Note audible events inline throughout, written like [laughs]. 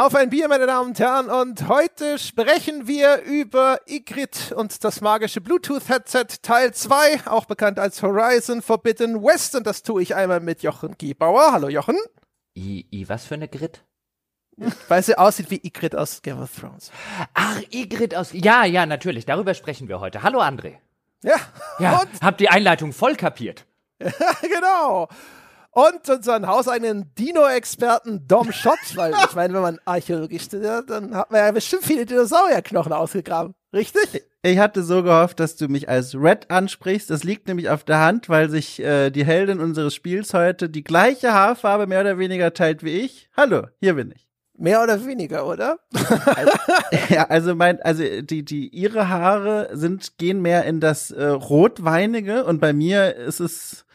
Auf ein Bier, meine Damen und Herren, und heute sprechen wir über Igrit und das magische Bluetooth-Headset Teil 2, auch bekannt als Horizon Forbidden West, und das tue ich einmal mit Jochen Giebauer. Hallo Jochen. I, I was für eine Grit? Weil sie aussieht wie Igrit aus Game of Thrones. Ach, Igrit aus. Ja, ja, natürlich. Darüber sprechen wir heute. Hallo, André. Ja. Ja, hab die Einleitung voll kapiert. [laughs] genau. Und unseren hauseigenen Dino-Experten Dom Schott, weil ich meine, wenn man Archäologie studiert, dann hat man ja bestimmt viele Dinosaurierknochen ausgegraben. Richtig? Ich hatte so gehofft, dass du mich als Red ansprichst. Das liegt nämlich auf der Hand, weil sich äh, die Heldin unseres Spiels heute die gleiche Haarfarbe mehr oder weniger teilt wie ich. Hallo, hier bin ich. Mehr oder weniger, oder? Also, [laughs] ja, also mein, also die, die ihre Haare sind gehen mehr in das äh, rotweinige und bei mir ist es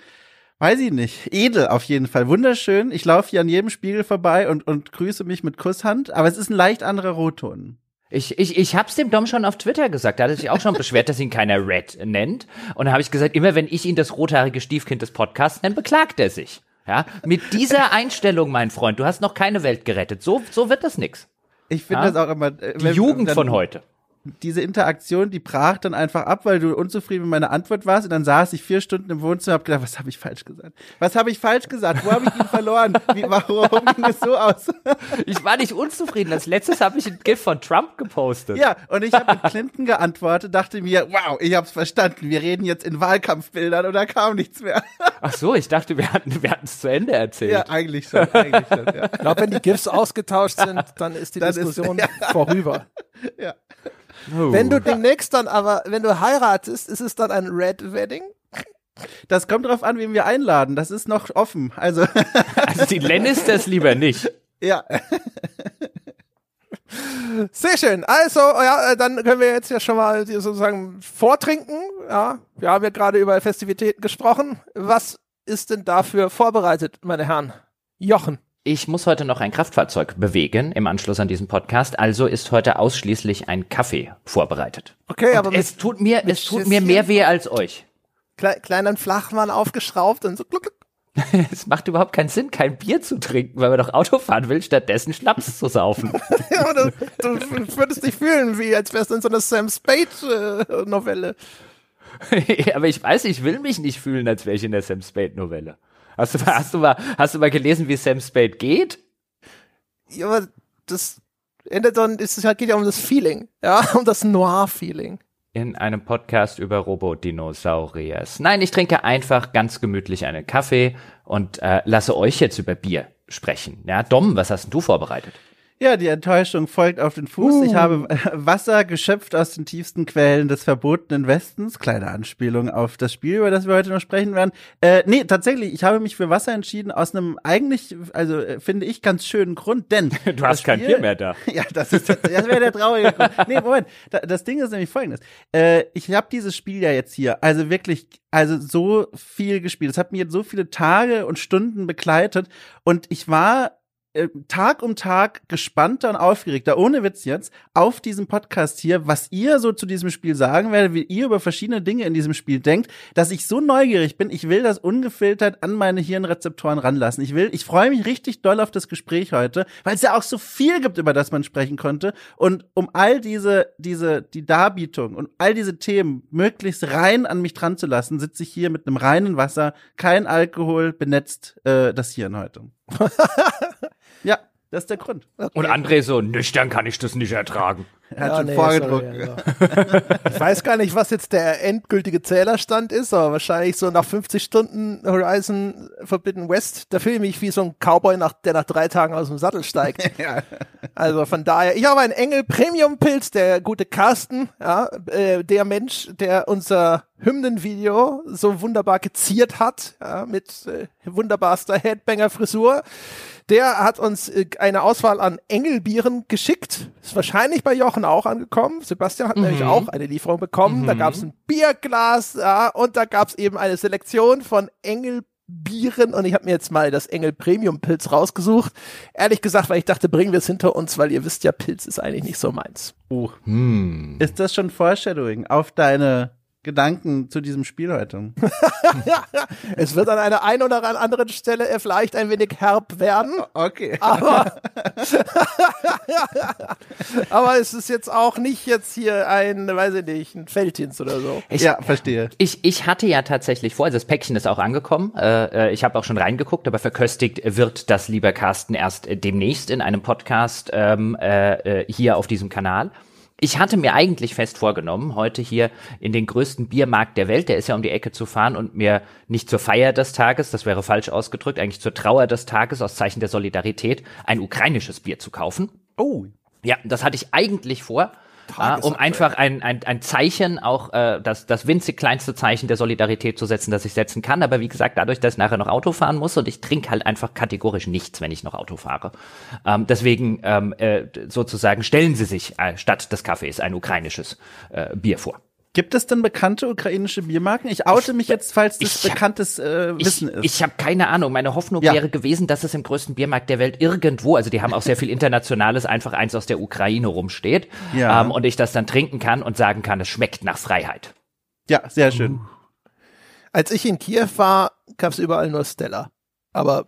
weiß ich nicht, edel auf jeden Fall, wunderschön. Ich laufe hier an jedem Spiegel vorbei und und grüße mich mit Kusshand, aber es ist ein leicht anderer Rotton. Ich, ich, ich hab's dem Dom schon auf Twitter gesagt. Da hat er sich auch schon beschwert, dass ihn keiner Red nennt. Und da habe ich gesagt, immer wenn ich ihn das rothaarige Stiefkind des Podcasts nenne, beklagt er sich. Ja, mit dieser [laughs] Einstellung, mein Freund, du hast noch keine Welt gerettet. So, so wird das nix. Ich finde Ja? das auch immer. äh, Die Jugend von heute. Diese Interaktion, die brach dann einfach ab, weil du unzufrieden mit meiner Antwort warst. Und dann saß ich vier Stunden im Wohnzimmer und hab gedacht, was habe ich falsch gesagt? Was habe ich falsch gesagt? Wo habe ich ihn verloren? Wie, warum ging es so aus? [laughs] Ich war nicht unzufrieden. Als letztes habe ich ein GIF von Trump gepostet. ja, und ich habe mit Clinton geantwortet, dachte mir, wow, ich habe es verstanden. Wir reden jetzt in Wahlkampfbildern und da kam nichts mehr. [laughs] Ach so, ich dachte, wir hatten wir hatten's zu Ende erzählt. ja, eigentlich schon, eigentlich schon, ja. Ich glaube, wenn die GIFs ausgetauscht sind, dann ist die Dann ist- Diskussion [laughs] ja. vorüber. ja. Oh. Wenn du demnächst dann aber, wenn du heiratest, ist es dann ein Red Wedding? Das kommt drauf an, wen wir einladen. Das ist noch offen. Also, [laughs] also die Lannisters lieber nicht. ja. [laughs] Sehr schön. Also, ja, dann können wir jetzt ja schon mal sozusagen vortrinken. Ja, wir haben ja gerade über Festivitäten gesprochen. Was ist denn dafür vorbereitet, meine Herren? Jochen. Ich muss heute noch ein Kraftfahrzeug bewegen im Anschluss an diesen Podcast, also ist heute ausschließlich ein Kaffee vorbereitet. Okay, aber Und es mit tut mir, es tut Schüsschen? mir mehr weh als euch. klei kleinen Flachmann aufgeschraubt und so gluck, gluck. [laughs] Es macht überhaupt keinen Sinn, kein Bier zu trinken, weil man doch Auto fahren will, stattdessen Schnaps zu saufen. [laughs] Ja, du, du würdest dich fühlen, wie als wärst du in so einer Sam Spade-Novelle. [laughs] Aber ich weiß, ich will mich nicht fühlen, als wäre ich in der Sam Spade Novelle. Hast du, mal- hast du mal, hast du mal gelesen, wie Sam Spade geht? ja, aber das ändert dann, es ist- geht ja um das Feeling, ja, [laughs] um das Noir-Feeling. In einem Podcast über Robodinosauriers. Nein, ich trinke einfach ganz gemütlich einen Kaffee und äh, lasse euch jetzt über Bier sprechen. Ja, Dom, was hast denn du vorbereitet? Ja, die Enttäuschung folgt auf den Fuß. Ich habe [laughs] Wasser geschöpft aus den tiefsten Quellen des verbotenen Westens. Kleine Anspielung auf das Spiel, über das wir heute noch sprechen werden. Äh, nee, tatsächlich, ich habe mich für Wasser entschieden aus einem eigentlich, also äh, finde ich, ganz schönen Grund, denn [laughs] Du hast kein Bier mehr da. [laughs] Ja, das ist das wäre der traurige Grund. Nee, Moment. Da, das Ding ist nämlich folgendes. Äh, ich habe dieses Spiel ja jetzt hier, also wirklich, also so viel gespielt. Es hat mir jetzt so viele Tage und Stunden begleitet und ich war Tag um Tag gespannter und aufgeregter, ohne Witz jetzt, auf diesem Podcast hier, was ihr so zu diesem Spiel sagen werdet, wie ihr über verschiedene Dinge in diesem Spiel denkt, dass ich so neugierig bin, ich will das ungefiltert an meine Hirnrezeptoren ranlassen. Ich will, ich freue mich richtig doll auf das Gespräch heute, weil es ja auch so viel gibt, über das man sprechen konnte. Und um all diese, diese, die Darbietung und all diese Themen möglichst rein an mich dran zu lassen, sitze ich hier mit einem reinen Wasser, kein Alkohol, benetzt äh, das Hirn heute. [laughs] ja, das ist der Grund. Und André so, nüchtern kann ich das nicht ertragen. Er hat Ja, schon nee, vorgedruckt. sorry, also. [laughs] Ich weiß gar nicht, was jetzt der endgültige Zählerstand ist, aber wahrscheinlich so nach 50 Stunden Horizon Forbidden West, da fühle ich mich wie so ein Cowboy, nach, der nach drei Tagen aus dem Sattel steigt. [laughs] Ja. Also von daher, ich habe einen Engel Premium Pilz, der gute Carsten, ja, äh, der Mensch, der unser Hymnenvideo so wunderbar geziert hat, ja, mit äh, wunderbarster Headbanger Frisur. Der hat uns äh, eine Auswahl an Engelbieren geschickt. Ist wahrscheinlich bei Jochen auch angekommen. Sebastian hat nämlich auch eine Lieferung bekommen. Da gab es ein Bierglas ja, und da gab es eben eine Selektion von Engelbieren und ich habe mir jetzt mal das Engel Premium Pilz rausgesucht. Ehrlich gesagt, weil ich dachte, bringen wir es hinter uns, weil ihr wisst ja, Pilz ist eigentlich nicht so meins. Oh. Hm. Ist das schon Foreshadowing auf deine Gedanken zu diesem Spiel heute. [laughs] Es wird an einer ein oder anderen Stelle vielleicht ein wenig herb werden, Okay. aber, [laughs] [laughs] aber es ist jetzt auch nicht jetzt hier ein, weiß ich nicht, ein Feldhins oder so. Ich, ja, verstehe. Ich, ich hatte ja tatsächlich vor, also das Päckchen ist auch angekommen. Äh, äh, ich habe auch schon reingeguckt, aber verköstigt wird das, lieber Carsten, erst demnächst in einem Podcast ähm, äh, äh, hier auf diesem Kanal. Ich hatte mir eigentlich fest vorgenommen, heute hier in den größten Biermarkt der Welt, der ist ja um die Ecke zu fahren und mir nicht zur Feier des Tages, das wäre falsch ausgedrückt, eigentlich zur Trauer des Tages aus Zeichen der Solidarität ein ukrainisches Bier zu kaufen. Oh. Ja, das hatte ich eigentlich vor. Ja, um einfach ein, ein, ein Zeichen, auch äh, das, das winzig kleinste Zeichen der Solidarität zu setzen, das ich setzen kann. Aber wie gesagt, dadurch, dass ich nachher noch Auto fahren muss und ich trinke halt einfach kategorisch nichts, wenn ich noch Auto fahre. Ähm, deswegen ähm, äh, sozusagen stellen Sie sich äh, statt des Kaffees ein ukrainisches äh, Bier vor. Gibt es denn bekannte ukrainische Biermarken? Ich oute mich jetzt, falls das ich bekanntes äh, Wissen ich, ist. Ich habe keine Ahnung. Meine Hoffnung Ja. wäre gewesen, dass es im größten Biermarkt der Welt irgendwo, also die haben auch sehr viel Internationales, einfach eins aus der Ukraine rumsteht. Ja. Ähm, und ich das dann trinken kann und sagen kann, es schmeckt nach Freiheit. ja, sehr schön. Als ich in Kiew war, gab es überall nur Stella. Aber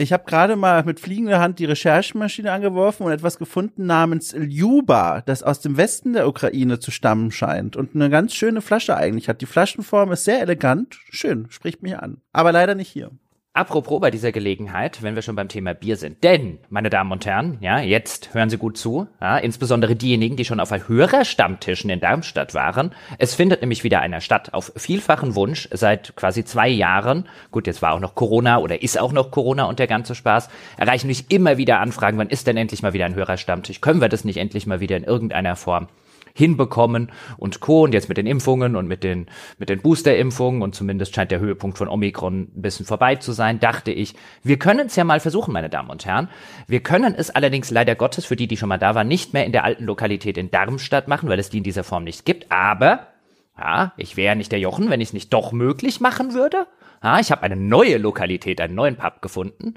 Ich habe gerade mal mit fliegender Hand die Recherchemaschine angeworfen und etwas gefunden namens Ljuba, das aus dem Westen der Ukraine zu stammen scheint und eine ganz schöne Flasche eigentlich hat. Die Flaschenform ist sehr elegant, schön, spricht mich an. Aber leider nicht hier. Apropos bei dieser Gelegenheit, wenn wir schon beim Thema Bier sind. Denn, meine Damen und Herren, ja, jetzt hören Sie gut zu, ja, insbesondere diejenigen, die schon auf Hörerstammtischen in Darmstadt waren. Es findet nämlich wieder einer statt, auf vielfachen Wunsch, seit quasi zwei Jahren. Gut, jetzt war auch noch Corona oder ist auch noch Corona und der ganze Spaß. Erreichen mich immer wieder Anfragen, wann ist denn endlich mal wieder ein Hörerstammtisch? Können wir das nicht endlich mal wieder in irgendeiner Form hinbekommen und Co. Und jetzt mit den Impfungen und mit den, mit den Booster-Impfungen und zumindest scheint der Höhepunkt von Omikron ein bisschen vorbei zu sein, dachte ich, wir können es ja mal versuchen, meine Damen und Herren. Wir können es allerdings leider Gottes, für die, die schon mal da waren, nicht mehr in der alten Lokalität in Darmstadt machen, weil es die in dieser Form nicht gibt. Aber, ja, ich wäre ja nicht der Jochen, wenn ich es nicht doch möglich machen würde. Ja, ich habe eine neue Lokalität, einen neuen Pub gefunden.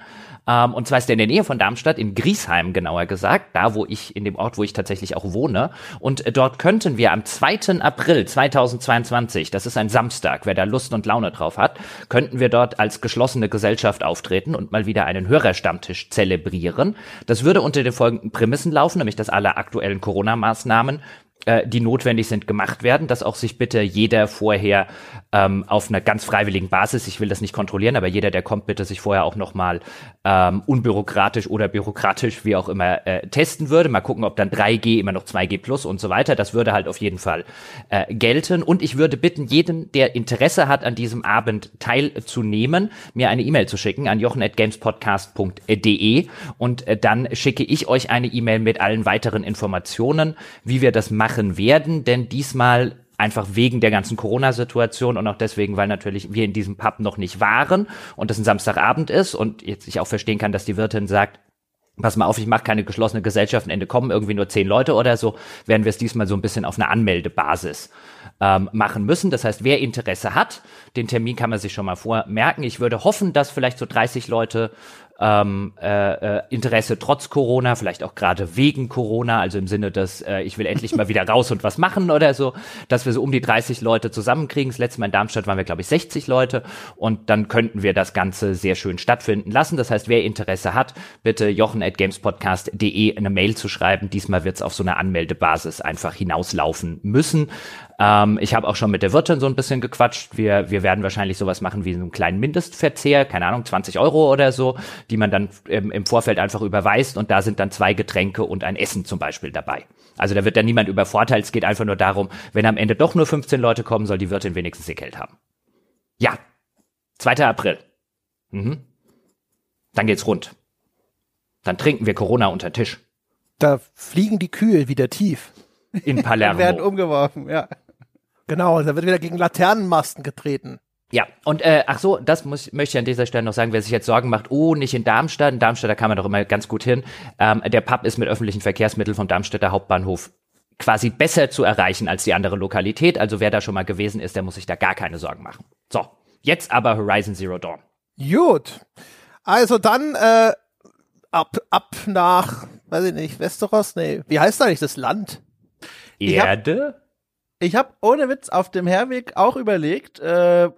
Ähm, und zwar ist der in der Nähe von Darmstadt, in Griesheim genauer gesagt, da wo ich, in dem Ort, wo ich tatsächlich auch wohne. Und äh, dort könnten wir am 2. April 2022, das ist ein Samstag, wer da Lust und Laune drauf hat, könnten wir dort als geschlossene Gesellschaft auftreten und mal wieder einen Hörerstammtisch zelebrieren. Das würde unter den folgenden Prämissen laufen, nämlich dass alle aktuellen Corona-Maßnahmen äh, die notwendig sind, gemacht werden, dass auch sich bitte jeder vorher ähm, auf einer ganz freiwilligen Basis, ich will das nicht kontrollieren, aber jeder, der kommt, bitte sich vorher auch nochmal ähm, unbürokratisch oder bürokratisch, wie auch immer, äh, testen würde. Mal gucken, ob dann 3G immer noch 2G plus und so weiter. Das würde halt auf jeden Fall äh, gelten. Und ich würde bitten, jeden, der Interesse hat, an diesem Abend teilzunehmen, mir eine E-Mail zu schicken an jochen.gamespodcast.de und äh, dann schicke ich euch eine E-Mail mit allen weiteren Informationen, wie wir das machen werden, denn diesmal einfach wegen der ganzen Corona-Situation und auch deswegen, weil natürlich wir in diesem Pub noch nicht waren und das ein Samstagabend ist und jetzt ich auch verstehen kann, dass die Wirtin sagt, pass mal auf, ich mache keine geschlossene Gesellschaft, am Ende kommen irgendwie nur zehn Leute oder so, werden wir es diesmal so ein bisschen auf einer Anmeldebasis ähm, machen müssen. Das heißt, wer Interesse hat, den Termin kann man sich schon mal vormerken. Ich würde hoffen, dass vielleicht so 30 Leute ähm, äh, äh, Interesse trotz Corona, vielleicht auch gerade wegen Corona, also im Sinne, dass äh, ich will endlich mal wieder raus und was machen oder so, dass wir so um die 30 Leute zusammenkriegen. Das letzte Mal in Darmstadt waren wir, glaube ich, 60 Leute und dann könnten wir das Ganze sehr schön stattfinden lassen. Das heißt, wer Interesse hat, bitte jochen.gamespodcast.de eine Mail zu schreiben. Diesmal wird es auf so einer Anmeldebasis einfach hinauslaufen müssen. Ähm, ich habe auch schon mit der Wirtin so ein bisschen gequatscht. Wir, wir werden wahrscheinlich sowas machen wie so einen kleinen Mindestverzehr, keine Ahnung, 20 Euro oder so, die man dann im, im Vorfeld einfach überweist und da sind dann zwei Getränke und ein Essen zum Beispiel dabei. Also da wird dann niemand übervorteilt. Es geht einfach nur darum, wenn am Ende doch nur 15 Leute kommen, soll die Wirtin wenigstens ihr Geld haben. Ja, 2. April. Mhm. Dann geht's rund. Dann trinken wir Corona unter Tisch. Da fliegen die Kühe wieder tief. In [laughs] werden Palermo. umgeworfen, ja. Genau, da wird wieder gegen Laternenmasten getreten. Ja, und äh, ach so, das muss, möchte ich an dieser Stelle noch sagen, wer sich jetzt Sorgen macht, oh, nicht in Darmstadt, in Darmstadt, da kann man doch immer ganz gut hin. Ähm, der Pub ist mit öffentlichen Verkehrsmitteln vom Darmstädter Hauptbahnhof quasi besser zu erreichen als die andere Lokalität. Also wer da schon mal gewesen ist, der muss sich da gar keine Sorgen machen. So, jetzt aber Horizon Zero Dawn. Gut. Also dann äh, ab, ab nach, weiß ich nicht, Westeros? Nee, wie heißt eigentlich das Land? Erde? Ich habe ohne Witz auf dem Herweg auch überlegt, äh,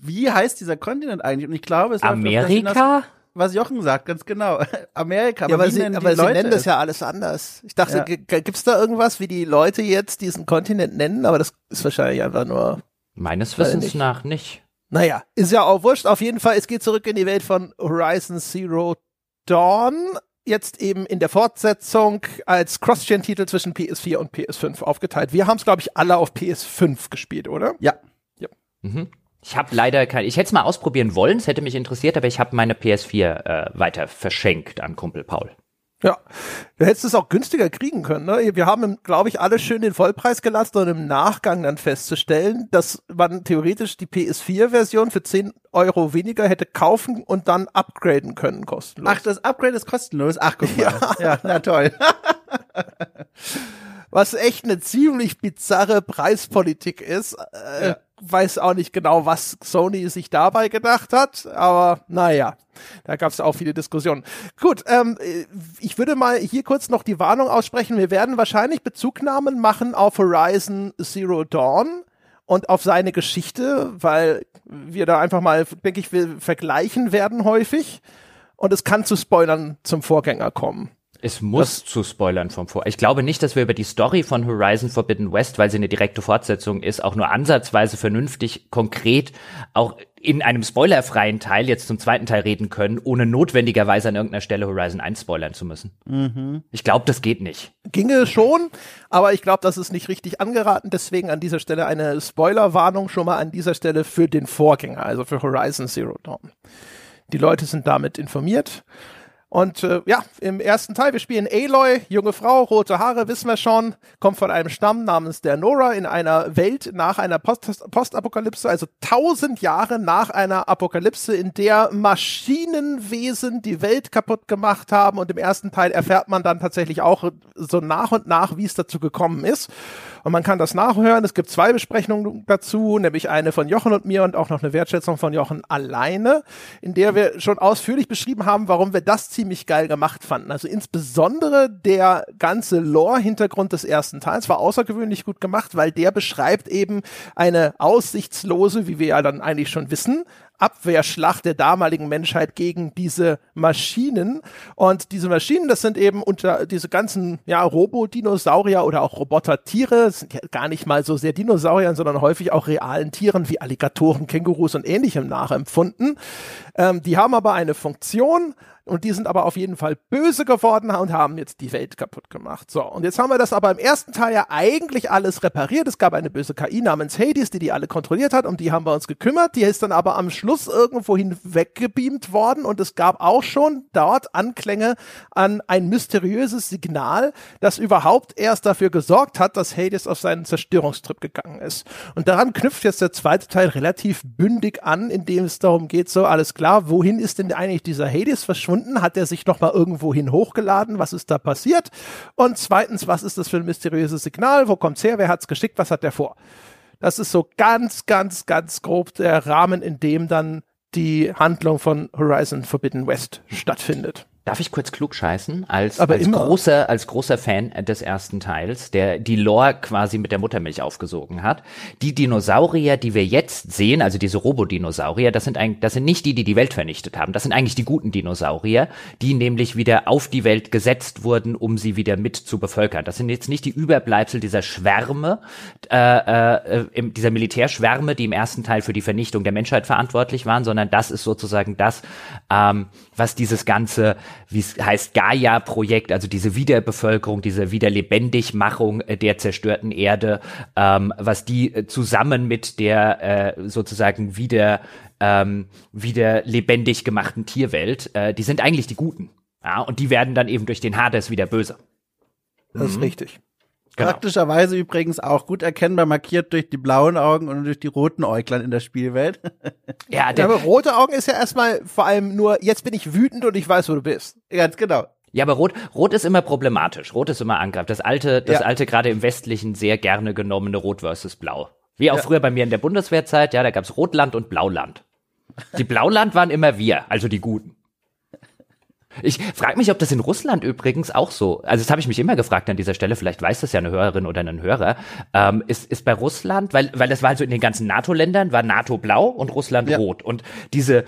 wie heißt dieser Kontinent eigentlich? Und ich glaube, es Amerika? was Jochen sagt, ganz genau. [laughs] Amerika. Ja, aber wie sie, nennen die aber sie nennen das ja alles anders. Ich dachte, Ja. gibt's da irgendwas, wie die Leute jetzt diesen Kontinent nennen? Aber das ist wahrscheinlich einfach nur Meines Wissens nicht. nach nicht. Naja, ist ja auch wurscht. Auf jeden Fall, es geht zurück in die Welt von Horizon Zero Dawn. Jetzt eben in der Fortsetzung als Cross-Gen-Titel zwischen PS4 und PS5 aufgeteilt. Wir haben es, glaube ich, alle auf PS5 gespielt, oder? Ja. Mhm. Ich habe leider kein, ich hätte es mal ausprobieren wollen, es hätte mich interessiert, aber ich habe meine PS4 äh, weiter verschenkt an Kumpel Paul. Ja. Du hättest es auch günstiger kriegen können. Ne? Wir haben, glaube ich, alle schön den Vollpreis gelassen und im Nachgang dann festzustellen, dass man theoretisch die PS4-Version für 10 Euro weniger hätte kaufen und dann upgraden können kostenlos. Ach, das Upgrade ist kostenlos. Ach, guck mal. [laughs] Ja, na toll. [laughs] was echt eine ziemlich bizarre Preispolitik ist. Äh, Ja. Weiß auch nicht genau, was Sony sich dabei gedacht hat, aber naja, da gab es auch viele Diskussionen. Gut, ähm, äh, ich würde mal hier kurz noch die Warnung aussprechen. Wir werden wahrscheinlich Bezugnahmen machen auf Horizon Zero Dawn und auf seine Geschichte, weil wir da einfach mal, denke ich, wir vergleichen werden häufig. Und es kann zu Spoilern zum Vorgänger kommen. Es muss zu Spoilern vom Vor. Ich glaube nicht, dass wir über die Story von Horizon Forbidden West, weil sie eine direkte Fortsetzung ist, auch nur ansatzweise vernünftig, konkret, auch in einem spoilerfreien Teil jetzt zum zweiten Teil reden können, ohne notwendigerweise an irgendeiner Stelle Horizon 1 spoilern zu müssen. Ich glaube, das geht nicht. ginge schon, aber ich glaube, das ist nicht richtig angeraten. Deswegen an dieser Stelle eine Spoilerwarnung schon mal an dieser Stelle für den Vorgänger, also für Horizon Zero Dawn. Die Leute sind damit informiert. Und äh, ja, im ersten Teil, wir spielen Aloy, junge Frau, rote Haare, wissen wir schon, kommt von einem Stamm namens der Nora in einer Welt nach einer Post Postapokalypse, also tausend Jahre nach einer Apokalypse, in der Maschinenwesen die Welt kaputt gemacht haben. Und im ersten Teil erfährt man dann tatsächlich auch so nach und nach, wie es dazu gekommen ist. Und man kann das nachhören. Es gibt zwei Besprechungen dazu, nämlich eine von Jochen und mir und auch noch eine Wertschätzung von Jochen alleine, in der wir schon ausführlich beschrieben haben, warum wir das ziemlich geil gemacht fanden. Also insbesondere der ganze Lore-Hintergrund des ersten Teils war außergewöhnlich gut gemacht, weil der beschreibt eben eine aussichtslose, wie wir ja dann eigentlich schon wissen, Abwehrschlacht der damaligen Menschheit gegen diese Maschinen. Und diese Maschinen, das sind eben unter diese ganzen ja, Robodinosaurier oder auch Roboter-Tiere, sind ja gar nicht mal so sehr Dinosauriern, sondern häufig auch realen Tieren wie Alligatoren, Kängurus und ähnlichem nachempfunden. Ähm, die haben aber eine Funktion und die sind aber auf jeden Fall böse geworden und haben jetzt die Welt kaputt gemacht. So, und jetzt haben wir das aber im ersten Teil ja eigentlich alles repariert. Es gab eine böse KI namens Hades, die die alle kontrolliert hat, um die haben wir uns gekümmert. Die ist dann aber am Schluss irgendwohin weggebeamt worden und es gab auch schon dort Anklänge an ein mysteriöses Signal, das überhaupt erst dafür gesorgt hat, dass Hades auf seinen Zerstörungstrip gegangen ist. Und daran knüpft jetzt der zweite Teil relativ bündig an, indem es darum geht, so alles klar, wohin ist denn eigentlich dieser Hades verschwunden? Hat er sich nochmal irgendwohin hochgeladen? Was ist da passiert? Und zweitens, was ist das für ein mysteriöses Signal? Wo kommt's her? Wer hat's geschickt? Was hat der vor? Das ist so ganz, ganz, ganz grob der Rahmen, in dem dann die Handlung von Horizon Forbidden West stattfindet. Darf ich kurz klug scheißen? Als, als, großer, als großer Fan des ersten Teils, der die Lore quasi mit der Muttermilch aufgesogen hat. Die Dinosaurier, die wir jetzt sehen, also diese Robodinosaurier, das sind eigentlich, das sind nicht die, die die Welt vernichtet haben. Das sind eigentlich die guten Dinosaurier, die nämlich wieder auf die Welt gesetzt wurden, um sie wieder mit zu bevölkern. Das sind jetzt nicht die Überbleibsel dieser Schwärme, äh, äh, im, dieser Militärschwärme, die im ersten Teil für die Vernichtung der Menschheit verantwortlich waren, sondern das ist sozusagen das, ähm, was dieses ganze, wie es heißt, Gaia-Projekt, also diese Wiederbevölkerung, diese Wiederlebendigmachung äh, der zerstörten Erde, ähm, was die äh, zusammen mit der äh, sozusagen wieder ähm, wieder lebendig gemachten Tierwelt, äh, die sind eigentlich die Guten. Ja, und die werden dann eben durch den Hades wieder böse. Das ist richtig. Genau. Praktischerweise übrigens auch gut erkennbar markiert durch die blauen Augen und durch die roten Äuglein in der Spielwelt. [laughs] Ja, Ja, der, aber rote Augen ist ja erstmal vor allem nur, jetzt bin ich wütend und ich weiß, wo du bist. Ganz genau. Ja, aber Rot, Rot ist immer problematisch. Rot ist immer angreifend. Das alte, das Ja. alte gerade im Westlichen sehr gerne genommene Rot versus Blau. Wie auch früher bei mir in der Bundeswehrzeit, ja, da gab's Rotland und Blauland. Die Blauland waren immer wir, also die Guten. Ich frage mich, ob das in Russland übrigens auch so, also das habe ich mich immer gefragt an dieser Stelle, vielleicht weiß das ja eine Hörerin oder ein Hörer, ähm, ist, ist bei Russland, weil, weil das war also in den ganzen NATO-Ländern, war NATO blau und Russland Ja. rot. Und diese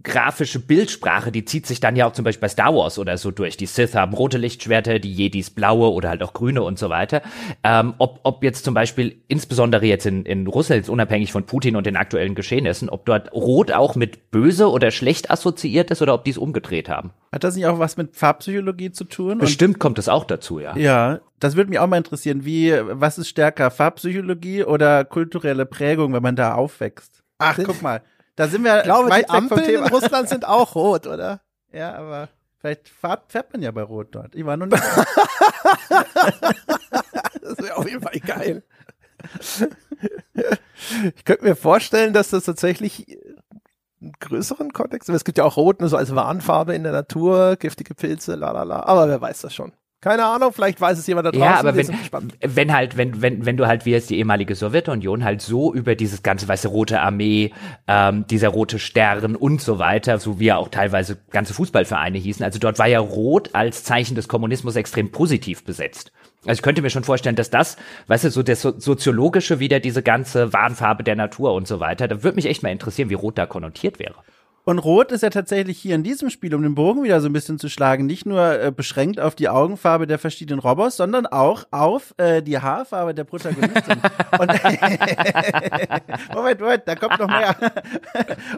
ikonografische Bildsprache, die zieht sich dann ja auch zum Beispiel bei Star Wars oder so durch. Die Sith haben rote Lichtschwerter, die Jedis blaue oder halt auch grüne und so weiter. Ähm, ob, ob jetzt zum Beispiel, insbesondere jetzt in, in Russland, unabhängig von Putin und den aktuellen Geschehnissen, ob dort rot auch mit böse oder schlecht assoziiert ist oder ob die es umgedreht haben. Hat das nicht auch was mit Farbpsychologie zu tun? Und Bestimmt kommt es auch dazu, ja. Ja, das würde mich auch mal interessieren. Wie, was ist stärker, Farbpsychologie oder kulturelle Prägung, wenn man da aufwächst? Ach, guck mal, da sind wir Ich glaube, weit die Ampeln in. [laughs] Russland sind auch rot, oder? Ja, aber vielleicht fährt, fährt man ja bei Rot dort. Ich war noch nicht. [laughs] Das wäre auf jeden Fall geil. Ich könnte mir vorstellen, dass das tatsächlich einen größeren Kontext, es gibt ja auch Rot nur so als Warnfarbe in der Natur, giftige Pilze, la la la, aber wer weiß das schon. Keine Ahnung, vielleicht weiß es jemand da draußen. Ja, aber wenn, wenn halt, wenn, wenn, wenn du halt wie jetzt die ehemalige Sowjetunion halt so über dieses ganze weiße rote Armee, ähm, dieser rote Stern und so weiter, so wie ja auch teilweise ganze Fußballvereine hießen, also dort war ja Rot als Zeichen des Kommunismus extrem positiv besetzt. Also ich könnte mir schon vorstellen, dass das, weißt du, so der so soziologische wieder diese ganze Warnfarbe der Natur und so weiter, da würde mich echt mal interessieren, wie Rot da konnotiert wäre. Und Rot ist ja tatsächlich hier in diesem Spiel, um den Bogen wieder so ein bisschen zu schlagen, nicht nur äh, beschränkt auf die Augenfarbe der verschiedenen Robos, sondern auch auf äh, die Haarfarbe der Protagonistin. [laughs] Und [laughs] Moment, Moment, da kommt noch mehr.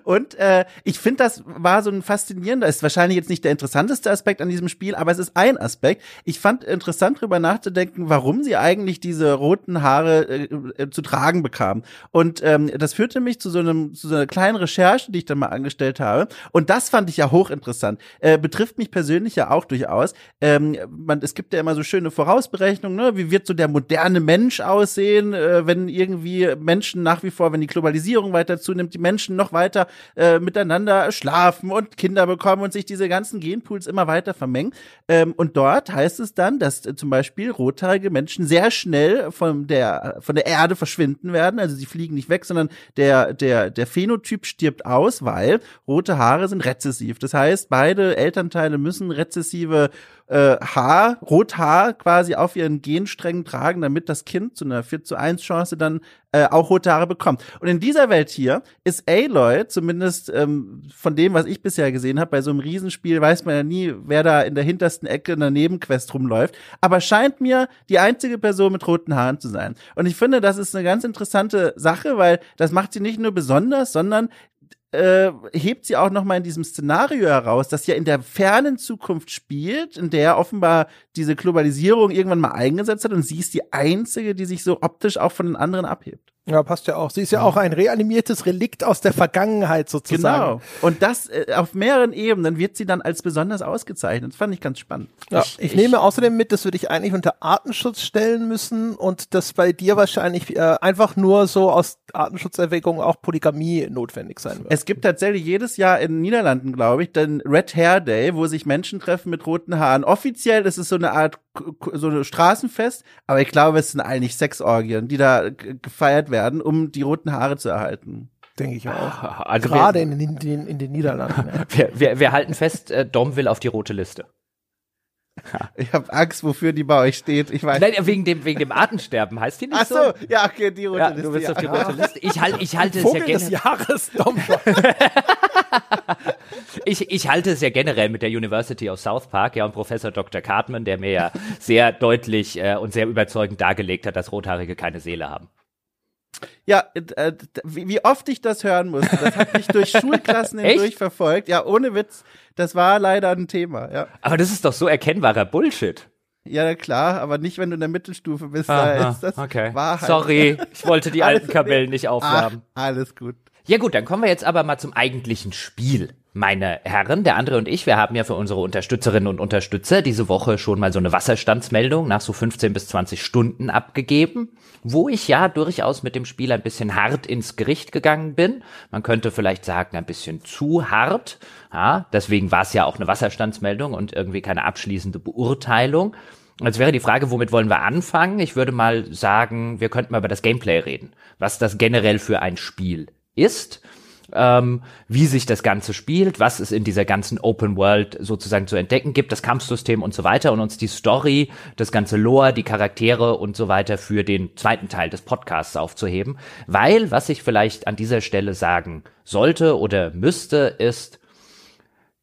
Und äh, ich finde, das war so ein faszinierender, ist wahrscheinlich jetzt nicht der interessanteste Aspekt an diesem Spiel, aber es ist ein Aspekt. Ich fand interessant darüber nachzudenken, warum sie eigentlich diese roten Haare äh, äh, zu tragen bekam. Und ähm, das führte mich zu so einem zu so einer kleinen Recherche, die ich dann mal angestellt habe. Und das fand ich ja hochinteressant. Äh, betrifft mich persönlich ja auch durchaus. Ähm, man, es gibt ja immer so schöne Vorausberechnungen, ne? wie wird so der moderne Mensch aussehen, äh, wenn irgendwie Menschen nach wie vor, wenn die Globalisierung weiter zunimmt, die Menschen noch weiter äh, miteinander schlafen und Kinder bekommen und sich diese ganzen Genpools immer weiter vermengen. Ähm, und dort heißt es dann, dass äh, zum Beispiel rothaarige Menschen sehr schnell von der, von der Erde verschwinden werden. Also sie fliegen nicht weg, sondern der, der, der Phänotyp stirbt aus, weil rote Haare sind rezessiv. Das heißt, beide Elternteile müssen rezessive äh, Haar, Rothaar quasi auf ihren Gensträngen tragen, damit das Kind zu einer 4 zu 1 Chance dann äh, auch rote Haare bekommt. Und in dieser Welt hier ist Aloy, zumindest ähm, von dem, was ich bisher gesehen habe, bei so einem Riesenspiel weiß man ja nie, wer da in der hintersten Ecke in der Nebenquest rumläuft, aber scheint mir die einzige Person mit roten Haaren zu sein. Und ich finde, das ist eine ganz interessante Sache, weil das macht sie nicht nur besonders, sondern äh, hebt sie auch noch mal in diesem Szenario heraus, das ja in der fernen Zukunft spielt, in der offenbar diese Globalisierung irgendwann mal eingesetzt hat und sie ist die einzige, die sich so optisch auch von den anderen abhebt. Ja, passt ja auch. Sie ist ja auch ein reanimiertes Relikt aus der Vergangenheit sozusagen. Genau. Und das äh, auf mehreren Ebenen wird sie dann als besonders ausgezeichnet. Das fand ich ganz spannend. Ja, Ich- ich, nehme außerdem mit, das würde ich eigentlich unter Artenschutz stellen müssen und dass bei dir wahrscheinlich äh, einfach nur so aus Artenschutzerwägungen auch Polygamie notwendig sein wird. Es gibt tatsächlich jedes Jahr in den Niederlanden, glaube ich, den Red Hair Day, wo sich Menschen treffen mit roten Haaren. Offiziell ist es so eine Art so eine Straßenfest, aber ich glaube, es sind eigentlich Sexorgien, die da gefeiert werden, um die roten Haare zu erhalten. Denke ich auch. [laughs] Also Gerade wir, in, den- in, den- Niederlanden. Ja. [laughs] wir, wir, wir halten fest, äh, Dom will auf die rote Liste. [laughs] Ich habe Angst, wofür die bei euch steht. Ich weiß. Nein, wegen dem, wegen dem Artensterben heißt die nicht Ach so, ja, okay, die rote Ja, Liste. du bist ja. auf die rote Liste. Ich, halt, ich halte es ja Vogel des generell. Jahres, Dom. Ich, ich halte es ja generell mit der University of South Park, ja, und Professor Dr. Cartman, der mir ja sehr deutlich äh, und sehr überzeugend dargelegt hat, dass Rothaarige keine Seele haben. Ja, äh, d- wie, oft ich das hören musste, das hat mich durch [laughs] Schulklassen hindurch verfolgt. Ja, ohne Witz, das war leider ein Thema. Ja, Aber das ist doch so erkennbarer Bullshit. ja klar, aber nicht, wenn du in der Mittelstufe bist. da Aha, ist das okay. Wahrheit. Sorry, [laughs] ich wollte die alten Kamellen okay. nicht Ach, aufwärmen. alles gut. Ja gut, dann kommen wir jetzt aber mal zum eigentlichen Spiel. Meine Herren, der andere und ich, wir haben ja für unsere Unterstützerinnen und Unterstützer diese Woche schon mal so eine Wasserstandsmeldung nach so 15 bis 20 Stunden abgegeben, wo ich ja durchaus mit dem Spiel ein bisschen hart ins Gericht gegangen bin. Man könnte vielleicht sagen, ein bisschen zu hart. Ja, deswegen war es ja auch eine Wasserstandsmeldung und irgendwie keine abschließende Beurteilung. Jetzt wäre die Frage, womit wollen wir anfangen? Ich würde mal sagen, wir könnten mal über das Gameplay reden, was das generell für ein Spiel ist. Ähm, wie sich das Ganze spielt, was es in dieser ganzen Open World sozusagen zu entdecken gibt, das Kampfsystem und so weiter und uns die Story, das ganze Lore, die Charaktere und so weiter für den zweiten Teil des Podcasts aufzuheben. Weil, was ich vielleicht an dieser Stelle sagen sollte oder müsste, ist,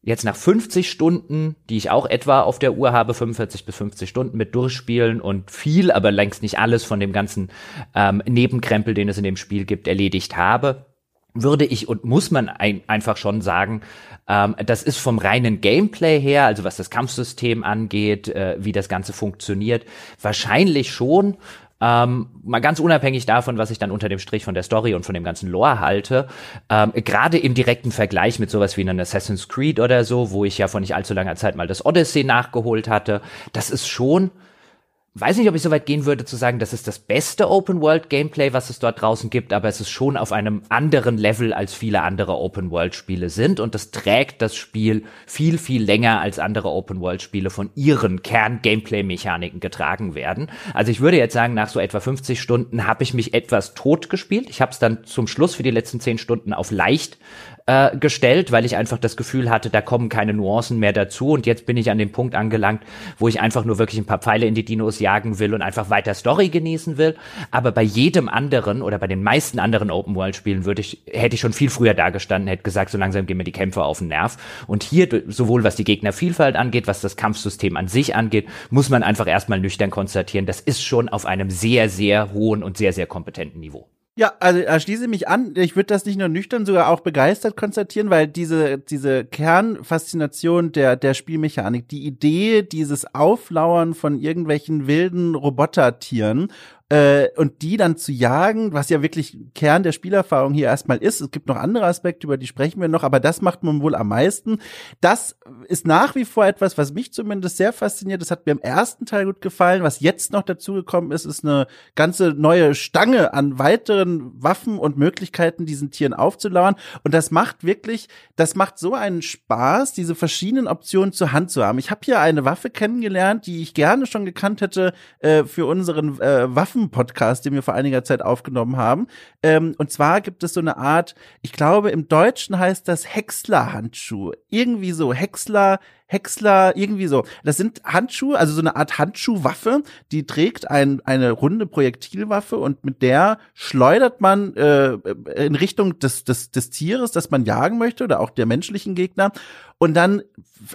jetzt nach 50 Stunden, die ich auch etwa auf der Uhr habe, 45 bis 50 Stunden mit Durchspielen und viel, aber längst nicht alles von dem ganzen ähm, Nebenkrempel, den es in dem Spiel gibt, erledigt habe, würde ich und muss man ein, einfach schon sagen, ähm, das ist vom reinen Gameplay her, also was das Kampfsystem angeht, äh, wie das Ganze funktioniert, wahrscheinlich schon. Ähm, mal ganz unabhängig davon, was ich dann unter dem Strich von der Story und von dem ganzen Lore halte, ähm, gerade im direkten Vergleich mit sowas wie einem Assassin's Creed oder so, wo ich ja vor nicht allzu langer Zeit mal das Odyssey nachgeholt hatte, das ist schon weiß nicht, ob ich so weit gehen würde zu sagen, das ist das beste Open-World-Gameplay, was es dort draußen gibt, aber es ist schon auf einem anderen Level, als viele andere Open-World-Spiele sind und das trägt das Spiel viel, viel länger, als andere Open-World-Spiele von ihren Kern-Gameplay-Mechaniken getragen werden. Also ich würde jetzt sagen, nach so etwa 50 Stunden habe ich mich etwas tot gespielt. Ich habe es dann zum Schluss für die letzten 10 Stunden auf leicht äh, gestellt, weil ich einfach das Gefühl hatte, da kommen keine Nuancen mehr dazu. Und jetzt bin ich an dem Punkt angelangt, wo ich einfach nur wirklich ein paar Pfeile in die Dinos jagen will und einfach weiter Story genießen will. Aber bei jedem anderen oder bei den meisten anderen Open-World-Spielen würde ich, hätte ich schon viel früher dagestanden, hätte gesagt, so langsam gehen mir die Kämpfe auf den Nerv. Und hier, sowohl was die Gegnervielfalt angeht, was das Kampfsystem an sich angeht, muss man einfach erstmal nüchtern konstatieren, das ist schon auf einem sehr, sehr hohen und sehr, sehr kompetenten Niveau. Ja, also da schließe mich an. Ich würde das nicht nur nüchtern, sogar auch begeistert konstatieren, weil diese, diese Kernfaszination der, der Spielmechanik, die Idee, dieses Auflauern von irgendwelchen wilden Robotertieren äh, und die dann zu jagen, was ja wirklich Kern der Spielerfahrung hier erstmal ist. Es gibt noch andere Aspekte, über die sprechen wir noch, aber das macht man wohl am meisten. Das ist nach wie vor etwas, was mich zumindest sehr fasziniert. Das hat mir im ersten Teil gut gefallen. Was jetzt noch dazugekommen ist, ist eine ganze neue Stange an weiteren Waffen und Möglichkeiten, diesen Tieren aufzulauern. Und das macht wirklich, das macht so einen Spaß, diese verschiedenen Optionen zur Hand zu haben. Ich habe hier eine Waffe kennengelernt, die ich gerne schon gekannt hätte äh, für unseren äh, Waffen Waffen-Podcast, den wir vor einiger Zeit aufgenommen haben. Ähm, und zwar gibt es so eine Art, ich glaube, im Deutschen heißt das Häcksler-Handschuh. Irgendwie so, Häcksler, Häcksler, irgendwie so. Das sind Handschuhe, also so eine Art Handschuhwaffe, die trägt ein, eine runde Projektilwaffe und mit der schleudert man äh, in Richtung des, des, des Tieres, das man jagen möchte oder auch der menschlichen Gegner. Und dann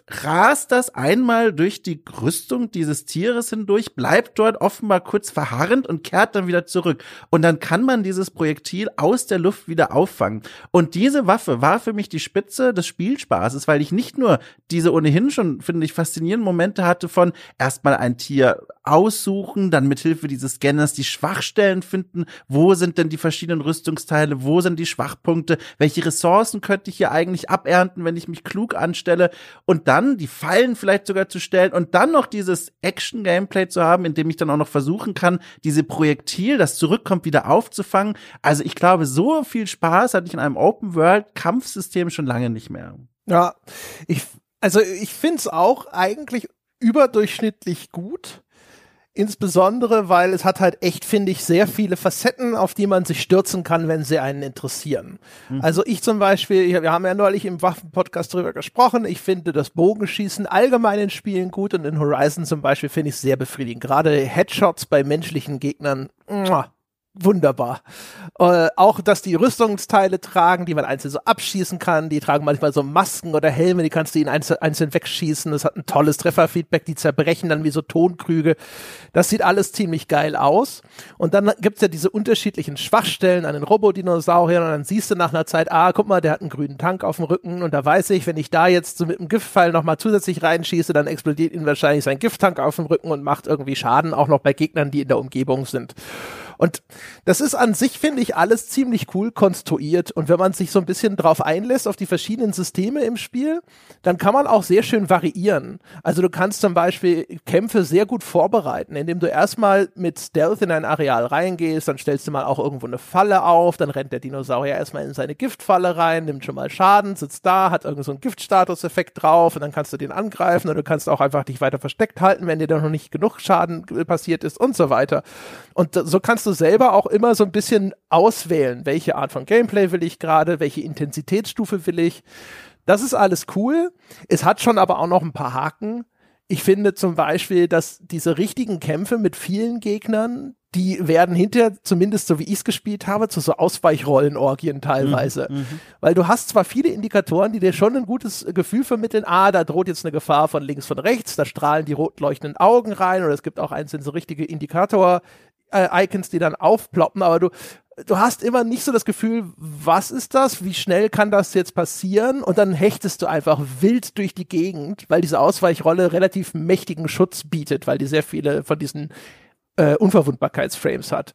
rast das einmal durch die Rüstung dieses Tieres hindurch, bleibt dort offenbar kurz verharrend und kehrt dann wieder zurück. Und dann kann man dieses Projektil aus der Luft wieder auffangen. Und diese Waffe war für mich die Spitze des Spielspaßes, weil ich nicht nur diese ohnehin schon, finde ich, faszinierenden Momente hatte von erstmal ein Tier aussuchen, dann mithilfe dieses Scanners die Schwachstellen finden, wo sind denn die verschiedenen Rüstungsteile, wo sind die Schwachpunkte, welche Ressourcen könnte ich hier eigentlich abernten, wenn ich mich klug anstelle und dann die Fallen vielleicht sogar zu stellen und dann noch dieses Action-Gameplay zu haben, in dem ich dann auch noch versuchen kann, diese Projektil, das zurückkommt, wieder aufzufangen. Also ich glaube, so viel Spaß hatte ich in einem Open-World-Kampfsystem schon lange nicht mehr. Ja, ich, also ich find's auch eigentlich überdurchschnittlich gut. Insbesondere, weil es hat halt echt, finde ich, sehr viele Facetten, auf die man sich stürzen kann, wenn sie einen interessieren. Mhm. Also ich zum Beispiel, wir haben ja neulich im Waffenpodcast drüber gesprochen, ich finde das Bogenschießen allgemein in Spielen gut und in Horizon zum Beispiel finde ich sehr befriedigend. Gerade Headshots bei menschlichen Gegnern, muah, wunderbar. Äh, auch, dass die Rüstungsteile tragen, die man einzeln so abschießen kann. Die tragen manchmal so Masken oder Helme, die kannst du ihnen einzeln, einzeln wegschießen. Das hat ein tolles Trefferfeedback, die zerbrechen dann wie so Tonkrüge. Das sieht alles ziemlich geil aus. Und dann gibt's ja diese unterschiedlichen Schwachstellen an den Robodinosauriern und dann siehst du nach einer Zeit, ah, guck mal, der hat einen grünen Tank auf dem Rücken und da weiß ich, wenn ich da jetzt so mit dem Giftpfeil nochmal zusätzlich reinschieße, dann explodiert ihn wahrscheinlich sein Gifttank auf dem Rücken und macht irgendwie Schaden auch noch bei Gegnern, die in der Umgebung sind. Und das ist an sich, finde ich, alles ziemlich cool konstruiert. Und wenn man sich so ein bisschen drauf einlässt, auf die verschiedenen Systeme im Spiel, dann kann man auch sehr schön variieren. Also du kannst zum Beispiel Kämpfe sehr gut vorbereiten, indem du erstmal mit Stealth in ein Areal reingehst, dann stellst du mal auch irgendwo eine Falle auf, dann rennt der Dinosaurier erstmal in seine Giftfalle rein, nimmt schon mal Schaden, sitzt da, hat irgendwie so einen Giftstatus-Effekt drauf und dann kannst du den angreifen oder du kannst auch einfach dich weiter versteckt halten, wenn dir da noch nicht genug Schaden passiert ist und so weiter. Und so kannst kannst du selber auch immer so ein bisschen auswählen, welche Art von Gameplay will ich gerade, welche Intensitätsstufe will ich. Das ist alles cool. Es hat schon aber auch noch ein paar Haken. Ich finde zum Beispiel, dass diese richtigen Kämpfe mit vielen Gegnern, die werden hinterher, zumindest so wie ich es gespielt habe, zu so Ausweichrollenorgien teilweise. Mhm, mhm, Weil du hast zwar viele Indikatoren, die dir schon ein gutes Gefühl vermitteln, ah, da droht jetzt eine Gefahr von links, von rechts, da strahlen die rot leuchtenden Augen rein oder es gibt auch einzelne so richtige Indikator, äh, Icons, die dann aufploppen, aber du, du hast immer nicht so das Gefühl, was ist das? Wie schnell kann das jetzt passieren? Und dann hechtest du einfach wild durch die Gegend, weil diese Ausweichrolle relativ mächtigen Schutz bietet, weil die sehr viele von diesen äh, Unverwundbarkeitsframes hat.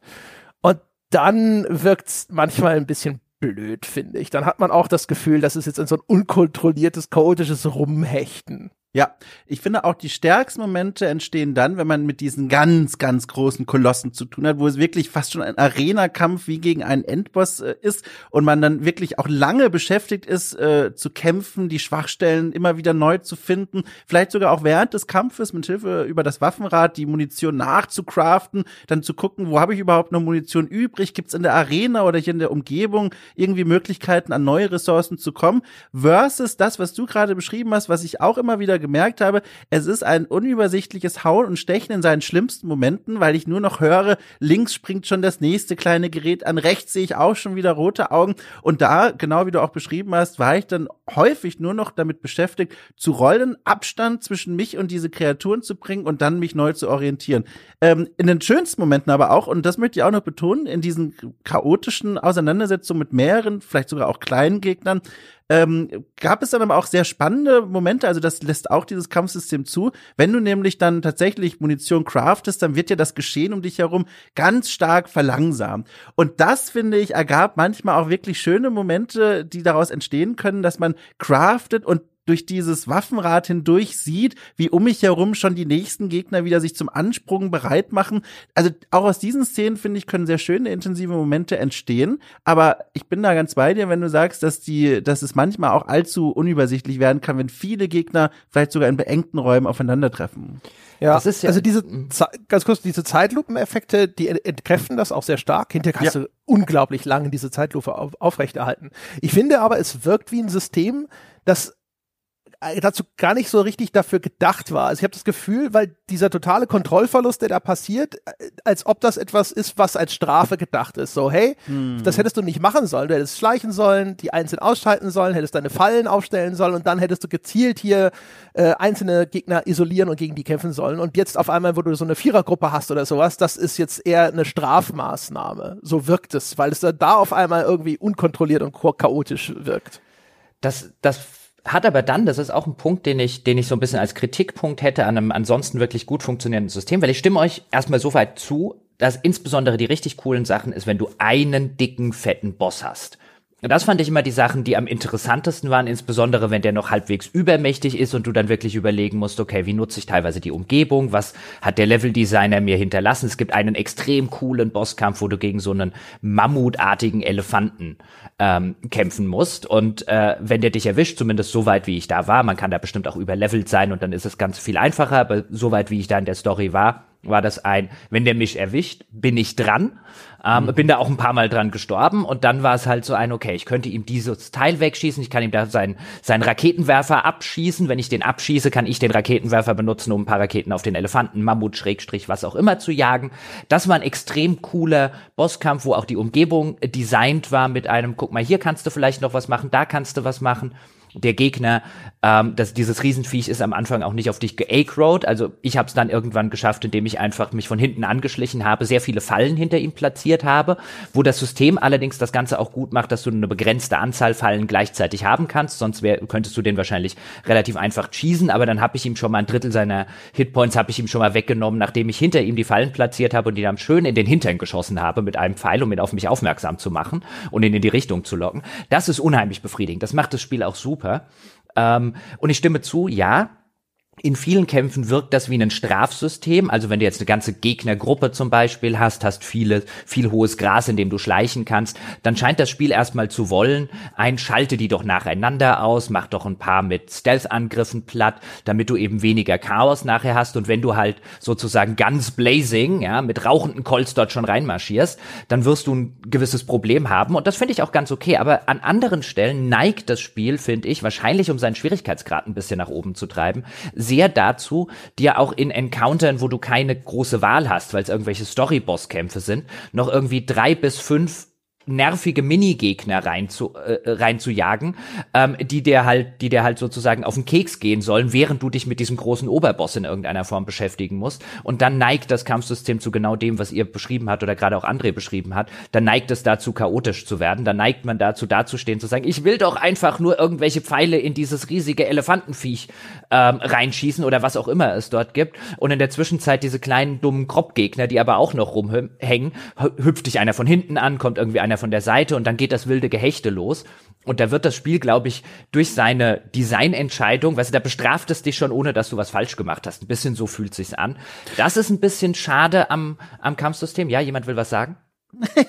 Und dann wirkt's manchmal ein bisschen blöd, finde ich. Dann hat man auch das Gefühl, das ist jetzt so ein unkontrolliertes, chaotisches Rumhechten. Ja, ich finde auch die stärksten Momente entstehen dann, wenn man mit diesen ganz, ganz großen Kolossen zu tun hat, wo es wirklich fast schon ein Arena-Kampf wie gegen einen Endboss äh, ist und man dann wirklich auch lange beschäftigt ist, äh, zu kämpfen, die Schwachstellen immer wieder neu zu finden, vielleicht sogar auch während des Kampfes mit Hilfe über das Waffenrad die Munition nachzucraften, dann zu gucken, wo habe ich überhaupt noch Munition übrig, gibt's in der Arena oder hier in der Umgebung irgendwie Möglichkeiten, an neue Ressourcen zu kommen, versus das, was du gerade beschrieben hast, was ich auch immer wieder gemerkt habe, es ist ein unübersichtliches Hauen und Stechen in seinen schlimmsten Momenten, weil ich nur noch höre, links springt schon das nächste kleine Gerät an, rechts sehe ich auch schon wieder rote Augen. Und da, genau wie du auch beschrieben hast, war ich dann häufig nur noch damit beschäftigt, zu rollen, Abstand zwischen mich und diese Kreaturen zu bringen und dann mich neu zu orientieren. Ähm, in den schönsten Momenten aber auch, und das möchte ich auch noch betonen, in diesen chaotischen Auseinandersetzungen mit mehreren, vielleicht sogar auch kleinen Gegnern, ähm, gab es dann aber auch sehr spannende Momente, also das lässt auch dieses Kampfsystem zu. Wenn du nämlich dann tatsächlich Munition craftest, dann wird ja das Geschehen um dich herum ganz stark verlangsamt. Und das, finde ich, ergab manchmal auch wirklich schöne Momente, die daraus entstehen können, dass man craftet und durch dieses Waffenrad hindurch sieht, wie um mich herum schon die nächsten Gegner wieder sich zum Ansprung bereit machen. Also auch aus diesen Szenen, finde ich, können sehr schöne, intensive Momente entstehen. Aber ich bin da ganz bei dir, wenn du sagst, dass die, dass es manchmal auch allzu unübersichtlich werden kann, wenn viele Gegner vielleicht sogar in beengten Räumen aufeinandertreffen. Ja, das ist ja also diese, ganz kurz, diese Zeitlupeneffekte, die entkräften das auch sehr stark. Hinterher kannst ja. du unglaublich lange diese Zeitlupe auf, aufrechterhalten. Ich finde aber, es wirkt wie ein System, das dazu gar nicht so richtig dafür gedacht war. Also ich habe das Gefühl, weil dieser totale Kontrollverlust, der da passiert, äh, als ob das etwas ist, was als Strafe gedacht ist. So, hey, hm. das hättest du nicht machen sollen. Du hättest schleichen sollen, die einzeln ausschalten sollen, hättest deine Fallen aufstellen sollen und dann hättest du gezielt hier äh, einzelne Gegner isolieren und gegen die kämpfen sollen. Und jetzt auf einmal, wo du so eine Vierergruppe hast oder sowas, das ist jetzt eher eine Strafmaßnahme. So wirkt es, weil es da auf einmal irgendwie unkontrolliert und chaotisch wirkt. Das, das hat aber dann, das ist auch ein Punkt, den ich, den ich so ein bisschen als Kritikpunkt hätte an einem ansonsten wirklich gut funktionierenden System, weil ich stimme euch erstmal so weit zu, dass insbesondere die richtig coolen Sachen ist, wenn du einen dicken, fetten Boss hast. Das fand ich immer die Sachen, die am interessantesten waren, insbesondere wenn der noch halbwegs übermächtig ist und du dann wirklich überlegen musst, okay, wie nutze ich teilweise die Umgebung, was hat der Leveldesigner mir hinterlassen? Es gibt einen extrem coolen Bosskampf, wo du gegen so einen mammutartigen Elefanten ähm, kämpfen musst und äh, wenn der dich erwischt, zumindest so weit wie ich da war, man kann da bestimmt auch überlevelt sein und dann ist es ganz viel einfacher, aber so weit wie ich da in der Story war, war das ein, wenn der mich erwischt, bin ich dran. Ähm, mhm. Bin da auch ein paar Mal dran gestorben und dann war es halt so ein, okay, ich könnte ihm dieses Teil wegschießen, ich kann ihm da seinen, seinen Raketenwerfer abschießen. Wenn ich den abschieße, kann ich den Raketenwerfer benutzen, um ein paar Raketen auf den Elefanten, Mammut, Schrägstrich, was auch immer zu jagen. Das war ein extrem cooler Bosskampf, wo auch die Umgebung designt war mit einem, guck mal, hier kannst du vielleicht noch was machen, da kannst du was machen der Gegner, ähm, dass dieses Riesenviech ist am Anfang auch nicht auf dich geacrowed. Also ich habe es dann irgendwann geschafft, indem ich einfach mich von hinten angeschlichen habe, sehr viele Fallen hinter ihm platziert habe, wo das System allerdings das Ganze auch gut macht, dass du eine begrenzte Anzahl Fallen gleichzeitig haben kannst. Sonst wär, könntest du den wahrscheinlich relativ einfach cheesen, aber dann habe ich ihm schon mal ein Drittel seiner Hitpoints habe ich ihm schon mal weggenommen, nachdem ich hinter ihm die Fallen platziert habe und die dann schön in den Hintern geschossen habe mit einem Pfeil, um ihn auf mich aufmerksam zu machen und ihn in die Richtung zu locken. Das ist unheimlich befriedigend. Das macht das Spiel auch super super. Ähm, und ich stimme zu, ja, in vielen Kämpfen wirkt das wie ein Strafsystem. Also wenn du jetzt eine ganze Gegnergruppe zum Beispiel hast, hast viele, viel hohes Gras, in dem du schleichen kannst, dann scheint das Spiel erstmal zu wollen, ein schalte die doch nacheinander aus, mach doch ein paar mit Stealth-Angriffen platt, damit du eben weniger Chaos nachher hast. Und wenn du halt sozusagen ganz blazing, ja, mit rauchenden Colts dort schon reinmarschierst, dann wirst du ein gewisses Problem haben. Und das finde ich auch ganz okay. Aber an anderen Stellen neigt das Spiel, finde ich, wahrscheinlich um seinen Schwierigkeitsgrad ein bisschen nach oben zu treiben, sehr dazu, dir auch in Encountern, wo du keine große Wahl hast, weil es irgendwelche Story-Boss-Kämpfe sind, noch irgendwie drei bis fünf nervige Minigegner rein zu, äh, rein zu jagen, ähm, die dir halt, die dir halt sozusagen auf den Keks gehen sollen, während du dich mit diesem großen Oberboss in irgendeiner Form beschäftigen musst. Und dann neigt das Kampfsystem zu genau dem, was ihr beschrieben habt oder gerade auch André beschrieben hat. Dann neigt es dazu, chaotisch zu werden. Dann neigt man dazu, dazustehen, zu sagen, ich will doch einfach nur irgendwelche Pfeile in dieses riesige Elefantenviech ähm, reinschießen oder was auch immer es dort gibt. Und in der Zwischenzeit diese kleinen dummen Kropfgegner, die aber auch noch rumhängen, hüpft dich einer von hinten an, kommt irgendwie einer von der Seite und dann geht das wilde Gehechte los. Und da wird das Spiel, glaube ich, durch seine Designentscheidung, weißt du, da bestraft es dich schon, ohne dass du was falsch gemacht hast. Ein bisschen so fühlt sich's an. Das ist ein bisschen schade am, am Kampfsystem. Ja, jemand will was sagen?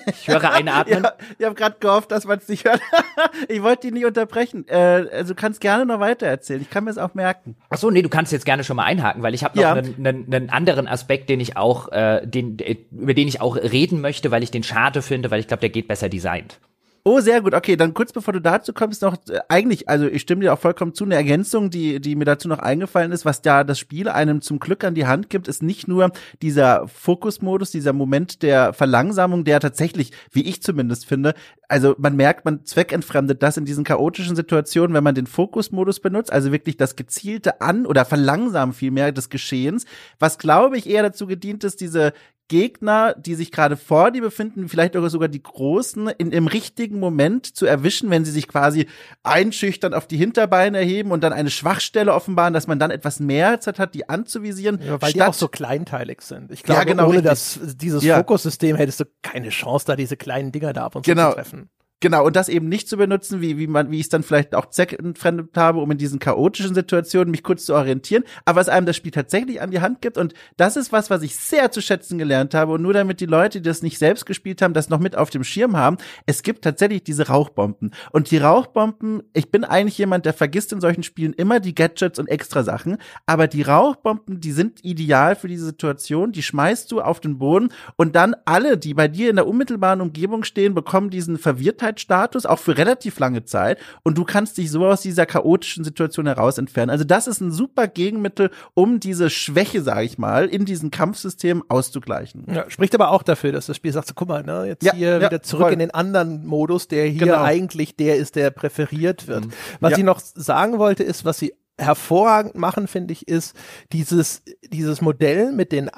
Ich höre einatmen. [laughs] ja, ich habe gerade gehofft, dass man es nicht hört. [laughs] ich wollte dich nicht unterbrechen. Äh, also du kannst gerne noch weiter erzählen. Ich kann mir es auch merken. Ach so, nee, du kannst jetzt gerne schon mal einhaken, weil ich habe noch Ja. einen, einen, einen anderen Aspekt, den ich auch, äh, den, äh, über den ich auch reden möchte, weil ich den schade finde, weil ich glaube, der geht besser designt. Oh, sehr gut. Okay, dann kurz bevor du dazu kommst, noch äh, eigentlich, also ich stimme dir auch vollkommen zu, eine Ergänzung, die, die mir dazu noch eingefallen ist, was da das Spiel einem zum Glück an die Hand gibt, ist nicht nur dieser Fokusmodus, dieser Moment der Verlangsamung, der tatsächlich, wie ich zumindest finde, also man merkt, man zweckentfremdet das in diesen chaotischen Situationen, wenn man den Fokusmodus benutzt, also wirklich das gezielte An- oder Verlangsamen vielmehr des Geschehens, was glaube ich eher dazu gedient ist, diese Gegner, die sich gerade vor dir befinden, vielleicht auch sogar die Großen, in im richtigen Moment zu erwischen, wenn sie sich quasi einschüchtern auf die Hinterbeine erheben und dann eine Schwachstelle offenbaren, dass man dann etwas mehr Zeit hat, die anzuvisieren. Ja, weil die auch so kleinteilig sind. Ich glaube, Ja, genau, ohne richtig. das, dieses Ja. Fokussystem hättest du keine Chance, da diese kleinen Dinger da ab und Genau. zu treffen. Genau, und das eben nicht zu benutzen, wie, wie man, wie ich es dann vielleicht auch zweckentfremdet habe, um in diesen chaotischen Situationen mich kurz zu orientieren, aber was einem das Spiel tatsächlich an die Hand gibt. Und das ist was, was ich sehr zu schätzen gelernt habe. Und nur damit die Leute, die das nicht selbst gespielt haben, das noch mit auf dem Schirm haben. Es gibt tatsächlich diese Rauchbomben. Und die Rauchbomben, ich bin eigentlich jemand, der vergisst in solchen Spielen immer die Gadgets und extra Sachen. Aber die Rauchbomben, die sind ideal für diese Situation. Die schmeißt du auf den Boden und dann alle, die bei dir in der unmittelbaren Umgebung stehen, bekommen diesen Verwirrtheitsstatus auch für relativ lange Zeit. Und du kannst dich so aus dieser chaotischen Situation heraus entfernen. Also das ist ein super Gegenmittel, um diese Schwäche, sage ich mal, in diesem Kampfsystem auszugleichen. Ja, spricht aber auch dafür, dass das Spiel sagt, so, guck mal, ne, jetzt Ja, hier ja, wieder zurück voll. in den anderen Modus, der hier Genau. eigentlich der ist, der präferiert wird. Was Ja. ich noch sagen wollte, ist, was sie hervorragend machen, finde ich, ist dieses, dieses Modell mit den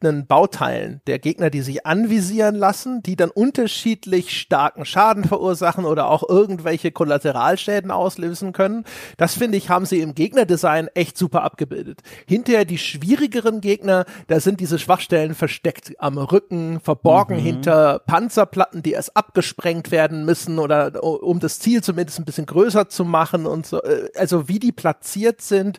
einzelnen Bauteilen der Gegner, die sich anvisieren lassen, die dann unterschiedlich starken Schaden verursachen oder auch irgendwelche Kollateralschäden auslösen können. Das finde ich, haben sie im Gegnerdesign echt super abgebildet. Hinterher die schwierigeren Gegner, da sind diese Schwachstellen versteckt am Rücken, verborgen hinter Panzerplatten, die erst abgesprengt werden müssen oder um das Ziel zumindest ein bisschen größer zu machen und so. Äh, Also wie die platziert sind,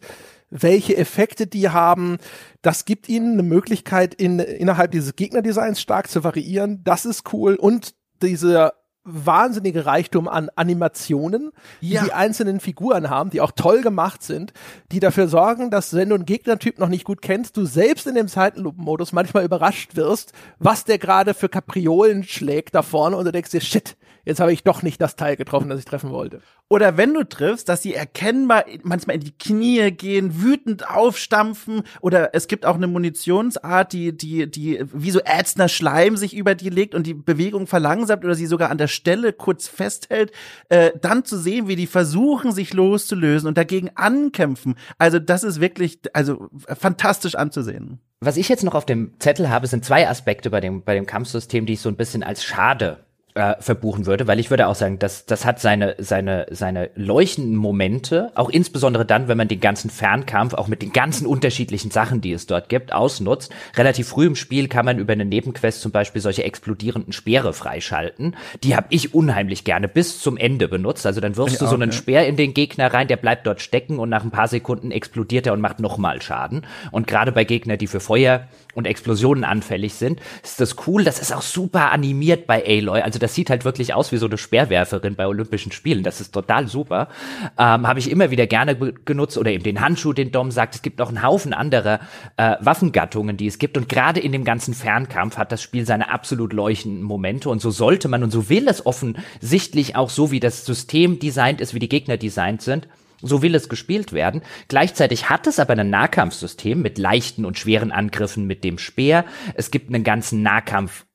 welche Effekte die haben. Das gibt ihnen eine Möglichkeit, in, innerhalb dieses Gegnerdesigns stark zu variieren. Das ist cool. Und dieser wahnsinnige Reichtum an Animationen, die Ja. die einzelnen Figuren haben, die auch toll gemacht sind, die dafür sorgen, dass wenn du einen Gegnertyp noch nicht gut kennst, du selbst in dem Zeitenlupenmodus manchmal überrascht wirst, was der gerade für Kapriolen schlägt da vorne und du denkst dir, shit, jetzt habe ich doch nicht das Teil getroffen, das ich treffen wollte. Oder wenn du triffst, dass sie erkennbar manchmal in die Knie gehen, wütend aufstampfen oder es gibt auch eine Munitionsart, die, die, die wie so ätzender Schleim sich über die legt und die Bewegung verlangsamt oder sie sogar an der Stelle kurz festhält, äh, dann zu sehen, wie die versuchen, sich loszulösen und dagegen ankämpfen. Also das ist wirklich, also fantastisch anzusehen. Was ich jetzt noch auf dem Zettel habe, sind zwei Aspekte bei dem, bei dem Kampfsystem, die ich so ein bisschen als schade äh, verbuchen würde, weil ich würde auch sagen, das, das hat seine, seine, seine leuchtenden Momente, auch insbesondere dann, wenn man den ganzen Fernkampf, auch mit den ganzen unterschiedlichen Sachen, die es dort gibt, ausnutzt. Relativ früh im Spiel kann man über eine Nebenquest zum Beispiel solche explodierenden Speere freischalten. Die habe ich unheimlich gerne bis zum Ende benutzt. Also dann wirfst Ich du auch, so einen ja. Speer in den Gegner rein, der bleibt dort stecken und nach ein paar Sekunden explodiert er und macht nochmal Schaden. Und gerade bei Gegnern, die für Feuer und Explosionen anfällig sind, ist das cool. Das ist auch super animiert bei Aloy. Also das sieht halt wirklich aus wie so eine Speerwerferin bei Olympischen Spielen. Das ist total super. Ähm, Habe ich immer wieder gerne genutzt. Oder eben den Handschuh, den Dom sagt. Es gibt noch einen Haufen anderer äh, Waffengattungen, die es gibt. Und gerade in dem ganzen Fernkampf hat das Spiel seine absolut leuchtenden Momente. Und so sollte man und so will es offensichtlich auch so, wie das System designt ist, wie die Gegner designt sind, so will es gespielt werden. Gleichzeitig hat es aber ein Nahkampfsystem mit leichten und schweren Angriffen mit dem Speer. Es gibt einen ganzen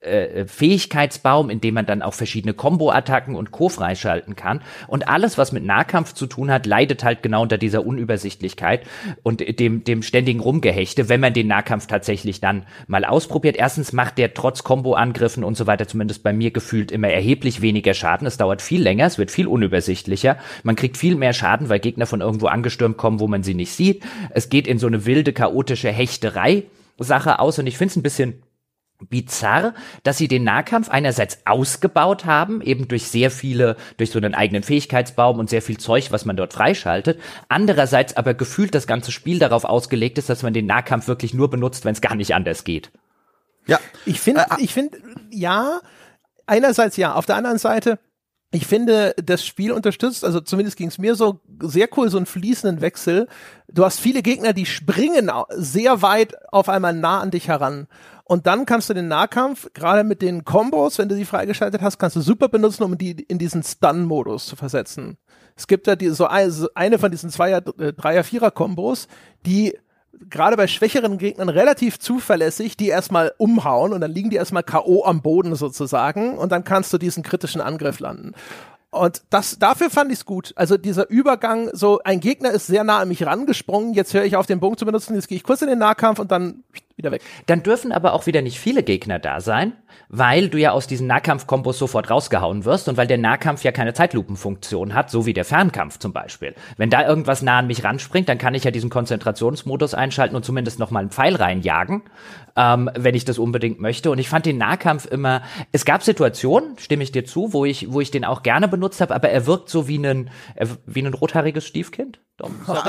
Nahkampf-Fähigkeitsbaum, in dem man dann auch verschiedene Combo-Attacken und Co. freischalten kann. Und alles, was mit Nahkampf zu tun hat, leidet halt genau unter dieser Unübersichtlichkeit und dem, dem ständigen Rumgehechte, wenn man den Nahkampf tatsächlich dann mal ausprobiert. Erstens macht der trotz Combo-Angriffen und so weiter zumindest bei mir gefühlt immer erheblich weniger Schaden. Es dauert viel länger, es wird viel unübersichtlicher. Man kriegt viel mehr Schaden, weil Gegner von irgendwo angestürmt kommen, wo man sie nicht sieht. Es geht in so eine wilde, chaotische Hechterei. Sache aus und ich finde es ein bisschen bizarr, dass sie den Nahkampf einerseits ausgebaut haben, eben durch sehr viele, durch so einen eigenen Fähigkeitsbaum und sehr viel Zeug, was man dort freischaltet. Andererseits aber gefühlt das ganze Spiel darauf ausgelegt ist, dass man den Nahkampf wirklich nur benutzt, wenn es gar nicht anders geht. Ja, Ich finde, Äh, ich finde, ja, einerseits ja, auf der anderen Seite, ich finde, das Spiel unterstützt, also zumindest ging es mir so sehr cool, so einen fließenden Wechsel. Du hast viele Gegner, die springen sehr weit auf einmal nah an dich heran. Und dann kannst du den Nahkampf, gerade mit den Combos, wenn du sie freigeschaltet hast, kannst du super benutzen, um die in diesen Stun-Modus zu versetzen. Es gibt da die, so so eine von diesen Zweier-, äh, Dreier-, Vierer-Kombos, die gerade bei schwächeren Gegnern relativ zuverlässig, die erstmal umhauen und dann liegen die erstmal K.O. am Boden sozusagen und dann kannst du diesen kritischen Angriff landen. Und das, dafür fand ich es gut. Also dieser Übergang, so ein Gegner ist sehr nah an mich rangesprungen, jetzt höre ich auf den Bogen zu benutzen, jetzt gehe ich kurz in den Nahkampf und dann wieder weg. Dann dürfen aber auch wieder nicht viele Gegner da sein, weil du ja aus diesen Nahkampf-Kombos sofort rausgehauen wirst und weil der Nahkampf ja keine Zeitlupenfunktion hat, so wie der Fernkampf zum Beispiel. Wenn da irgendwas nah an mich ranspringt, dann kann ich ja diesen Konzentrationsmodus einschalten und zumindest noch mal einen Pfeil reinjagen, ähm, wenn ich das unbedingt möchte. Und ich fand den Nahkampf immer, es gab Situationen, stimme ich dir zu, wo ich, wo ich den auch gerne benutzt habe, aber er wirkt so wie ein, wie ein rothaariges Stiefkind. Dom, [laughs] sorry.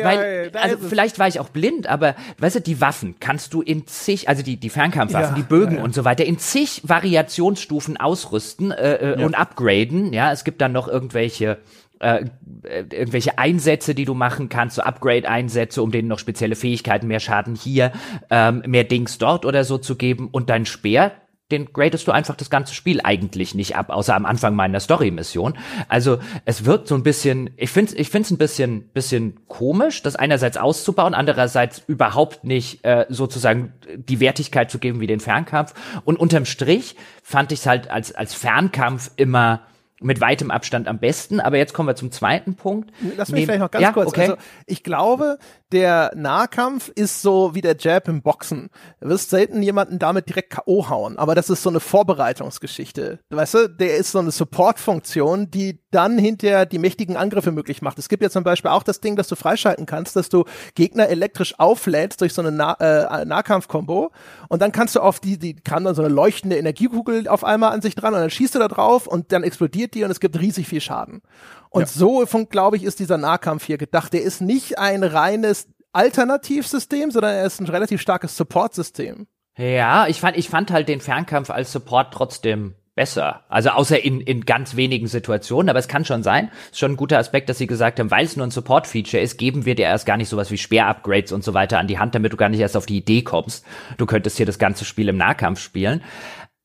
Ja, weil, also vielleicht war ich auch blind, aber weißt du, die Waffen kannst du in zig, also die, die Fernkampfwaffen, Ja, die Bögen ja, ja. und so weiter, in zig Variationsstufen ausrüsten äh, äh, und upgraden. Ja, es gibt dann noch irgendwelche äh, irgendwelche Einsätze, die du machen kannst, so Upgrade-Einsätze, um denen noch spezielle Fähigkeiten, mehr Schaden hier, ähm, mehr Dings dort oder so zu geben. Und dein Speer, den gradest du einfach das ganze Spiel eigentlich nicht ab, außer am Anfang meiner Story-Mission. Also es wirkt so ein bisschen, ich finde es ich find's ein bisschen, bisschen komisch, das einerseits auszubauen, andererseits überhaupt nicht äh, sozusagen die Wertigkeit zu geben wie den Fernkampf. Und unterm Strich fand ich es halt als, als Fernkampf immer mit weitem Abstand am besten. Aber jetzt kommen wir zum zweiten Punkt. Lass mich Neben- vielleicht noch ganz ja, kurz. Okay. Also, ich glaube, der Nahkampf ist so wie der Jab im Boxen. Du wirst selten jemanden damit direkt K.O. hauen, aber das ist so eine Vorbereitungsgeschichte. Weißt du, der ist so eine Support-Funktion, die dann hinterher die mächtigen Angriffe möglich macht. Es gibt ja zum Beispiel auch das Ding, dass du freischalten kannst, dass du Gegner elektrisch auflädst durch so eine nah äh, Nahkampf-Kombo und dann kannst du auf die, die kann dann so eine leuchtende Energiekugel auf einmal an sich dran und dann schießt du da drauf und dann explodiert die und es gibt riesig viel Schaden. Und so, von, glaube ich, ist dieser Nahkampf hier gedacht. Der ist nicht ein reines Alternativsystem, sondern er ist ein relativ starkes Support-System. Ja, ich fand, ich fand halt den Fernkampf als Support trotzdem besser. Also außer in, in ganz wenigen Situationen, aber es kann schon sein. Ist schon ein guter Aspekt, dass sie gesagt haben, weil es nur ein Support-Feature ist, geben wir dir erst gar nicht sowas wie Speer-Upgrades und so weiter an die Hand, damit du gar nicht erst auf die Idee kommst. Du könntest hier das ganze Spiel im Nahkampf spielen.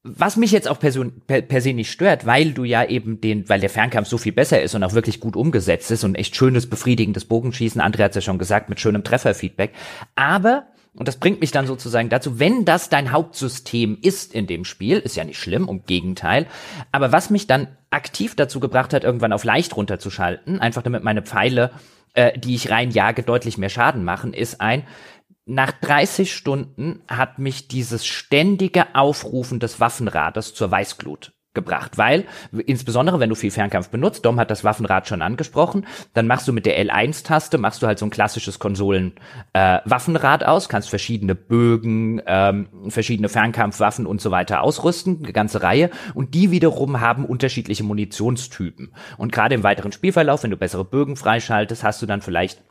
Was mich jetzt auch person, per, per se nicht stört, weil du ja eben den, weil der Fernkampf so viel besser ist und auch wirklich gut umgesetzt ist und echt schönes, befriedigendes Bogenschießen, André hat es ja schon gesagt, mit schönem Trefferfeedback. Aber, und das bringt mich dann sozusagen dazu, wenn das dein Hauptsystem ist in dem Spiel, ist ja nicht schlimm, im Gegenteil, aber was mich dann aktiv dazu gebracht hat, irgendwann auf leicht runterzuschalten, einfach damit meine Pfeile, äh, die ich reinjage, deutlich mehr Schaden machen, ist ein, nach 30 Stunden hat mich dieses ständige Aufrufen des Waffenrades zur Weißglut gebracht, weil insbesondere wenn du viel Fernkampf benutzt, Dom hat das Waffenrad schon angesprochen, dann machst du mit der L1-Taste machst du halt so ein klassisches Konsolen äh, aus, kannst verschiedene Bögen, ähm, verschiedene Fernkampfwaffen und so weiter ausrüsten, eine ganze Reihe und die wiederum haben unterschiedliche Munitionstypen. Und gerade im weiteren Spielverlauf, wenn du bessere Bögen freischaltest, hast du dann vielleicht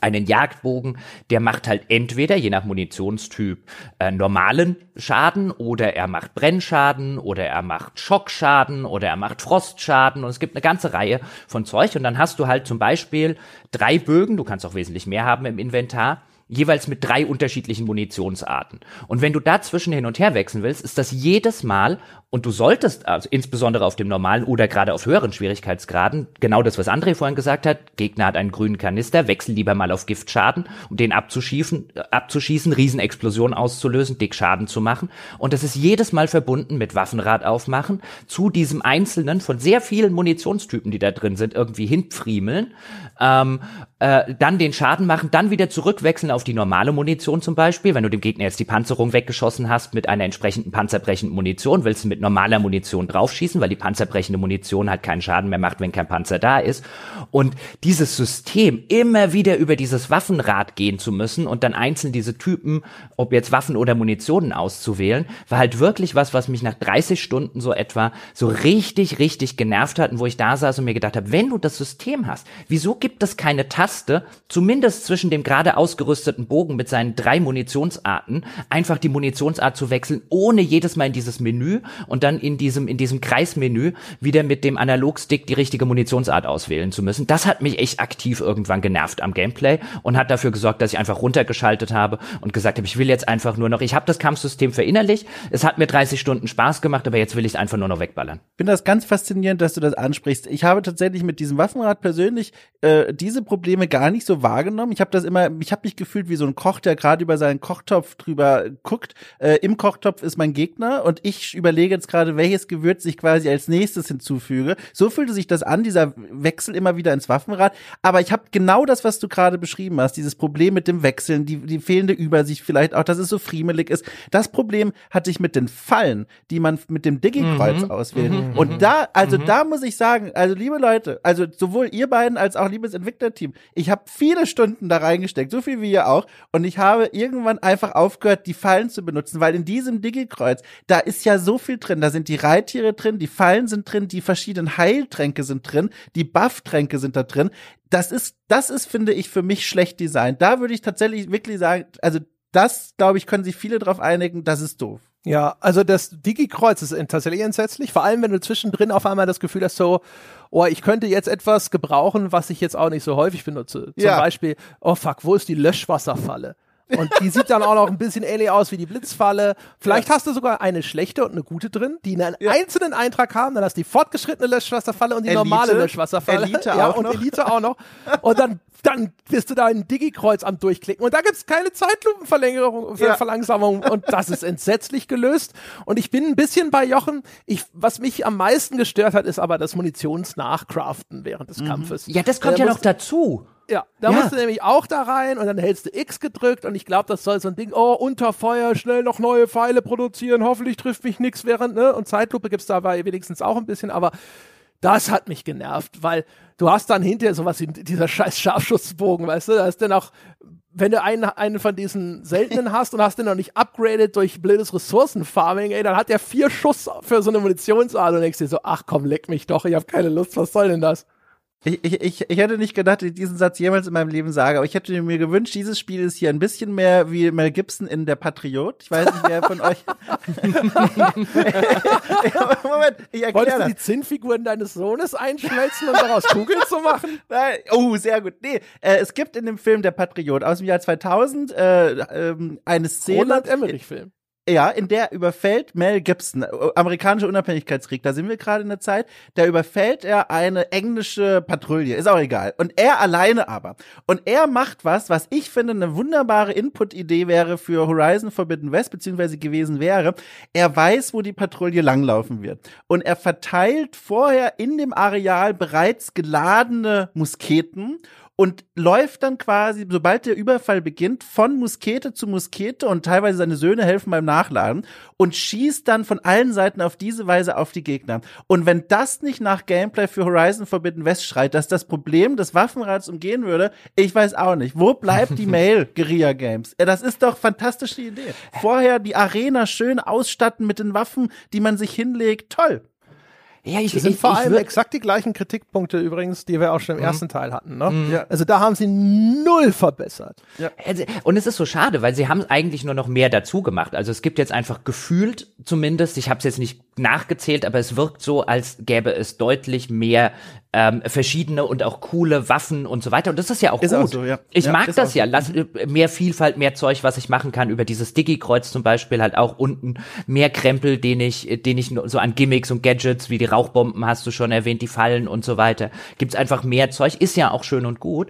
einen Jagdbogen, der macht halt entweder, je nach Munitionstyp, äh, normalen Schaden oder er macht Brennschaden oder er macht Schockschaden oder er macht Frostschaden und es gibt eine ganze Reihe von Zeug und dann hast du halt zum Beispiel drei Bögen, du kannst auch wesentlich mehr haben im Inventar, jeweils mit drei unterschiedlichen Munitionsarten. Und wenn du dazwischen hin und her wechseln willst, ist das jedes Mal und du solltest, also insbesondere auf dem normalen oder gerade auf höheren Schwierigkeitsgraden, genau das, was André vorhin gesagt hat, Gegner hat einen grünen Kanister, wechsel lieber mal auf Giftschaden, um den abzuschießen, äh, abzuschießen, Riesenexplosion auszulösen, dick Schaden zu machen. Und das ist jedes Mal verbunden mit Waffenrad aufmachen, zu diesem einzelnen von sehr vielen Munitionstypen, die da drin sind, irgendwie hinpfriemeln, ähm, äh, dann den Schaden machen, dann wieder zurückwechseln auf die normale Munition zum Beispiel. Wenn du dem Gegner jetzt die Panzerung weggeschossen hast mit einer entsprechenden panzerbrechenden Munition, willst du mit normaler Munition draufschießen, weil die panzerbrechende Munition halt keinen Schaden mehr macht, wenn kein Panzer da ist. Und dieses System immer wieder über dieses Waffenrad gehen zu müssen und dann einzeln diese Typen, ob jetzt Waffen oder Munitionen auszuwählen, war halt wirklich was, was mich nach 30 Stunden so etwa so richtig, richtig genervt hat und wo ich da saß und mir gedacht habe, wenn du das System hast, wieso gibt es keine Taste, zumindest zwischen dem gerade ausgerüsteten Bogen mit seinen drei Munitionsarten, einfach die Munitionsart zu wechseln, ohne jedes Mal in dieses Menü und dann in diesem, in diesem Kreismenü wieder mit dem Analogstick die richtige Munitionsart auswählen zu müssen. Das hat mich echt aktiv irgendwann genervt am Gameplay und hat dafür gesorgt, dass ich einfach runtergeschaltet habe und gesagt habe, ich will jetzt einfach nur noch, ich habe das Kampfsystem verinnerlicht, es hat mir 30 Stunden Spaß gemacht, aber jetzt will ich es einfach nur noch wegballern. Ich finde das ganz faszinierend, dass du das ansprichst. Ich habe tatsächlich mit diesem Waffenrad persönlich äh, diese Probleme gar nicht so wahrgenommen. Ich habe das immer, ich habe mich gefühlt wie so ein Koch, der gerade über seinen Kochtopf drüber guckt. Äh, Im Kochtopf ist mein Gegner und ich überlege jetzt gerade, welches Gewürz ich quasi als nächstes hinzufüge. So fühlte sich das an, dieser Wechsel immer wieder ins Waffenrad. Aber ich habe genau das, was du gerade beschrieben hast, dieses Problem mit dem Wechseln, die, die fehlende Übersicht vielleicht auch, dass es so friemelig ist. Das Problem hatte ich mit den Fallen, die man mit dem Digi-Kreuz mhm. auswählt. Mhm. Und da, also mhm. da muss ich sagen, also liebe Leute, also sowohl ihr beiden als auch liebes Entwicklerteam, ich habe viele Stunden da reingesteckt, so viel wie ihr auch, und ich habe irgendwann einfach aufgehört, die Fallen zu benutzen, weil in diesem Digi-Kreuz, da ist ja so viel drin. Da sind die Reittiere drin, die Fallen sind drin, die verschiedenen Heiltränke sind drin, die Buff-Tränke sind da drin. Das ist, das ist, finde ich, für mich schlecht designt. Da würde ich tatsächlich wirklich sagen, also das, glaube ich, können sich viele darauf einigen, das ist doof. Ja, also das Digi-Kreuz ist tatsächlich entsetzlich, vor allem wenn du zwischendrin auf einmal das Gefühl hast, so, oh, ich könnte jetzt etwas gebrauchen, was ich jetzt auch nicht so häufig benutze. Zum ja. Beispiel, oh fuck, wo ist die Löschwasserfalle? Und die sieht dann auch noch ein bisschen ähnlich aus wie die Blitzfalle. Vielleicht ja. hast du sogar eine schlechte und eine gute drin, die einen ja. einzelnen Eintrag haben. Dann hast du die fortgeschrittene Löschwasserfalle und die Elite. normale Löschwasserfalle. Elite ja, auch und noch. Elite auch noch. Und dann, dann bist du da ein Digi-Kreuz am Durchklicken. Und da gibt's keine Zeitlupenverlängerung, ja. Verlangsamung. Und das ist entsetzlich gelöst. Und ich bin ein bisschen bei Jochen. Ich, was mich am meisten gestört hat, ist aber das Munitionsnachcraften während des mhm. Kampfes. Ja, das kommt äh, ja noch dazu. Ja, da ja. musst du nämlich auch da rein und dann hältst du X gedrückt und ich glaube, das soll so ein Ding, oh, unter Feuer, schnell noch neue Pfeile produzieren, hoffentlich trifft mich nichts während, ne? Und Zeitlupe gibt's dabei wenigstens auch ein bisschen, aber das hat mich genervt, weil du hast dann hinterher sowas wie dieser scheiß Scharfschussbogen, weißt du, da ist dann auch, wenn du einen, einen von diesen seltenen [laughs] hast und hast den noch nicht upgraded durch blödes Ressourcenfarming, ey, dann hat der vier Schuss für so eine Munitionsart und denkst dir so, ach komm, leck mich doch, ich habe keine Lust, was soll denn das? Ich, ich, ich, ich hätte nicht gedacht, dass ich diesen Satz jemals in meinem Leben sage, aber ich hätte mir gewünscht, dieses Spiel ist hier ein bisschen mehr wie Mel Gibson in Der Patriot. Ich weiß nicht, wer von euch. [laughs] Moment, ich erkläre Wolltest du die Zinnfiguren deines Sohnes einschmelzen und daraus Kugeln zu machen? [laughs] Nein. Oh, sehr gut. Nee, äh, es gibt in dem Film Der Patriot aus dem Jahr 2000 äh, äh, eine Szene. Roland Emmerich-Film. Ja, in der überfällt Mel Gibson, äh, amerikanische Unabhängigkeitskrieg, da sind wir gerade in der Zeit, da überfällt er eine englische Patrouille, ist auch egal. Und er alleine aber. Und er macht was, was ich finde eine wunderbare Input-Idee wäre für Horizon Forbidden West, beziehungsweise gewesen wäre. Er weiß, wo die Patrouille langlaufen wird. Und er verteilt vorher in dem Areal bereits geladene Musketen und läuft dann quasi, sobald der Überfall beginnt, von Muskete zu Muskete und teilweise seine Söhne helfen beim Nachladen und schießt dann von allen Seiten auf diese Weise auf die Gegner. Und wenn das nicht nach Gameplay für Horizon Forbidden West schreit, dass das Problem des Waffenrads umgehen würde, ich weiß auch nicht. Wo bleibt die [laughs] Mail, Guerilla Games? Das ist doch fantastische Idee. Vorher die Arena schön ausstatten mit den Waffen, die man sich hinlegt. Toll. Ja, ich, das sind ich, vor allem exakt die gleichen Kritikpunkte übrigens, die wir auch schon im mhm. ersten Teil hatten. Ne? Mhm. Ja. Also da haben sie null verbessert. Ja. Also, und es ist so schade, weil sie haben eigentlich nur noch mehr dazu gemacht. Also es gibt jetzt einfach gefühlt zumindest, ich habe es jetzt nicht nachgezählt, aber es wirkt so, als gäbe es deutlich mehr ähm, verschiedene und auch coole Waffen und so weiter. Und das ist ja auch ist gut. Auch so, ja. Ich ja, mag das ja. So. Lass, mehr Vielfalt, mehr Zeug, was ich machen kann über dieses Digi-Kreuz zum Beispiel, halt auch unten mehr Krempel, den ich, den ich so an Gimmicks und Gadgets wie die Rauchbomben hast du schon erwähnt, die Fallen und so weiter. Gibt's einfach mehr Zeug, ist ja auch schön und gut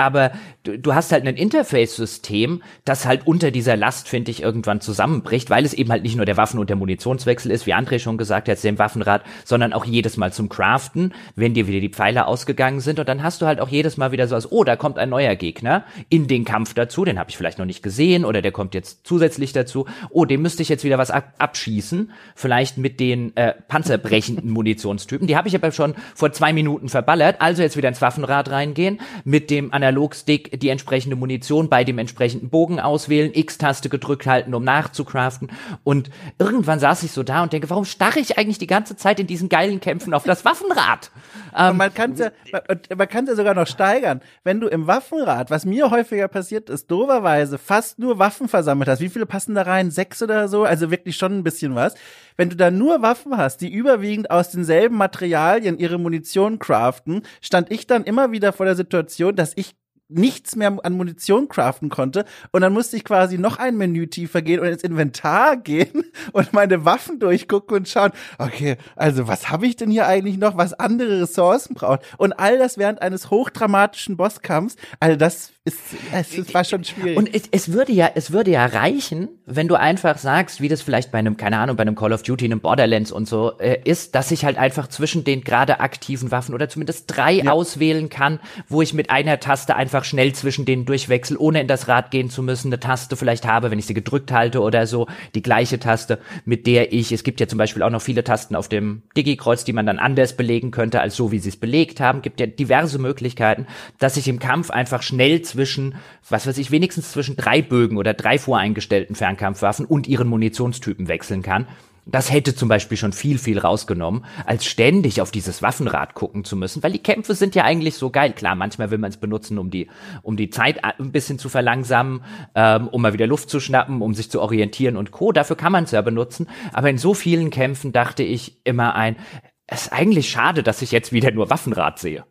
aber du, du hast halt ein Interface-System, das halt unter dieser Last, finde ich, irgendwann zusammenbricht, weil es eben halt nicht nur der Waffen- und der Munitionswechsel ist, wie André schon gesagt hat, dem Waffenrad, sondern auch jedes Mal zum Craften, wenn dir wieder die Pfeile ausgegangen sind. Und dann hast du halt auch jedes Mal wieder so als, oh, da kommt ein neuer Gegner in den Kampf dazu, den habe ich vielleicht noch nicht gesehen oder der kommt jetzt zusätzlich dazu, oh, dem müsste ich jetzt wieder was ab abschießen, vielleicht mit den äh, panzerbrechenden [laughs] Munitionstypen, die habe ich aber schon vor zwei Minuten verballert, also jetzt wieder ins Waffenrad reingehen, mit dem Analyse Analogstick die entsprechende Munition bei dem entsprechenden Bogen auswählen, X-Taste gedrückt halten, um nachzucraften. Und irgendwann saß ich so da und denke, warum starre ich eigentlich die ganze Zeit in diesen geilen Kämpfen auf das Waffenrad? Ähm, man kann ja, man, man kann ja sogar noch steigern. Wenn du im Waffenrad, was mir häufiger passiert ist, doverweise fast nur Waffen versammelt hast. Wie viele passen da rein? Sechs oder so? Also wirklich schon ein bisschen was. Wenn du da nur Waffen hast, die überwiegend aus denselben Materialien ihre Munition craften, stand ich dann immer wieder vor der Situation, dass ich nichts mehr an Munition craften konnte. Und dann musste ich quasi noch ein Menü tiefer gehen und ins Inventar [laughs] gehen und meine Waffen durchgucken und schauen, okay, also was habe ich denn hier eigentlich noch, was andere Ressourcen braucht? Und all das während eines hochdramatischen Bosskampfs. Also das ist, es war schon schwierig. Und es, es würde ja, es würde ja reichen, wenn du einfach sagst, wie das vielleicht bei einem, keine Ahnung, bei einem Call of Duty, einem Borderlands und so äh, ist, dass ich halt einfach zwischen den gerade aktiven Waffen oder zumindest drei ja. auswählen kann, wo ich mit einer Taste einfach schnell zwischen denen durchwechsel, ohne in das Rad gehen zu müssen, eine Taste vielleicht habe, wenn ich sie gedrückt halte oder so, die gleiche Taste, mit der ich, es gibt ja zum Beispiel auch noch viele Tasten auf dem Digi-Kreuz, die man dann anders belegen könnte, als so, wie sie es belegt haben, gibt ja diverse Möglichkeiten, dass ich im Kampf einfach schnell zwischen, was weiß ich, wenigstens zwischen drei Bögen oder drei voreingestellten Fernkampfwaffen und ihren Munitionstypen wechseln kann. Das hätte zum Beispiel schon viel, viel rausgenommen, als ständig auf dieses Waffenrad gucken zu müssen, weil die Kämpfe sind ja eigentlich so geil. Klar, manchmal will man es benutzen, um die, um die Zeit ein bisschen zu verlangsamen, ähm, um mal wieder Luft zu schnappen, um sich zu orientieren und Co. Dafür kann man es ja benutzen. Aber in so vielen Kämpfen dachte ich immer ein, es ist eigentlich schade, dass ich jetzt wieder nur Waffenrad sehe.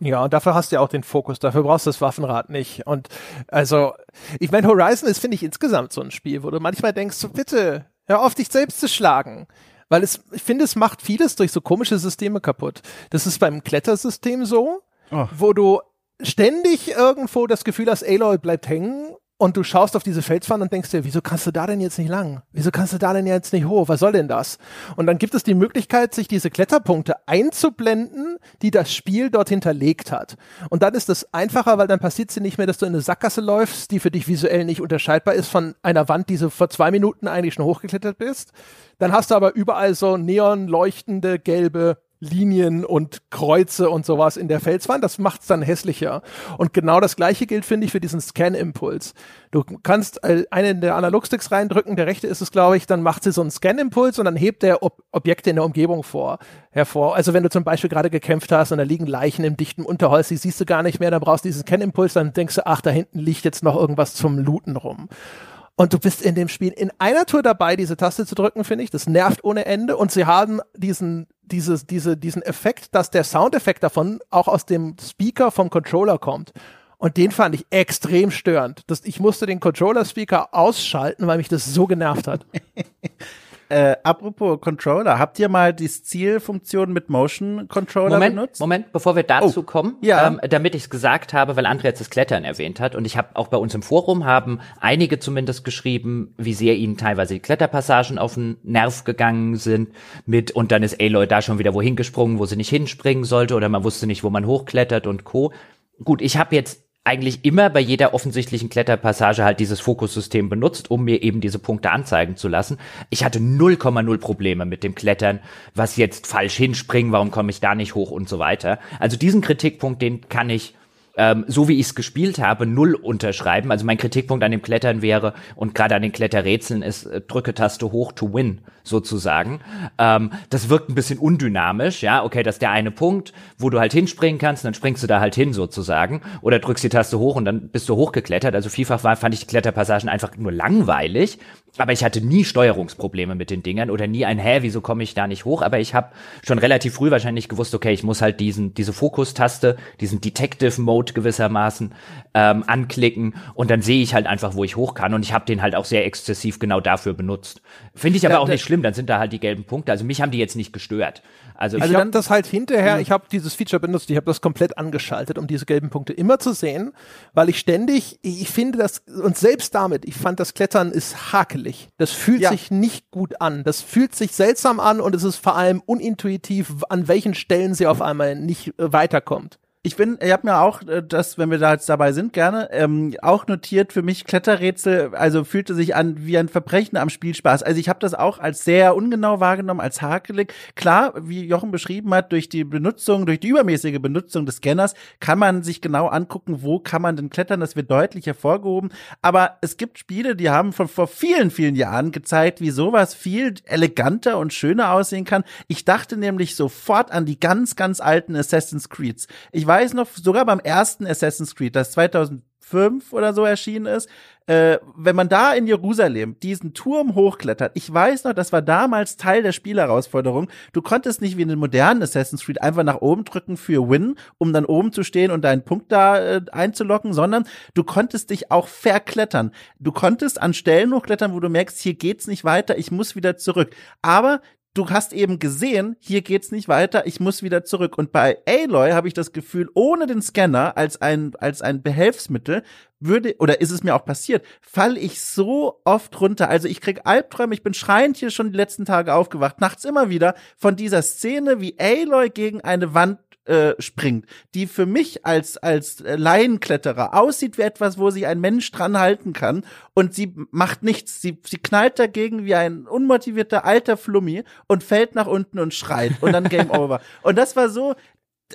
Ja, und dafür hast du ja auch den Fokus, dafür brauchst du das Waffenrad nicht. Und also, ich meine, Horizon ist, finde ich, insgesamt so ein Spiel, wo du manchmal denkst, so bitte, hör auf, dich selbst zu schlagen. Weil es, ich finde, es macht vieles durch so komische Systeme kaputt. Das ist beim Klettersystem so, oh. wo du ständig irgendwo das Gefühl hast, Aloy bleibt hängen und du schaust auf diese Felswand und denkst dir, wieso kannst du da denn jetzt nicht lang? Wieso kannst du da denn jetzt nicht hoch? Was soll denn das? Und dann gibt es die Möglichkeit, sich diese Kletterpunkte einzublenden, die das Spiel dort hinterlegt hat. Und dann ist es einfacher, weil dann passiert sie nicht mehr, dass du in eine Sackgasse läufst, die für dich visuell nicht unterscheidbar ist von einer Wand, die du vor zwei Minuten eigentlich schon hochgeklettert bist. Dann hast du aber überall so neon leuchtende gelbe Linien und Kreuze und sowas in der Felswand. Das macht es dann hässlicher. Und genau das gleiche gilt, finde ich, für diesen Scan-Impuls. Du kannst äh, einen der Analogsticks reindrücken, der rechte ist es, glaube ich, dann macht sie so einen Scan-Impuls und dann hebt der Ob Objekte in der Umgebung vor, hervor. Also wenn du zum Beispiel gerade gekämpft hast und da liegen Leichen im dichten Unterholz, die siehst du gar nicht mehr, dann brauchst du diesen Scan-Impuls, dann denkst du, ach, da hinten liegt jetzt noch irgendwas zum Looten rum. Und du bist in dem Spiel in einer Tour dabei, diese Taste zu drücken, finde ich. Das nervt ohne Ende. Und sie haben diesen, dieses, diese, diesen Effekt, dass der Soundeffekt davon auch aus dem Speaker vom Controller kommt. Und den fand ich extrem störend. Das, ich musste den Controller-Speaker ausschalten, weil mich das so genervt hat. [laughs] Äh, apropos Controller, habt ihr mal die Zielfunktion mit Motion Controller Moment, benutzt? Moment, bevor wir dazu oh, kommen, ja. ähm, damit ich es gesagt habe, weil André jetzt das Klettern erwähnt hat und ich habe auch bei uns im Forum haben einige zumindest geschrieben, wie sehr ihnen teilweise die Kletterpassagen auf den Nerv gegangen sind mit und dann ist Aloy da schon wieder wohin gesprungen, wo sie nicht hinspringen sollte oder man wusste nicht, wo man hochklettert und Co gut, ich habe jetzt eigentlich immer bei jeder offensichtlichen Kletterpassage halt dieses Fokussystem benutzt, um mir eben diese Punkte anzeigen zu lassen. Ich hatte 0,0 Probleme mit dem Klettern, was jetzt falsch hinspringen, warum komme ich da nicht hoch und so weiter. Also diesen Kritikpunkt, den kann ich ähm, so wie ich es gespielt habe, null unterschreiben. Also mein Kritikpunkt an dem Klettern wäre und gerade an den Kletterrätseln ist äh, drücke Taste hoch to win sozusagen. Ähm, das wirkt ein bisschen undynamisch, ja. Okay, das ist der eine Punkt, wo du halt hinspringen kannst, dann springst du da halt hin sozusagen. Oder drückst die Taste hoch und dann bist du hochgeklettert. Also vielfach war, fand ich die Kletterpassagen einfach nur langweilig. Aber ich hatte nie Steuerungsprobleme mit den Dingern oder nie ein, hä, wieso komme ich da nicht hoch? Aber ich habe schon relativ früh wahrscheinlich gewusst, okay, ich muss halt diesen, diese Fokustaste, diesen Detective Mode gewissermaßen ähm, anklicken und dann sehe ich halt einfach, wo ich hoch kann. Und ich habe den halt auch sehr exzessiv genau dafür benutzt. Finde ich aber ja, auch nicht schlimm, dann sind da halt die gelben Punkte. Also mich haben die jetzt nicht gestört. Also, also ich habe das halt hinterher, mhm. ich habe dieses Feature benutzt, ich habe das komplett angeschaltet, um diese gelben Punkte immer zu sehen, weil ich ständig, ich finde das, und selbst damit, ich fand das Klettern ist hakelig. Das fühlt ja. sich nicht gut an. Das fühlt sich seltsam an und es ist vor allem unintuitiv, an welchen Stellen sie auf einmal nicht äh, weiterkommt. Ich bin, ich habe mir auch, äh, das, wenn wir da jetzt dabei sind, gerne ähm, auch notiert für mich Kletterrätsel. Also fühlte sich an wie ein Verbrechen am Spielspaß. Also ich habe das auch als sehr ungenau wahrgenommen, als hakelig. Klar, wie Jochen beschrieben hat, durch die Benutzung, durch die übermäßige Benutzung des Scanners kann man sich genau angucken, wo kann man denn klettern. Das wird deutlich hervorgehoben. Aber es gibt Spiele, die haben von vor vielen, vielen Jahren gezeigt, wie sowas viel eleganter und schöner aussehen kann. Ich dachte nämlich sofort an die ganz, ganz alten Assassin's Creeds. Ich weiß noch, sogar beim ersten Assassin's Creed, das 2005 oder so erschienen ist, äh, wenn man da in Jerusalem diesen Turm hochklettert, ich weiß noch, das war damals Teil der Spielherausforderung. Du konntest nicht wie in den modernen Assassin's Creed einfach nach oben drücken für Win, um dann oben zu stehen und deinen Punkt da äh, einzulocken, sondern du konntest dich auch verklettern. Du konntest an Stellen hochklettern, wo du merkst, hier geht's nicht weiter, ich muss wieder zurück. Aber du hast eben gesehen, hier geht's nicht weiter, ich muss wieder zurück. Und bei Aloy habe ich das Gefühl, ohne den Scanner als ein, als ein Behelfsmittel würde, oder ist es mir auch passiert, fall ich so oft runter. Also ich krieg Albträume, ich bin schreiend hier schon die letzten Tage aufgewacht, nachts immer wieder von dieser Szene, wie Aloy gegen eine Wand äh, springt, die für mich als als Laienkletterer aussieht wie etwas, wo sich ein Mensch dran halten kann und sie macht nichts. Sie, sie knallt dagegen wie ein unmotivierter alter Flummi und fällt nach unten und schreit und dann Game [laughs] Over. Und das war so,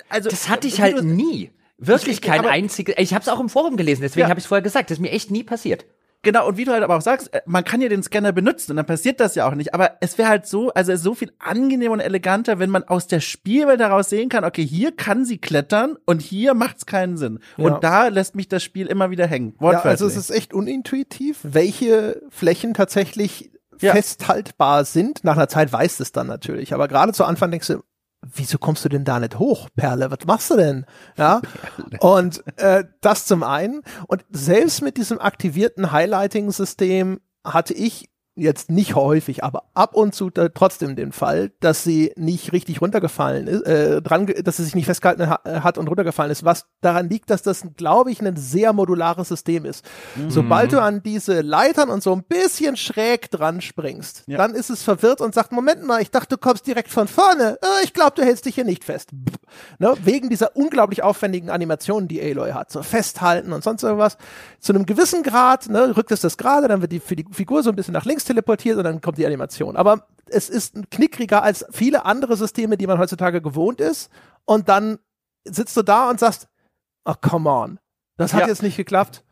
also das hatte ich halt nie. Wirklich kein einziges. Ich habe es auch im Forum gelesen, deswegen ja. habe ich es vorher gesagt. Das ist mir echt nie passiert. Genau, und wie du halt aber auch sagst, äh, man kann ja den Scanner benutzen und dann passiert das ja auch nicht. Aber es wäre halt so, also so viel angenehmer und eleganter, wenn man aus der Spielwelt heraus sehen kann, okay, hier kann sie klettern und hier macht's keinen Sinn. Ja. Und da lässt mich das Spiel immer wieder hängen. Ja, also es ist echt unintuitiv, welche Flächen tatsächlich ja. festhaltbar sind. Nach einer Zeit weißt es dann natürlich. Aber gerade zu Anfang denkst du, wieso kommst du denn da nicht hoch, Perle? Was machst du denn? Ja. [laughs] Und äh, das zum einen. Und selbst mit diesem aktivierten Highlighting-System hatte ich jetzt nicht häufig, aber ab und zu trotzdem den Fall, dass sie nicht richtig runtergefallen ist, äh, dran, dass sie sich nicht festgehalten ha hat und runtergefallen ist, was daran liegt, dass das, glaube ich, ein sehr modulares System ist. Mhm. Sobald du an diese Leitern und so ein bisschen schräg dran springst, ja. dann ist es verwirrt und sagt, Moment mal, ich dachte, du kommst direkt von vorne. Äh, ich glaube, du hältst dich hier nicht fest. Ne? Wegen dieser unglaublich aufwendigen Animationen, die Aloy hat. So festhalten und sonst irgendwas. Zu einem gewissen Grad, ne, rückt es das gerade, dann wird die, für die Figur so ein bisschen nach links teleportiert und dann kommt die Animation. Aber es ist knickriger als viele andere Systeme, die man heutzutage gewohnt ist. Und dann sitzt du da und sagst, oh, come on. Das hat ja. jetzt nicht geklappt.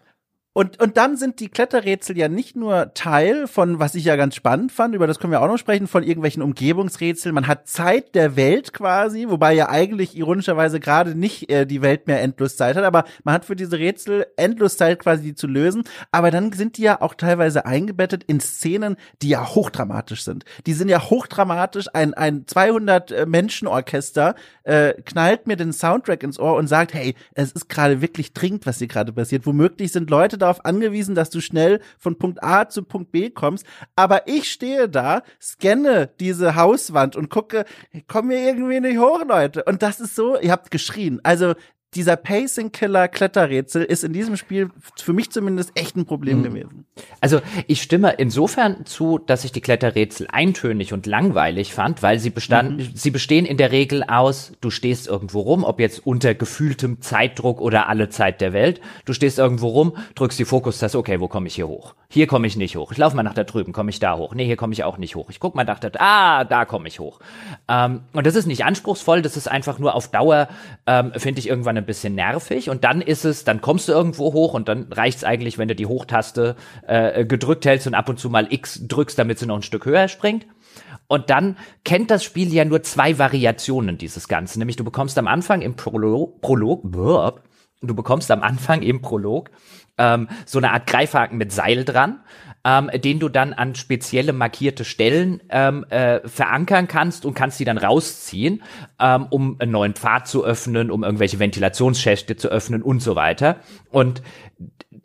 Und, und dann sind die Kletterrätsel ja nicht nur Teil von, was ich ja ganz spannend fand, über das können wir auch noch sprechen, von irgendwelchen Umgebungsrätseln. Man hat Zeit der Welt quasi, wobei ja eigentlich ironischerweise gerade nicht äh, die Welt mehr endlos Zeit hat, aber man hat für diese Rätsel endlos Zeit quasi die zu lösen. Aber dann sind die ja auch teilweise eingebettet in Szenen, die ja hochdramatisch sind. Die sind ja hochdramatisch. Ein, ein 200 äh, Menschen Orchester äh, knallt mir den Soundtrack ins Ohr und sagt, hey, es ist gerade wirklich dringend, was hier gerade passiert. Womöglich sind Leute darauf angewiesen, dass du schnell von Punkt A zu Punkt B kommst. Aber ich stehe da, scanne diese Hauswand und gucke, kommen wir irgendwie nicht hoch, Leute. Und das ist so, ihr habt geschrien. Also dieser Pacing-Killer Kletterrätsel ist in diesem Spiel für mich zumindest echt ein Problem mhm. gewesen. Also ich stimme insofern zu, dass ich die Kletterrätsel eintönig und langweilig fand, weil sie bestanden, mhm. sie bestehen in der Regel aus, du stehst irgendwo rum, ob jetzt unter gefühltem Zeitdruck oder alle Zeit der Welt, du stehst irgendwo rum, drückst die Fokustaste, okay, wo komme ich hier hoch? Hier komme ich nicht hoch. Ich laufe mal nach da drüben, komme ich da hoch? Nee, hier komme ich auch nicht hoch. Ich guck mal nach da, ah, da komme ich hoch. Ähm, und das ist nicht anspruchsvoll, das ist einfach nur auf Dauer, ähm, finde ich irgendwann ein bisschen nervig. Und dann ist es, dann kommst du irgendwo hoch und dann reicht es eigentlich, wenn du die Hochtaste äh, gedrückt hältst und ab und zu mal X drückst, damit sie noch ein Stück höher springt. Und dann kennt das Spiel ja nur zwei Variationen dieses Ganzen. Nämlich du bekommst am Anfang im Prolog, Prolog, du bekommst am Anfang im Prolog ähm, so eine Art Greifhaken mit Seil dran, ähm, den du dann an spezielle markierte Stellen ähm, äh, verankern kannst und kannst die dann rausziehen, ähm, um einen neuen Pfad zu öffnen, um irgendwelche Ventilationsschächte zu öffnen und so weiter. Und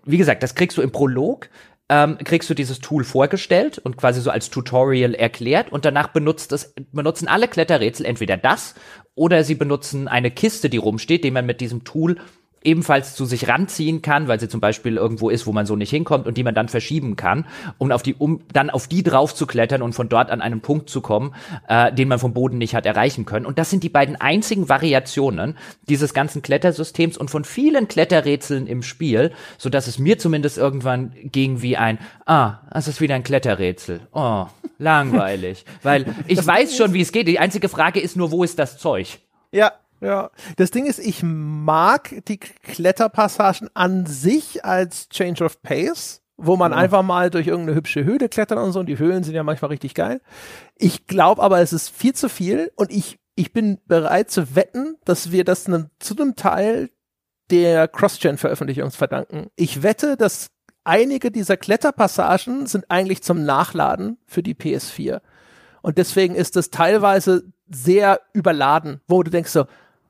wie gesagt, das kriegst du im Prolog ähm, kriegst du dieses Tool vorgestellt und quasi so als Tutorial erklärt und danach benutzt es, benutzen alle Kletterrätsel entweder das oder sie benutzen eine Kiste, die rumsteht, die man mit diesem Tool ebenfalls zu sich ranziehen kann, weil sie zum Beispiel irgendwo ist, wo man so nicht hinkommt und die man dann verschieben kann, um auf die, um dann auf die drauf zu klettern und von dort an einen Punkt zu kommen, äh, den man vom Boden nicht hat erreichen können. Und das sind die beiden einzigen Variationen dieses ganzen Klettersystems und von vielen Kletterrätseln im Spiel, so dass es mir zumindest irgendwann ging wie ein, ah, es ist wieder ein Kletterrätsel. Oh, langweilig. weil [laughs] ich weiß schon, wie es geht. Die einzige Frage ist nur, wo ist das Zeug? Ja, ja, das Ding ist, ich mag die Kletterpassagen an sich als Change of Pace, wo man ja. einfach mal durch irgendeine hübsche Höhle klettert und so. Und die Höhlen sind ja manchmal richtig geil. Ich glaube aber, es ist viel zu viel und ich, ich bin bereit zu wetten, dass wir das ne, zu einem Teil der Cross-Gen-Veröffentlichung verdanken. Ich wette, dass einige dieser Kletterpassagen sind eigentlich zum Nachladen für die PS4. Und deswegen ist es teilweise sehr überladen, wo du denkst so,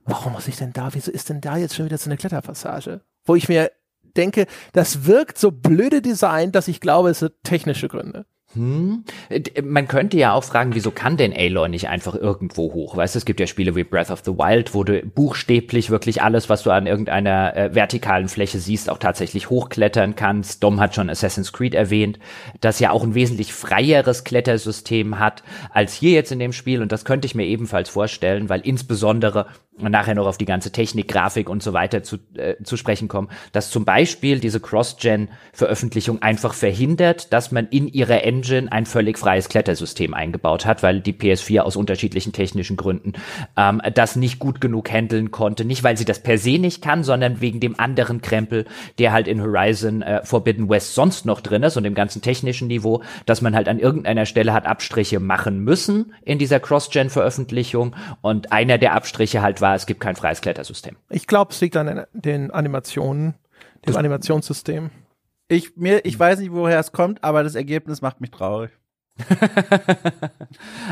warum muss ich denn da, wieso ist denn da jetzt schon wieder so eine Kletterpassage? Wo ich mir denke, das wirkt so blöde Design, dass ich glaube, es sind technische Gründe. Hm. Äh, man könnte ja auch fragen, wieso kann denn Aloy nicht einfach irgendwo hoch? Weißt du, es gibt ja Spiele wie Breath of the Wild, wo du buchstäblich wirklich alles, was du an irgendeiner äh, vertikalen Fläche siehst, auch tatsächlich hochklettern kannst. Dom hat schon Assassin's Creed erwähnt, das ja auch ein wesentlich freieres Klettersystem hat als hier jetzt in dem Spiel. Und das könnte ich mir ebenfalls vorstellen, weil insbesondere nachher noch auf die ganze Technik, Grafik und so weiter zu, äh, zu sprechen kommen, dass zum Beispiel diese Cross-Gen-Veröffentlichung einfach verhindert, dass man in ihrer Engine ein völlig freies Klettersystem eingebaut hat, weil die PS4 aus unterschiedlichen technischen Gründen ähm, das nicht gut genug handeln konnte. Nicht, weil sie das per se nicht kann, sondern wegen dem anderen Krempel, der halt in Horizon äh, Forbidden West sonst noch drin ist und dem ganzen technischen Niveau, dass man halt an irgendeiner Stelle hat Abstriche machen müssen in dieser Cross-Gen-Veröffentlichung und einer der Abstriche halt war, war, es gibt kein freies Klettersystem. Ich glaube, es liegt an den Animationen, dem Animationssystem. Ich, mir, ich weiß nicht, woher es kommt, aber das Ergebnis macht mich traurig. [laughs]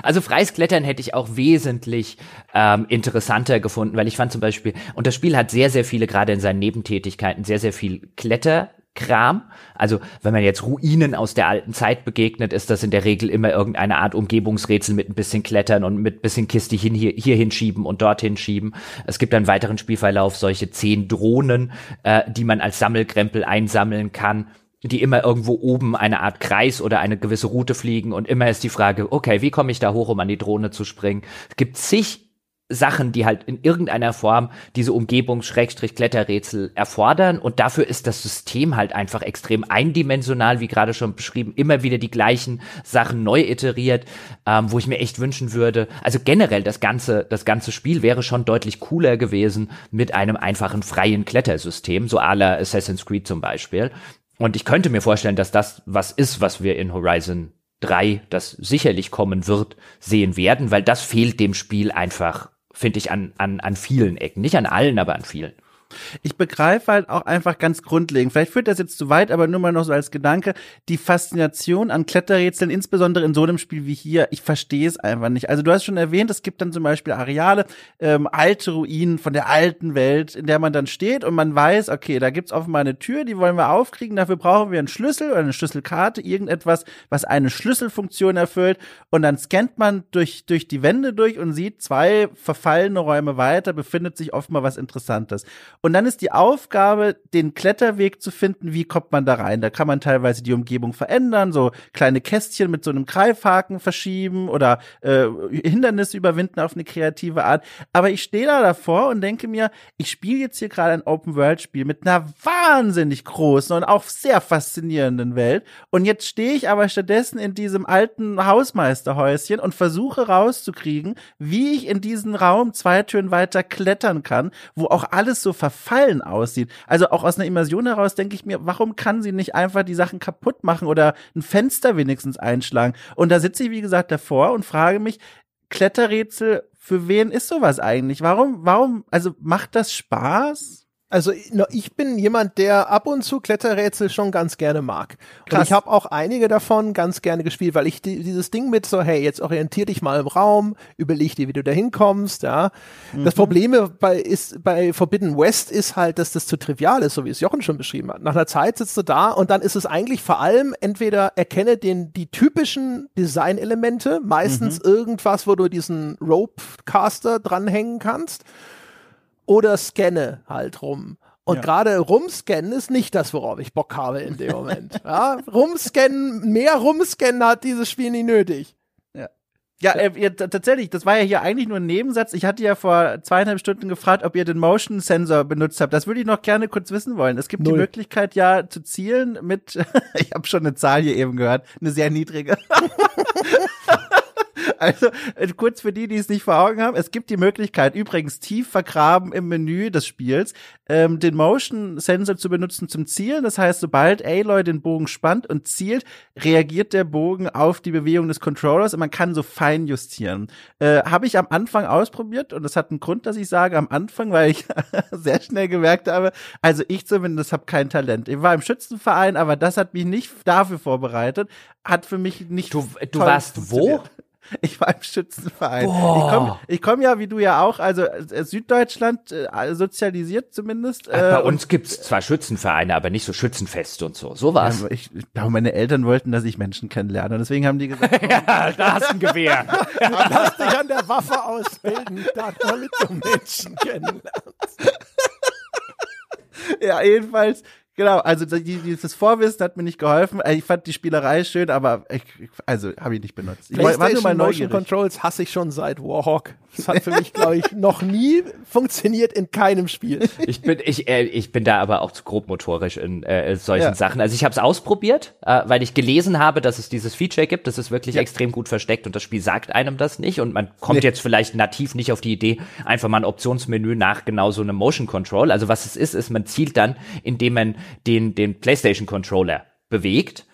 also freies Klettern hätte ich auch wesentlich ähm, interessanter gefunden, weil ich fand zum Beispiel, und das Spiel hat sehr, sehr viele, gerade in seinen Nebentätigkeiten, sehr, sehr viel Kletter Kram. Also wenn man jetzt Ruinen aus der alten Zeit begegnet, ist das in der Regel immer irgendeine Art Umgebungsrätsel mit ein bisschen Klettern und mit ein bisschen Kiste hin, hier, hier hinschieben und dorthin schieben. Es gibt einen weiteren Spielverlauf solche zehn Drohnen, äh, die man als Sammelkrempel einsammeln kann die immer irgendwo oben eine Art Kreis oder eine gewisse Route fliegen und immer ist die Frage, okay, wie komme ich da hoch, um an die Drohne zu springen? Es gibt zig Sachen, die halt in irgendeiner Form diese Umgebungs-Kletterrätsel erfordern. Und dafür ist das System halt einfach extrem eindimensional, wie gerade schon beschrieben, immer wieder die gleichen Sachen neu iteriert, ähm, wo ich mir echt wünschen würde. Also generell das ganze, das ganze Spiel wäre schon deutlich cooler gewesen mit einem einfachen freien Klettersystem, so à la Assassin's Creed zum Beispiel. Und ich könnte mir vorstellen, dass das was ist, was wir in Horizon 3, das sicherlich kommen wird, sehen werden, weil das fehlt dem Spiel einfach finde ich an, an, an vielen Ecken. Nicht an allen, aber an vielen. Ich begreife halt auch einfach ganz grundlegend, vielleicht führt das jetzt zu weit, aber nur mal noch so als Gedanke, die Faszination an Kletterrätseln, insbesondere in so einem Spiel wie hier, ich verstehe es einfach nicht. Also du hast schon erwähnt, es gibt dann zum Beispiel Areale, ähm, alte Ruinen von der alten Welt, in der man dann steht und man weiß, okay, da gibt's offenbar eine Tür, die wollen wir aufkriegen, dafür brauchen wir einen Schlüssel oder eine Schlüsselkarte, irgendetwas, was eine Schlüsselfunktion erfüllt und dann scannt man durch, durch die Wände durch und sieht zwei verfallene Räume weiter, befindet sich offenbar was Interessantes. Und dann ist die Aufgabe, den Kletterweg zu finden, wie kommt man da rein. Da kann man teilweise die Umgebung verändern, so kleine Kästchen mit so einem Greifhaken verschieben oder äh, Hindernisse überwinden auf eine kreative Art. Aber ich stehe da davor und denke mir, ich spiele jetzt hier gerade ein Open-World-Spiel mit einer wahnsinnig großen und auch sehr faszinierenden Welt. Und jetzt stehe ich aber stattdessen in diesem alten Hausmeisterhäuschen und versuche rauszukriegen, wie ich in diesen Raum zwei Türen weiter klettern kann, wo auch alles so verfallen aussieht. Also auch aus einer Immersion heraus denke ich mir, warum kann sie nicht einfach die Sachen kaputt machen oder ein Fenster wenigstens einschlagen? Und da sitze ich, wie gesagt, davor und frage mich, Kletterrätsel, für wen ist sowas eigentlich? Warum, warum, also macht das Spaß? Also ich bin jemand, der ab und zu Kletterrätsel schon ganz gerne mag. Krass. Und ich habe auch einige davon ganz gerne gespielt, weil ich die, dieses Ding mit so, hey, jetzt orientier dich mal im Raum, überleg dir, wie du da hinkommst, ja. Das Problem bei, ist, bei Forbidden West ist halt, dass das zu trivial ist, so wie es Jochen schon beschrieben hat. Nach einer Zeit sitzt du da und dann ist es eigentlich vor allem entweder erkenne den, die typischen Designelemente, meistens irgendwas, wo du diesen Ropecaster dranhängen kannst oder scanne halt rum. Und Ja. gerade rumscannen ist nicht das, worauf ich Bock habe in dem Moment. [laughs] ja, rumscannen, mehr rumscannen hat dieses Spiel nie nötig. Ja, äh, ihr, t- tatsächlich, das war ja hier eigentlich nur ein Nebensatz. Ich hatte ja vor zweieinhalb Stunden gefragt, ob ihr den Motion Sensor benutzt habt. Das würde ich noch gerne kurz wissen wollen. Es gibt die Null. Möglichkeit ja zu zielen mit, [laughs] ich habe schon eine Zahl hier eben gehört, eine sehr niedrige. [laughs] [laughs] Also äh, kurz für die, die es nicht vor Augen haben, es gibt die Möglichkeit, übrigens tief vergraben im Menü des Spiels, ähm, den Motion Sensor zu benutzen zum Zielen. Das heißt, sobald Aloy den Bogen spannt und zielt, reagiert der Bogen auf die Bewegung des Controllers und man kann so fein justieren. Äh, Habe ich am Anfang ausprobiert und das hat einen Grund, dass ich sage am Anfang, weil ich [laughs] sehr schnell gemerkt habe, also ich zumindest habe kein Talent. Ich war im Schützenverein, aber das hat mich nicht dafür vorbereitet, hat für mich nicht Du, du warst wo? Ich war im Schützenverein. Ich komme ich komm ja, wie du ja auch, also äh, Süddeutschland äh, sozialisiert zumindest. Ach, äh, bei und- uns gibt's zwar Schützenvereine, aber nicht so Schützenfeste und so. So war's. Ja, ich, ich glaube, meine Eltern wollten, dass ich Menschen kennenlerne. Und deswegen haben die gesagt, [laughs] Ja, da hast du ein Gewehr. [laughs] Lass dich an der Waffe ausbilden, damit du Menschen kennenlernst. [laughs] ja, jedenfalls, genau, also die, dieses Vorwissen hat mir nicht geholfen. Äh, Ich fand die Spielerei schön, aber ich, also habe ich nicht benutzt. Ich war nur mal Motion. Controls hasse ich schon seit Warhawk. Das hat für mich, glaube ich, noch nie funktioniert in keinem Spiel. Ich bin, ich, äh, ich bin da aber auch zu grobmotorisch in äh, solchen Ja. Sachen. Also ich habe es ausprobiert, äh, weil ich gelesen habe, dass es dieses Feature gibt. Das ist wirklich Ja. extrem gut versteckt und das Spiel sagt einem das nicht. Und man kommt Nee. jetzt vielleicht nativ nicht auf die Idee, einfach mal ein Optionsmenü nach genau so einem Motion Control. Also was es ist, ist, man zielt dann, indem man den, den PlayStation Controller bewegt.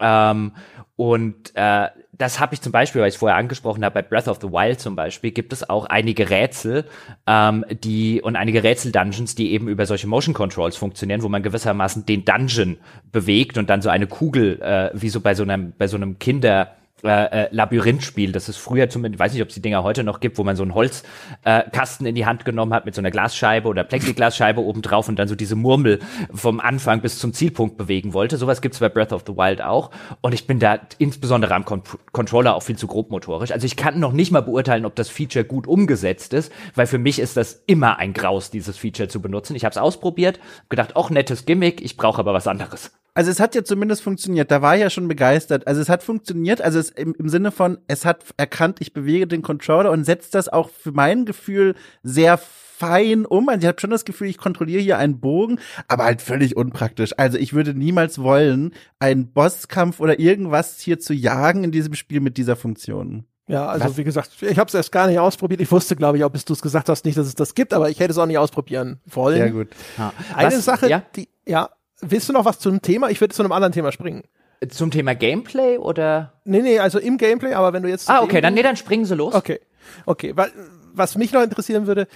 Ähm, und äh, das habe ich zum Beispiel, weil ich vorher angesprochen habe, bei Breath of the Wild zum Beispiel, gibt es auch einige Rätsel, ähm, die und einige Rätsel-Dungeons, die eben über solche Motion Controls funktionieren, wo man gewissermaßen den Dungeon bewegt und dann so eine Kugel, äh, wie so bei so einem, bei so einem Kinder äh, äh, Labyrinthspiel, das es früher zumindest, weiß nicht, ob es die Dinger heute noch gibt, wo man so einen Holzkasten äh, in die Hand genommen hat mit so einer Glasscheibe oder Plexiglasscheibe oben drauf und dann so diese Murmel vom Anfang bis zum Zielpunkt bewegen wollte. Sowas gibt's bei Breath of the Wild auch. Und ich bin da insbesondere am Con Controller auch viel zu grobmotorisch. Also ich kann noch nicht mal beurteilen, ob das Feature gut umgesetzt ist, weil für mich ist das immer ein Graus, dieses Feature zu benutzen. Ich habe es ausprobiert, gedacht, auch nettes Gimmick, ich brauche aber was anderes. Also es hat ja zumindest funktioniert. Da war ich ja schon begeistert. Also es hat funktioniert. Also es im, im Sinne von, es hat erkannt, ich bewege den Controller und setzt das auch für mein Gefühl sehr fein um. Also ich habe schon das Gefühl, ich kontrolliere hier einen Bogen, aber halt völlig unpraktisch. Also ich würde niemals wollen, einen Bosskampf oder irgendwas hier zu jagen in diesem Spiel mit dieser Funktion. Ja, also wie gesagt, ich habe es erst gar nicht ausprobiert. Ich wusste, glaube ich, auch bis du es gesagt hast, nicht, dass es das gibt, aber ich hätte es auch nicht ausprobieren wollen. Sehr gut. Eine Was- Sache, ja? die, ja, willst du noch was zum Thema? Ich würde zu einem anderen Thema springen. Zum Thema Gameplay oder? Nee, nee, also im Gameplay, aber wenn du jetzt. Ah, okay, dann, nee, dann springen sie los. Okay, okay. Weil, was mich noch interessieren würde,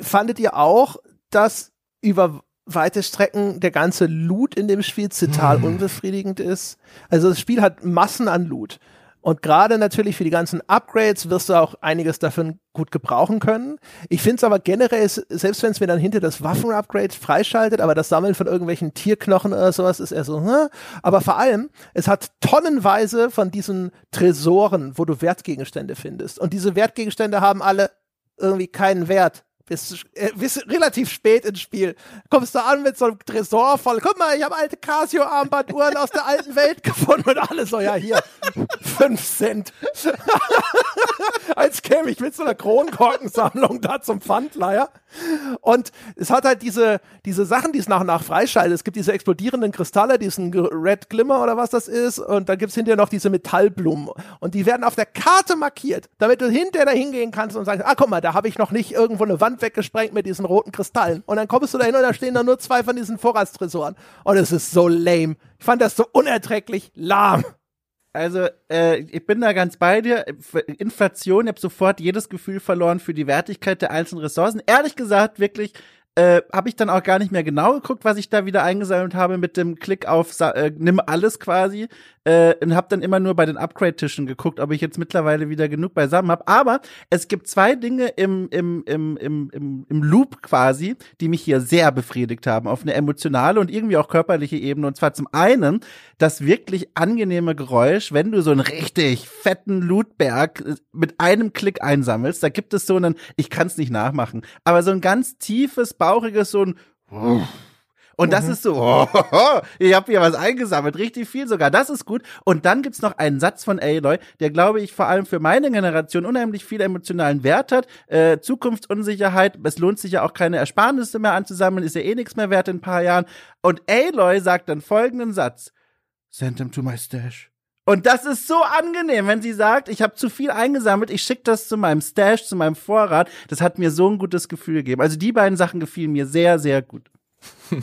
fandet ihr auch, dass über weite Strecken der ganze Loot in dem Spiel total unbefriedigend ist? Also das Spiel hat Massen an Loot. Und gerade natürlich für die ganzen Upgrades wirst du auch einiges davon gut gebrauchen können. Ich finde es aber generell, selbst wenn es mir dann hinter das Waffen-Upgrade freischaltet, aber das Sammeln von irgendwelchen Tierknochen oder sowas ist eher so, hm? aber vor allem, es hat tonnenweise von diesen Tresoren, wo du Wertgegenstände findest. Und diese Wertgegenstände haben alle irgendwie keinen Wert Bis, äh, bis relativ spät ins Spiel. Kommst du an mit so einem Tresor voll. Guck mal, ich habe alte Casio-Armbanduhren aus der alten Welt gefunden und alles so, ja, hier, fünf Cent. [laughs] Als käme ich mit so einer Kronkorkensammlung da zum Pfandleier. Und es hat halt diese, diese Sachen, die es nach und nach freischaltet. Es gibt diese explodierenden Kristalle, diesen Red Glimmer oder was das ist. Und dann gibt's hinterher noch diese Metallblumen. Und die werden auf der Karte markiert, damit du hinterher da hingehen kannst und sagst, ah, guck mal, da habe ich noch nicht irgendwo eine Wand weggesprengt mit diesen roten Kristallen. Und dann kommst du da hin und da stehen da nur zwei von diesen Vorratstresoren. Und es ist so lame. Ich fand das so unerträglich lahm. Also, äh, ich bin da ganz bei dir. Inflation, ich habe sofort jedes Gefühl verloren für die Wertigkeit der einzelnen Ressourcen. Ehrlich gesagt, wirklich, äh, habe ich dann auch gar nicht mehr genau geguckt, was ich da wieder eingesammelt habe mit dem Klick auf äh, nimm alles quasi äh, und habe dann immer nur bei den Upgrade-Tischen geguckt, ob ich jetzt mittlerweile wieder genug beisammen habe. Aber es gibt zwei Dinge im, im, im, im, im, im Loop quasi, die mich hier sehr befriedigt haben, auf eine emotionale und irgendwie auch körperliche Ebene. Und zwar zum einen das wirklich angenehme Geräusch, wenn du so einen richtig fetten Lootberg äh, mit einem Klick einsammelst. Da gibt es so einen, ich kann es nicht nachmachen, aber so ein ganz tiefes bauchiges, so ein und das mhm. ist so, oh, oh, oh, ich habe hier was eingesammelt, richtig viel sogar, das ist gut. Und dann gibt's noch einen Satz von Aloy, der, glaube ich, vor allem für meine Generation unheimlich viel emotionalen Wert hat. Äh, Zukunftsunsicherheit, es lohnt sich ja auch keine Ersparnisse mehr anzusammeln, ist ja eh nichts mehr wert in ein paar Jahren. Und Aloy sagt dann folgenden Satz, send him to my stash. Und das ist so angenehm, wenn sie sagt, ich habe zu viel eingesammelt, ich schicke das zu meinem Stash, zu meinem Vorrat. Das hat mir so ein gutes Gefühl gegeben. Also die beiden Sachen gefielen mir sehr, sehr gut. [laughs]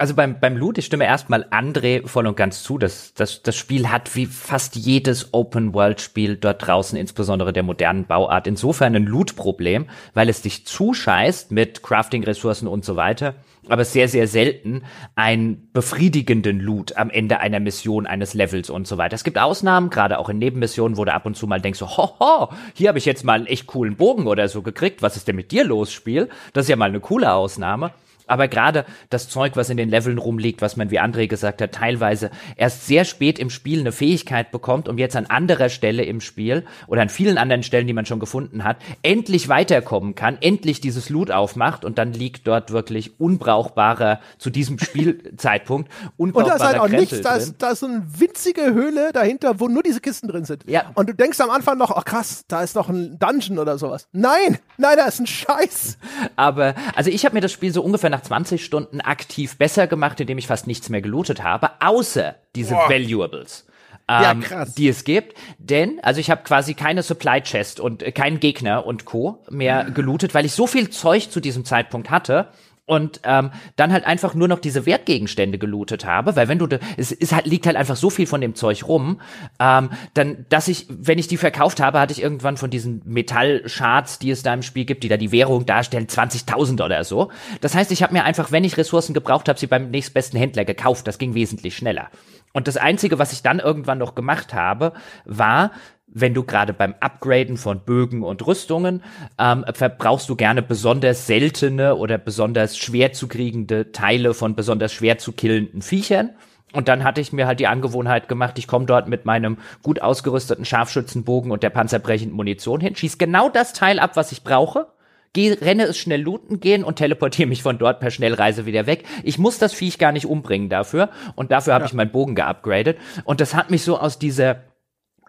Also beim, beim Loot, ich stimme erstmal André voll und ganz zu. Das, das, das Spiel hat wie fast jedes Open-World-Spiel dort draußen, insbesondere der modernen Bauart, insofern ein Loot-Problem, weil es dich zuscheißt mit Crafting-Ressourcen und so weiter aber sehr, sehr selten einen befriedigenden Loot am Ende einer Mission, eines Levels und so weiter. Es gibt Ausnahmen, gerade auch in Nebenmissionen, wo du ab und zu mal denkst, so, ho, hier habe ich jetzt mal einen echt coolen Bogen oder so gekriegt. Was ist denn mit dir los, Spiel? Das ist ja mal eine coole Ausnahme. Aber gerade das Zeug, was in den Leveln rumliegt, was man, wie André gesagt hat, teilweise erst sehr spät im Spiel eine Fähigkeit bekommt, um jetzt an anderer Stelle im Spiel oder an vielen anderen Stellen, die man schon gefunden hat, endlich weiterkommen kann, endlich dieses Loot aufmacht und dann liegt dort wirklich unbrauchbarer, zu diesem [laughs] Spielzeitpunkt, unbrauchbarer Und da ist halt auch nichts, da ist, da ist so eine winzige Höhle dahinter, wo nur diese Kisten drin sind. Ja. Und du denkst am Anfang noch, ach krass, da ist noch ein Dungeon oder sowas. Nein, nein, da ist ein Scheiß. Aber, also ich habe mir das Spiel so ungefähr nach nach 20 Stunden aktiv besser gemacht, indem ich fast nichts mehr gelootet habe, außer diese Boah. Valuables. Ähm, ja, die es gibt. Denn, also ich habe quasi keine Supply Chest und äh, keinen Gegner und Co. mehr gelootet, weil ich so viel Zeug zu diesem Zeitpunkt hatte, und ähm, dann halt einfach nur noch diese Wertgegenstände gelootet habe, weil wenn du, es ist halt, liegt halt einfach so viel von dem Zeug rum, ähm, dann, dass ich, wenn ich die verkauft habe, hatte ich irgendwann von diesen Metallscharts, die es da im Spiel gibt, die da die Währung darstellen, 20.000 oder so. Das heißt, ich habe mir einfach, wenn ich Ressourcen gebraucht habe, sie beim nächstbesten Händler gekauft. Das ging wesentlich schneller. Und das Einzige, was ich dann irgendwann noch gemacht habe, war, wenn du gerade beim Upgraden von Bögen und Rüstungen ähm, verbrauchst du gerne besonders seltene oder besonders schwer zu kriegende Teile von besonders schwer zu killenden Viechern. Und dann hatte ich mir halt die Angewohnheit gemacht, ich komme dort mit meinem gut ausgerüsteten Scharfschützenbogen und der panzerbrechenden Munition hin, schieß genau das Teil ab, was ich brauche, geh, renne es schnell looten gehen und teleportiere mich von dort per Schnellreise wieder weg. Ich muss das Viech gar nicht umbringen dafür und dafür habe ja. ich meinen Bogen geupgradet und das hat mich so aus dieser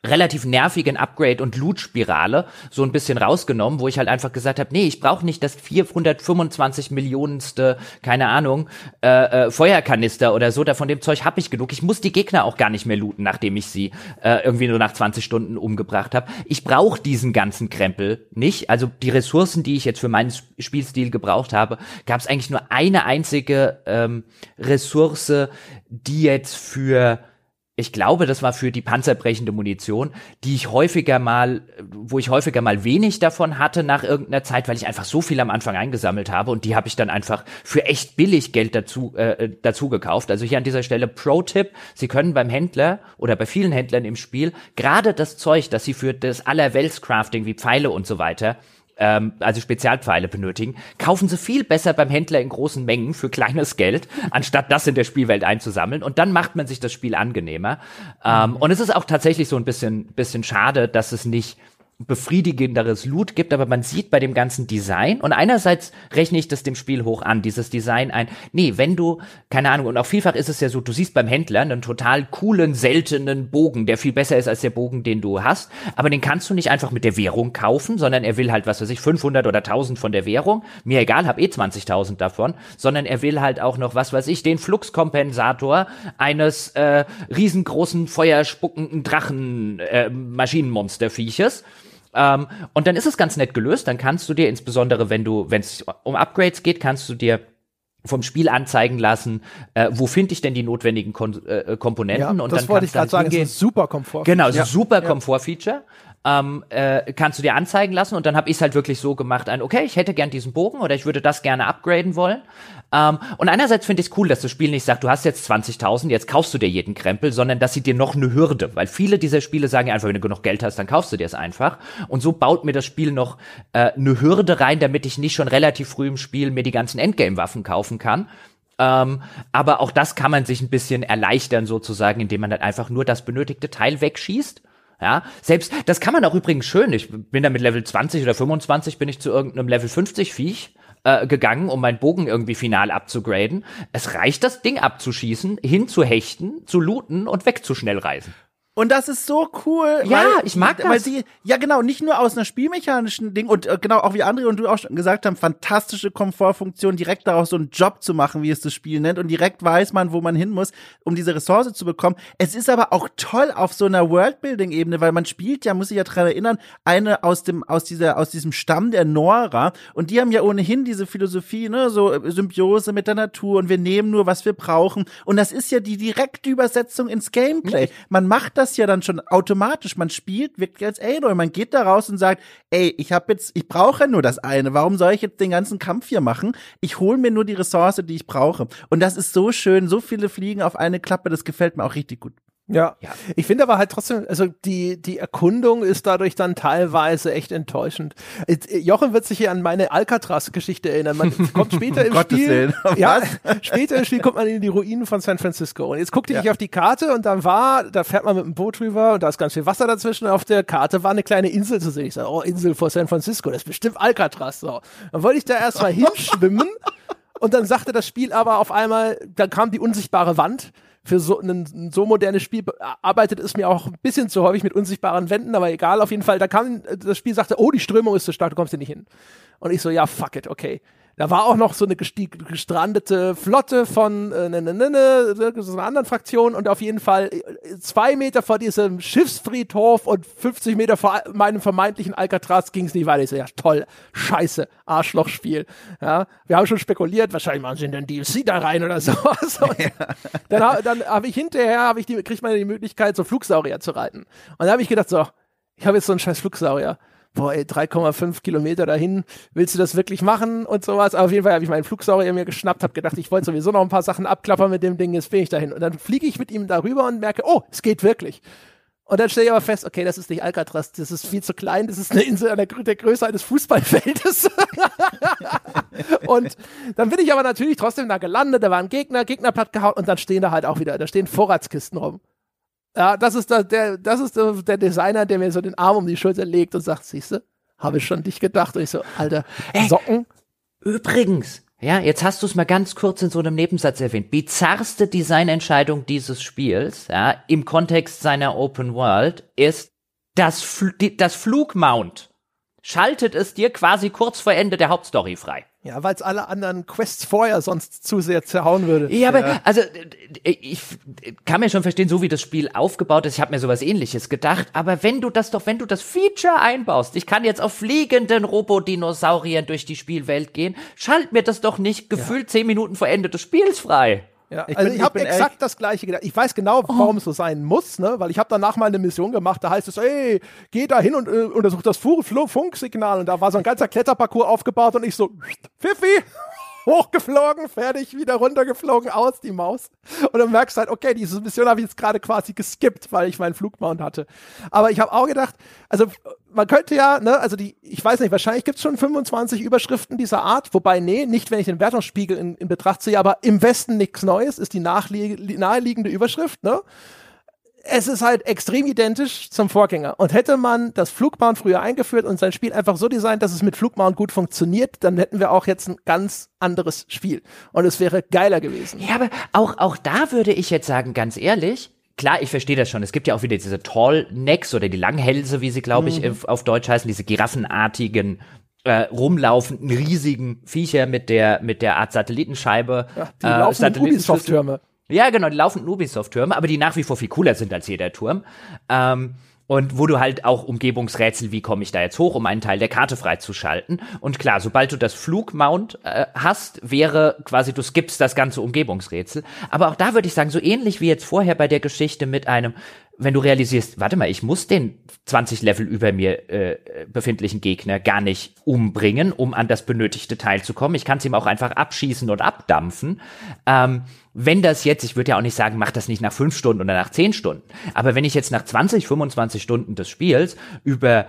relativ nervigen Upgrade- und Loot-Spirale so ein bisschen rausgenommen, wo ich halt einfach gesagt habe, nee, ich brauche nicht das 425 Millionenste, keine Ahnung, äh, äh, Feuerkanister oder so, da von dem Zeug habe ich genug. Ich muss die Gegner auch gar nicht mehr looten, nachdem ich sie äh, irgendwie nur nach 20 Stunden umgebracht habe. Ich brauche diesen ganzen Krempel nicht. Also die Ressourcen, die ich jetzt für meinen Spielstil gebraucht habe, gab es eigentlich nur eine einzige ähm, Ressource, die jetzt für ich glaube, das war für die panzerbrechende Munition, die ich häufiger mal, wo ich häufiger mal wenig davon hatte nach irgendeiner Zeit, weil ich einfach so viel am Anfang eingesammelt habe und die habe ich dann einfach für echt billig Geld dazu, äh, dazu gekauft. Also hier an dieser Stelle Pro-Tipp, Sie können beim Händler oder bei vielen Händlern im Spiel gerade das Zeug, das Sie für das Allerweltscrafting wie Pfeile und so weiter ähm, also Spezialpfeile benötigen, kaufen sie viel besser beim Händler in großen Mengen für kleines Geld, anstatt das in der Spielwelt einzusammeln. Und dann macht man sich das Spiel angenehmer. Ähm, mhm. Und es ist auch tatsächlich so ein bisschen, bisschen schade, dass es nicht befriedigenderes Loot gibt, aber man sieht bei dem ganzen Design und einerseits rechne ich das dem Spiel hoch an, dieses Design ein. Nee, wenn du, keine Ahnung, und auch vielfach ist es ja so, du siehst beim Händler einen total coolen, seltenen Bogen, der viel besser ist als der Bogen, den du hast, aber den kannst du nicht einfach mit der Währung kaufen, sondern er will halt, was weiß ich, 500 oder 1000 von der Währung. Mir egal, hab eh 20.000 davon, sondern er will halt auch noch, was weiß ich, den Fluxkompensator eines äh, riesengroßen, feuerspuckenden Drachen äh, Maschinenmonstervieches. Ähm, und dann ist es ganz nett gelöst. Dann kannst du dir insbesondere, wenn du, wenn es um Upgrades geht, kannst du dir vom Spiel anzeigen lassen, äh, wo finde ich denn die notwendigen Kon äh, Komponenten Ja, und das dann wollte ich kannst du gerade halt sagen, hingehen. ist ein super Komfort. Genau, es ist ja. super Komfort-Feature. Ähm, äh, kannst du dir anzeigen lassen und dann habe ich es halt wirklich so gemacht, ein, okay, ich hätte gern diesen Bogen oder ich würde das gerne upgraden wollen. Ähm, und einerseits finde ich es cool, dass das Spiel nicht sagt, du hast jetzt 20.000, jetzt kaufst du dir jeden Krempel, sondern dass sie dir noch eine Hürde, weil viele dieser Spiele sagen einfach, wenn du genug Geld hast, dann kaufst du dir es einfach. Und so baut mir das Spiel noch äh, eine Hürde rein, damit ich nicht schon relativ früh im Spiel mir die ganzen Endgame-Waffen kaufen kann. Ähm, aber auch das kann man sich ein bisschen erleichtern sozusagen, indem man dann einfach nur das benötigte Teil wegschießt. Ja, selbst, das kann man auch übrigens schön. Ich bin da mit Level 20 oder 25 bin ich zu irgendeinem Level 50 Viech äh, gegangen, um meinen Bogen irgendwie final abzugraden. Es reicht, das Ding abzuschießen, hinzuhechten, zu looten und wegzuschnellreisen. Und das ist so cool. Ja, weil, ich mag Weil das. sie, ja genau, nicht nur aus einer spielmechanischen Ding und äh, genau auch wie André und du auch schon gesagt haben, fantastische Komfortfunktion, direkt daraus so einen Job zu machen, wie es das Spiel nennt und direkt weiß man, wo man hin muss, um diese Ressource zu bekommen. Es ist aber auch toll auf so einer Worldbuilding-Ebene, weil man spielt ja, muss ich ja dran erinnern, eine aus dem, aus dieser, aus diesem Stamm der Nora und die haben ja ohnehin diese Philosophie, ne, so äh, Symbiose mit der Natur und wir nehmen nur, was wir brauchen und das ist ja die direkte Übersetzung ins Gameplay. Man macht das ja dann schon automatisch. Man spielt wirklich als Aloy. Man geht da raus und sagt, ey, ich habe jetzt, ich brauche nur das eine. Warum soll ich jetzt den ganzen Kampf hier machen? Ich hole mir nur die Ressource, die ich brauche. Und das ist so schön. So viele Fliegen auf eine Klappe. Das gefällt mir auch richtig gut. Ja. Ja. Ich finde aber halt trotzdem, also die, die Erkundung ist dadurch dann teilweise echt enttäuschend. Äh, Jochen wird sich hier an meine Alcatraz-Geschichte erinnern. Man [laughs] kommt später im Spiel, ja, [laughs] später im Spiel kommt man in die Ruinen von San Francisco. Und jetzt guckte ich auf die Karte und da war, da fährt man mit dem Boot rüber und da ist ganz viel Wasser dazwischen. Auf der Karte war eine kleine Insel zu sehen. Ich sage, oh, Insel vor San Francisco, das ist bestimmt Alcatraz. So. Dann wollte ich da erstmal [laughs] hinschwimmen. Und dann sagte das Spiel aber auf einmal, dann kam die unsichtbare Wand. Für so ein, so modernes Spiel arbeitet es mir auch ein bisschen zu häufig mit unsichtbaren Wänden, aber egal, auf jeden Fall, da kam das Spiel sagte, oh, die Strömung ist zu stark, du kommst hier nicht hin. Und ich so, ja, fuck it, okay. Da war auch noch so eine gestrandete Flotte von äh, ne, ne, ne, ne, so einer anderen Fraktion und auf jeden Fall äh, zwei Meter vor diesem Schiffsfriedhof und 50 Meter vor meinem vermeintlichen Alcatraz ging es nicht weiter. Ich so, ja, toll, scheiße, Arschlochspiel. Ja, wir haben schon spekuliert, wahrscheinlich machen sie in den DLC da rein oder [laughs] sowas. Und Dann, dann habe ich hinterher, habe ich die, kriegt man die Möglichkeit, so Flugsaurier zu reiten. Und dann habe ich gedacht, so, ich habe jetzt so einen scheiß Flugsaurier. Boah, ey, 3,5 Kilometer dahin, willst du das wirklich machen und sowas? Aber auf jeden Fall habe ich meinen Flugsaurier mir geschnappt, habe gedacht, ich wollte sowieso noch ein paar Sachen abklappern mit dem Ding, jetzt bin ich dahin. Und dann fliege ich mit ihm darüber und merke, oh, es geht wirklich. Und dann stelle ich aber fest, okay, das ist nicht Alcatraz, das ist viel zu klein, das ist eine Insel an der, der Größe eines Fußballfeldes. [laughs] und dann bin ich aber natürlich trotzdem da gelandet, da waren Gegner, Gegner platt gehauen und dann stehen da halt auch wieder, da stehen Vorratskisten rum. Ja, das ist der, der, das ist der, Designer, der mir so den Arm um die Schulter legt und sagt, siehste, habe ich schon dich gedacht. Und ich so, Alter, Socken? Übrigens, ja, jetzt hast du es mal ganz kurz in so einem Nebensatz erwähnt. Bizarrste Designentscheidung dieses Spiels, ja, im Kontext seiner Open World, ist das, Fl die, das Flugmount. Schaltet es dir quasi kurz vor Ende der Hauptstory frei. Ja, weil es alle anderen Quests vorher sonst zu sehr zerhauen würde. Ja, aber also äh, ich kann mir schon verstehen, so wie das Spiel aufgebaut ist, ich habe mir sowas ähnliches gedacht, aber wenn du das doch, wenn du das Feature einbaust, ich kann jetzt auf fliegenden Robodinosauriern durch die Spielwelt gehen, schalt mir das doch nicht gefühlt zehn Minuten vor Ende des Spiels frei. Ja, Ich also bin- ich habe exakt das gleiche gedacht. Ich weiß genau, warum es so sein muss, ne? Weil ich habe danach mal eine Mission gemacht, da heißt es, ey, geh da hin und äh, untersuch das Funksignal. Und da war so ein ganzer Kletterparcours aufgebaut und ich so, Pfiffi, hochgeflogen, fertig, wieder runtergeflogen, aus die Maus. Und dann merkst du halt, okay, diese Mission habe ich jetzt gerade quasi geskippt, weil ich meinen Flugmount hatte. Aber ich habe auch gedacht, also man könnte ja, ne, also die, ich weiß nicht, wahrscheinlich gibt's schon 25 Überschriften dieser Art, wobei, nee, nicht, wenn ich den Wertungsspiegel in, in Betracht ziehe, aber im Westen nichts Neues ist die naheliegende Überschrift, ne? Es ist halt extrem identisch zum Vorgänger. Und hätte man das Flugmount früher eingeführt und sein Spiel einfach so designt, dass es mit Flugmount gut funktioniert, dann hätten wir auch jetzt ein ganz anderes Spiel. Und es wäre geiler gewesen. Ja, aber auch, auch da würde ich jetzt sagen, ganz ehrlich, klar, ich verstehe das schon. Es gibt ja auch wieder diese Tall Necks oder die Langhälse, wie sie, glaube ich, mhm. auf Deutsch heißen, diese giraffenartigen äh, rumlaufenden riesigen Viecher mit der mit der Art Satellitenscheibe. Ja, die äh, laufen Ubisoft-Türme. Ja, genau, die laufenden Ubisoft-Türme, aber die nach wie vor viel cooler sind als jeder Turm. Ähm, und wo du halt auch Umgebungsrätsel, wie komme ich da jetzt hoch, um einen Teil der Karte freizuschalten. Und klar, sobald du das Flugmount äh, hast, wäre quasi, du skippst das ganze Umgebungsrätsel. Aber auch da würde ich sagen, so ähnlich wie jetzt vorher bei der Geschichte mit einem, wenn du realisierst, warte mal, ich muss den 20 Level über mir äh, befindlichen Gegner gar nicht umbringen, um an das benötigte Teil zu kommen. Ich kann es ihm auch einfach abschießen und abdampfen. Ähm, wenn das jetzt, ich würde ja auch nicht sagen, mach das nicht nach fünf Stunden oder nach zehn Stunden, aber wenn ich jetzt nach 20, 25 Stunden des Spiels über,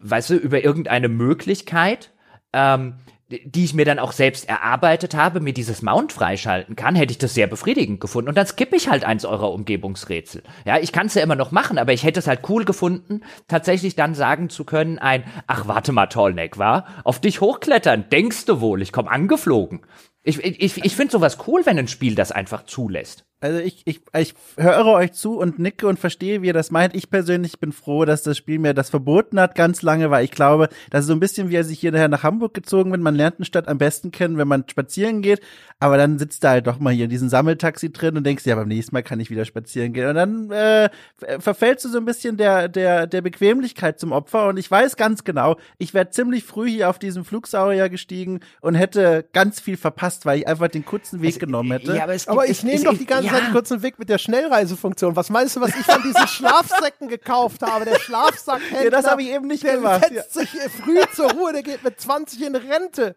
weißt du, über irgendeine Möglichkeit, ähm, die ich mir dann auch selbst erarbeitet habe, mir dieses Mount freischalten kann, hätte ich das sehr befriedigend gefunden. Und dann skippe ich halt eins eurer Umgebungsrätsel. Ja, ich kann es ja immer noch machen, aber ich hätte es halt cool gefunden, tatsächlich dann sagen zu können, ein, ach warte mal, Tollneck, war, auf dich hochklettern, denkst du wohl, ich komme angeflogen. Ich, ich, ich finde sowas cool, wenn ein Spiel das einfach zulässt. Also ich, ich, ich höre euch zu und nicke und verstehe, wie ihr das meint. Ich persönlich bin froh, dass das Spiel mir das verboten hat ganz lange, weil ich glaube, das ist so ein bisschen wie als ich hierher nach Hamburg gezogen bin. Man lernt eine Stadt am besten kennen, wenn man spazieren geht, aber dann sitzt da halt doch mal hier in diesem Sammeltaxi drin und denkst, ja, beim nächsten Mal kann ich wieder spazieren gehen. Und dann äh, verfällst du so ein bisschen der, der, der Bequemlichkeit zum Opfer. Und ich weiß ganz genau, ich wäre ziemlich früh hier auf diesen Flugsaurier gestiegen und hätte ganz viel verpasst, weil ich einfach den kurzen Weg es, genommen hätte. Ja, aber, aber ich nehme doch die ganze ja. Kurzen Weg mit der Schnellreisefunktion. Was meinst du, was ich von diesen [laughs] Schlafsäcken gekauft habe? Der Schlafsackhändler. Ja, das habe ich eben nicht der gemacht. Der setzt sich früh zur Ruhe, der geht mit 20 in Rente.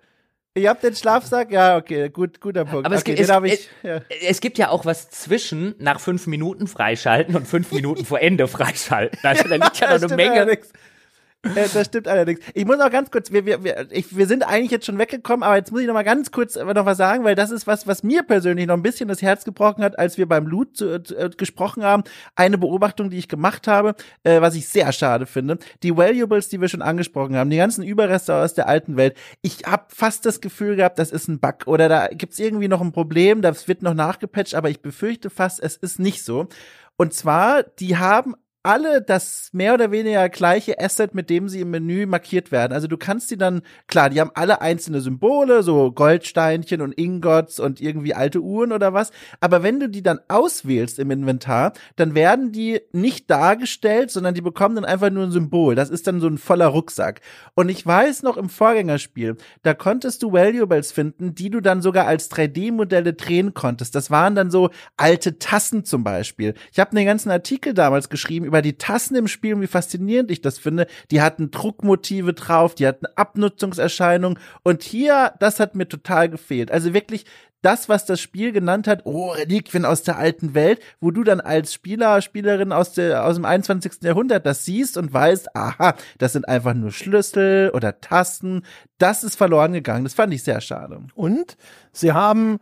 Ihr habt den Schlafsack? Ja, okay, gut, guter Punkt. Aber okay, es, gibt, ich, es, ja. es, gibt ja auch was zwischen nach fünf Minuten freischalten und fünf [laughs] Minuten vor Ende freischalten. Also da liegt ja noch eine Menge. Allerdings. Äh, das stimmt allerdings. Ich muss auch ganz kurz, wir, wir, wir, ich, wir sind eigentlich jetzt schon weggekommen, aber jetzt muss ich noch mal ganz kurz noch was sagen, weil das ist was, was mir persönlich noch ein bisschen das Herz gebrochen hat, als wir beim Loot zu, zu, äh, gesprochen haben. Eine Beobachtung, die ich gemacht habe, äh, was ich sehr schade finde. Die Valuables, die wir schon angesprochen haben, die ganzen Überreste aus der alten Welt. Ich habe fast das Gefühl gehabt, das ist ein Bug oder da gibt's irgendwie noch ein Problem, das wird noch nachgepatcht, aber ich befürchte fast, es ist nicht so. Und zwar, die haben alle das mehr oder weniger gleiche Asset, mit dem sie im Menü markiert werden. Also du kannst die dann, klar, die haben alle einzelne Symbole, so Goldsteinchen und Ingots und irgendwie alte Uhren oder was. Aber wenn du die dann auswählst im Inventar, dann werden die nicht dargestellt, sondern die bekommen dann einfach nur ein Symbol. Das ist dann so ein voller Rucksack. Und ich weiß noch im Vorgängerspiel, da konntest du Valuables finden, die du dann sogar als 3D-Modelle drehen konntest. Das waren dann so alte Tassen zum Beispiel. Ich habe einen ganzen Artikel damals geschrieben über die Tassen im Spiel und wie faszinierend ich das finde. Die hatten Druckmotive drauf, die hatten Abnutzungserscheinungen und hier, das hat mir total gefehlt. Also wirklich das, was das Spiel genannt hat, oh, Reliquien aus der alten Welt, wo du dann als Spieler, Spielerin aus, der, aus dem 21. Jahrhundert das siehst und weißt, aha, das sind einfach nur Schlüssel oder Tasten. Das ist verloren gegangen. Das fand ich sehr schade. Und sie haben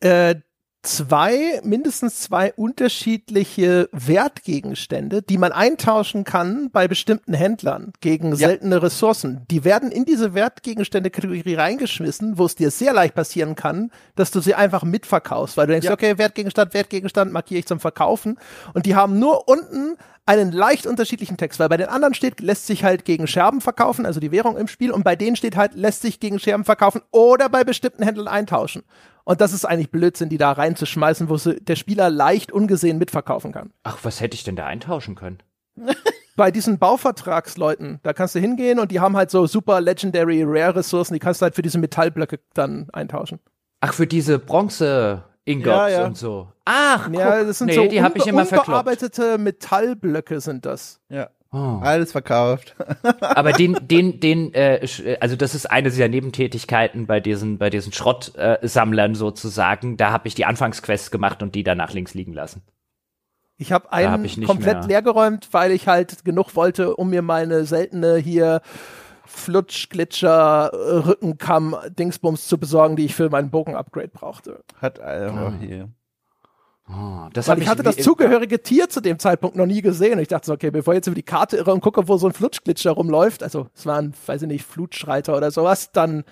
äh, zwei, mindestens zwei unterschiedliche Wertgegenstände, die man eintauschen kann bei bestimmten Händlern gegen ja. seltene Ressourcen. Die werden in diese Wertgegenstände-Kategorie reingeschmissen, wo es dir sehr leicht passieren kann, dass du sie einfach mitverkaufst, weil du denkst, ja. okay, Wertgegenstand, Wertgegenstand markiere ich zum Verkaufen. Und die haben nur unten einen leicht unterschiedlichen Text, weil bei den anderen steht, lässt sich halt gegen Scherben verkaufen, also die Währung im Spiel, und bei denen steht halt, lässt sich gegen Scherben verkaufen oder bei bestimmten Händlern eintauschen. Und das ist eigentlich Blödsinn, die da reinzuschmeißen, wo sie der Spieler leicht ungesehen mitverkaufen kann. Ach, was hätte ich denn da eintauschen können? [laughs] Bei diesen Bauvertragsleuten, da kannst du hingehen und die haben halt so super Legendary Rare Ressourcen, die kannst du halt für diese Metallblöcke dann eintauschen. Ach, für diese Bronze Ingots ja, ja. und so. Ach, guck. ja, das sind nee, so die habe ich immer unbearbeitete Metallblöcke sind das. Ja. Oh. Alles verkauft. [laughs] Aber den, den, den, äh, also das ist eine dieser Nebentätigkeiten bei diesen, bei diesen Schrottsammlern sozusagen. Da habe ich die Anfangsquests gemacht und die danach links liegen lassen. Ich habe einen hab ich komplett leergeräumt, weil ich halt genug wollte, um mir meine seltene hier Flutsch, Glitscher, Rückenkamm, Dingsbums zu besorgen, die ich für meinen Bogen-Upgrade brauchte. Hat einfach oh. hier. Oh, das hab ich hatte das zugehörige Tier zu dem Zeitpunkt noch nie gesehen. Und ich dachte so, okay, bevor ich jetzt über die Karte irre und gucke, wo so ein Flutschglitscher rumläuft, also es war ein, weiß ich nicht, Flutschreiter oder sowas, dann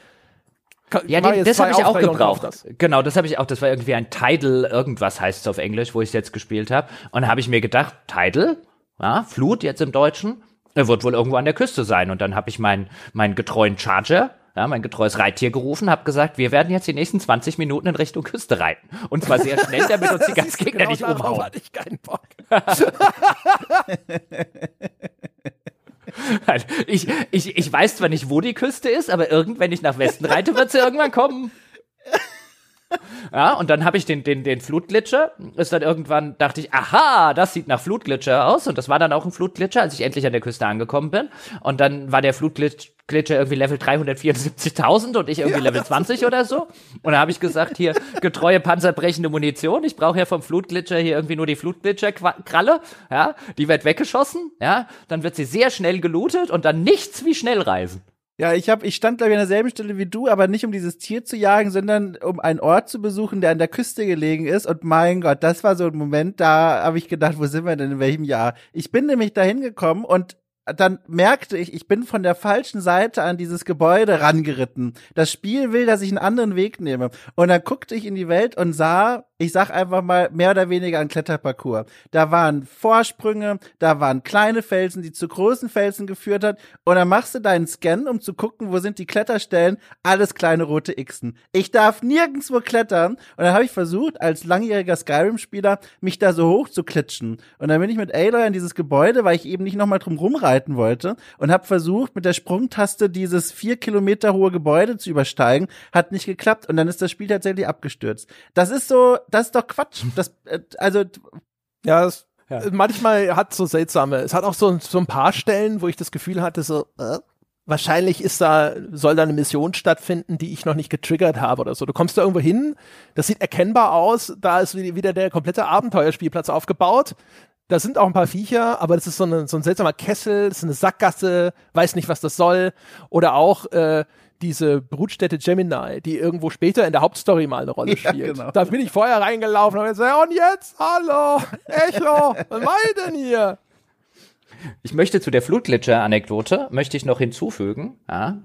Ja, den, das habe ich auch gebraucht. das. Genau, das habe ich auch. Das war irgendwie ein Tidal, irgendwas heißt es auf Englisch, wo ich es jetzt gespielt habe. Und habe ich mir gedacht, Tidal, ja, Flut jetzt im Deutschen, er wird wohl irgendwo an der Küste sein. Und dann habe ich meinen meinen getreuen Charger, ja, mein getreues Reittier gerufen, habe gesagt, wir werden jetzt die nächsten 20 Minuten in Richtung Küste reiten. Und zwar sehr schnell, [laughs] damit uns die ganzen Gegner Genau nicht darauf umhauen. hatte ich keinen Bock. [laughs] Ich, ich, ich weiß zwar nicht, wo die Küste ist, aber irgend, wenn ich nach Westen reite, wird sie irgendwann kommen. [laughs] Ja, und dann habe ich den, den, den Flutglitscher. Ist dann irgendwann, dachte ich, aha, das sieht nach Flutglitscher aus. Und das war dann auch ein Flutglitscher, als ich endlich an der Küste angekommen bin. Und dann war der Flutglitscher irgendwie Level 374.000 und ich irgendwie Level 20 oder so. Und da habe ich gesagt, hier, getreue panzerbrechende Munition. Ich brauche ja vom Flutglitscher hier irgendwie nur die Flutglitscher-Kralle. Ja, die wird weggeschossen. Ja, dann wird sie sehr schnell gelootet und dann nichts wie Schnellreisen. Ja, ich hab, ich stand glaube ich an derselben Stelle wie du, aber nicht um dieses Tier zu jagen, sondern um einen Ort zu besuchen, der an der Küste gelegen ist. Und mein Gott, das war so ein Moment, da habe ich gedacht, wo sind wir denn in welchem Jahr? Ich bin nämlich dahin gekommen und dann merkte ich, ich bin von der falschen Seite an dieses Gebäude rangeritten. Das Spiel will, dass ich einen anderen Weg nehme. Und dann guckte ich in die Welt und sah, ich sag einfach mal, mehr oder weniger ein Kletterparcours. Da waren Vorsprünge, da waren kleine Felsen, die zu großen Felsen geführt hat. Und dann machst du deinen Scan, um zu gucken, wo sind die Kletterstellen. Alles kleine rote Xen. Ich darf nirgendwo klettern. Und dann habe ich versucht, als langjähriger Skyrim-Spieler, mich da so hoch zu klitschen. Und dann bin ich mit Aloy in dieses Gebäude, weil ich eben nicht nochmal drum rumreiten wollte. Und habe versucht, mit der Sprungtaste dieses vier Kilometer hohe Gebäude zu übersteigen. Hat nicht geklappt. Und dann ist das Spiel tatsächlich abgestürzt. Das ist so, das ist doch Quatsch. Das, äh, also, Ja, es, Ja. manchmal hat so seltsame, es hat auch so, so ein paar Stellen, wo ich das Gefühl hatte, so, äh, wahrscheinlich ist da, soll da eine Mission stattfinden, die ich noch nicht getriggert habe oder so. Du kommst da irgendwo hin, das sieht erkennbar aus, da ist wie- wieder der komplette Abenteuerspielplatz aufgebaut. Da sind auch ein paar Viecher, aber das ist so, eine, so ein seltsamer Kessel, das ist eine Sackgasse, weiß nicht, was das soll. Oder auch äh, diese Brutstätte Gemini, die irgendwo später in der Hauptstory mal eine Rolle [laughs] Ja, spielt. genau. Da bin ich vorher reingelaufen und hab gesagt, und jetzt, hallo, Echo, was war ich denn hier? Ich möchte zu der Flutglitscher-Anekdote, möchte ich noch hinzufügen, ja,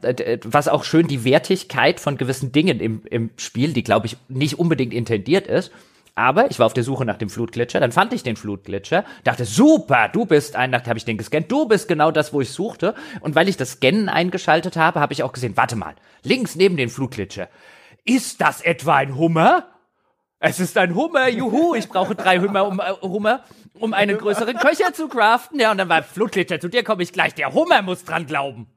was auch schön die Wertigkeit von gewissen Dingen im, im Spiel, die glaube ich nicht unbedingt intendiert ist. Aber ich war auf der Suche nach dem Flutglitscher, dann fand ich den Flutglitscher, dachte, super, du bist ein, nachdem habe ich den gescannt, du bist genau das, wo ich suchte. Und weil ich das Scannen eingeschaltet habe, habe ich auch gesehen, warte mal, links neben den Flutglitscher, ist das etwa ein Hummer? Es ist ein Hummer, juhu, ich brauche drei Hummer, um, äh, Hummer, um einen größeren Köcher zu craften. Ja, und dann war Flutglitscher, zu dir komme ich gleich, der Hummer muss dran glauben.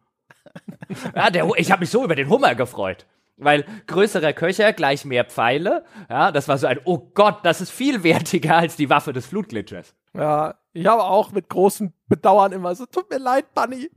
Ja, der, ich habe mich so über den Hummer gefreut. Weil größerer Köcher gleich mehr Pfeile. Ja, das war so ein, oh Gott, das ist viel wertiger als die Waffe des Flutglitschers. Ja, ich habe auch mit großem Bedauern immer so, tut mir leid, Bunny,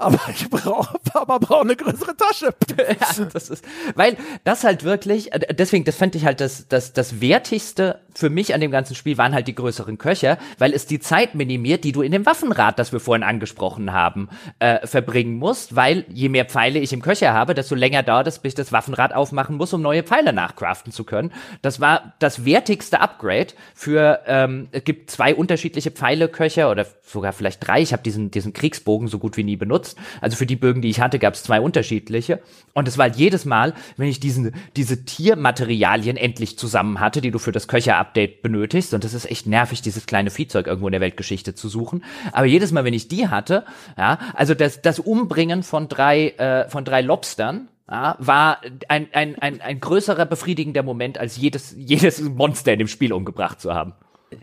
aber ich brauche, Papa braucht eine größere Tasche. [laughs] ja, das ist, weil das halt wirklich, äh, deswegen, das fand ich halt das, das, das Wertigste für mich an dem ganzen Spiel waren halt die größeren Köcher, weil es die Zeit minimiert, die du in dem Waffenrad, das wir vorhin angesprochen haben, äh, verbringen musst, weil je mehr Pfeile ich im Köcher habe, desto länger dauert es, bis ich das Waffenrad aufmachen muss, um neue Pfeile nachcraften zu können. Das war das wertigste Upgrade für, ähm, es gibt zwei unterschiedliche Pfeileköcher oder sogar vielleicht drei. Ich habe diesen, diesen Kriegsbogen so gut wie nie benutzt. Also für die Bögen, die ich hatte, gab es zwei unterschiedliche. Und es war halt jedes Mal, wenn ich diesen, diese Tiermaterialien endlich zusammen hatte, die du für das Köcher-Update benötigst. Und das ist echt nervig, dieses kleine Viehzeug irgendwo in der Weltgeschichte zu suchen. Aber jedes Mal, wenn ich die hatte, ja, also das, das Umbringen von drei, äh, von drei Lobstern, ja, war ein, ein, ein, ein größerer befriedigender Moment, als jedes, jedes Monster in dem Spiel umgebracht zu haben.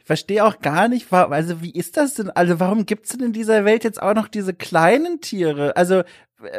Verstehe auch gar nicht, also wie ist das denn? Also warum gibt's denn in dieser Welt jetzt auch noch diese kleinen Tiere? Also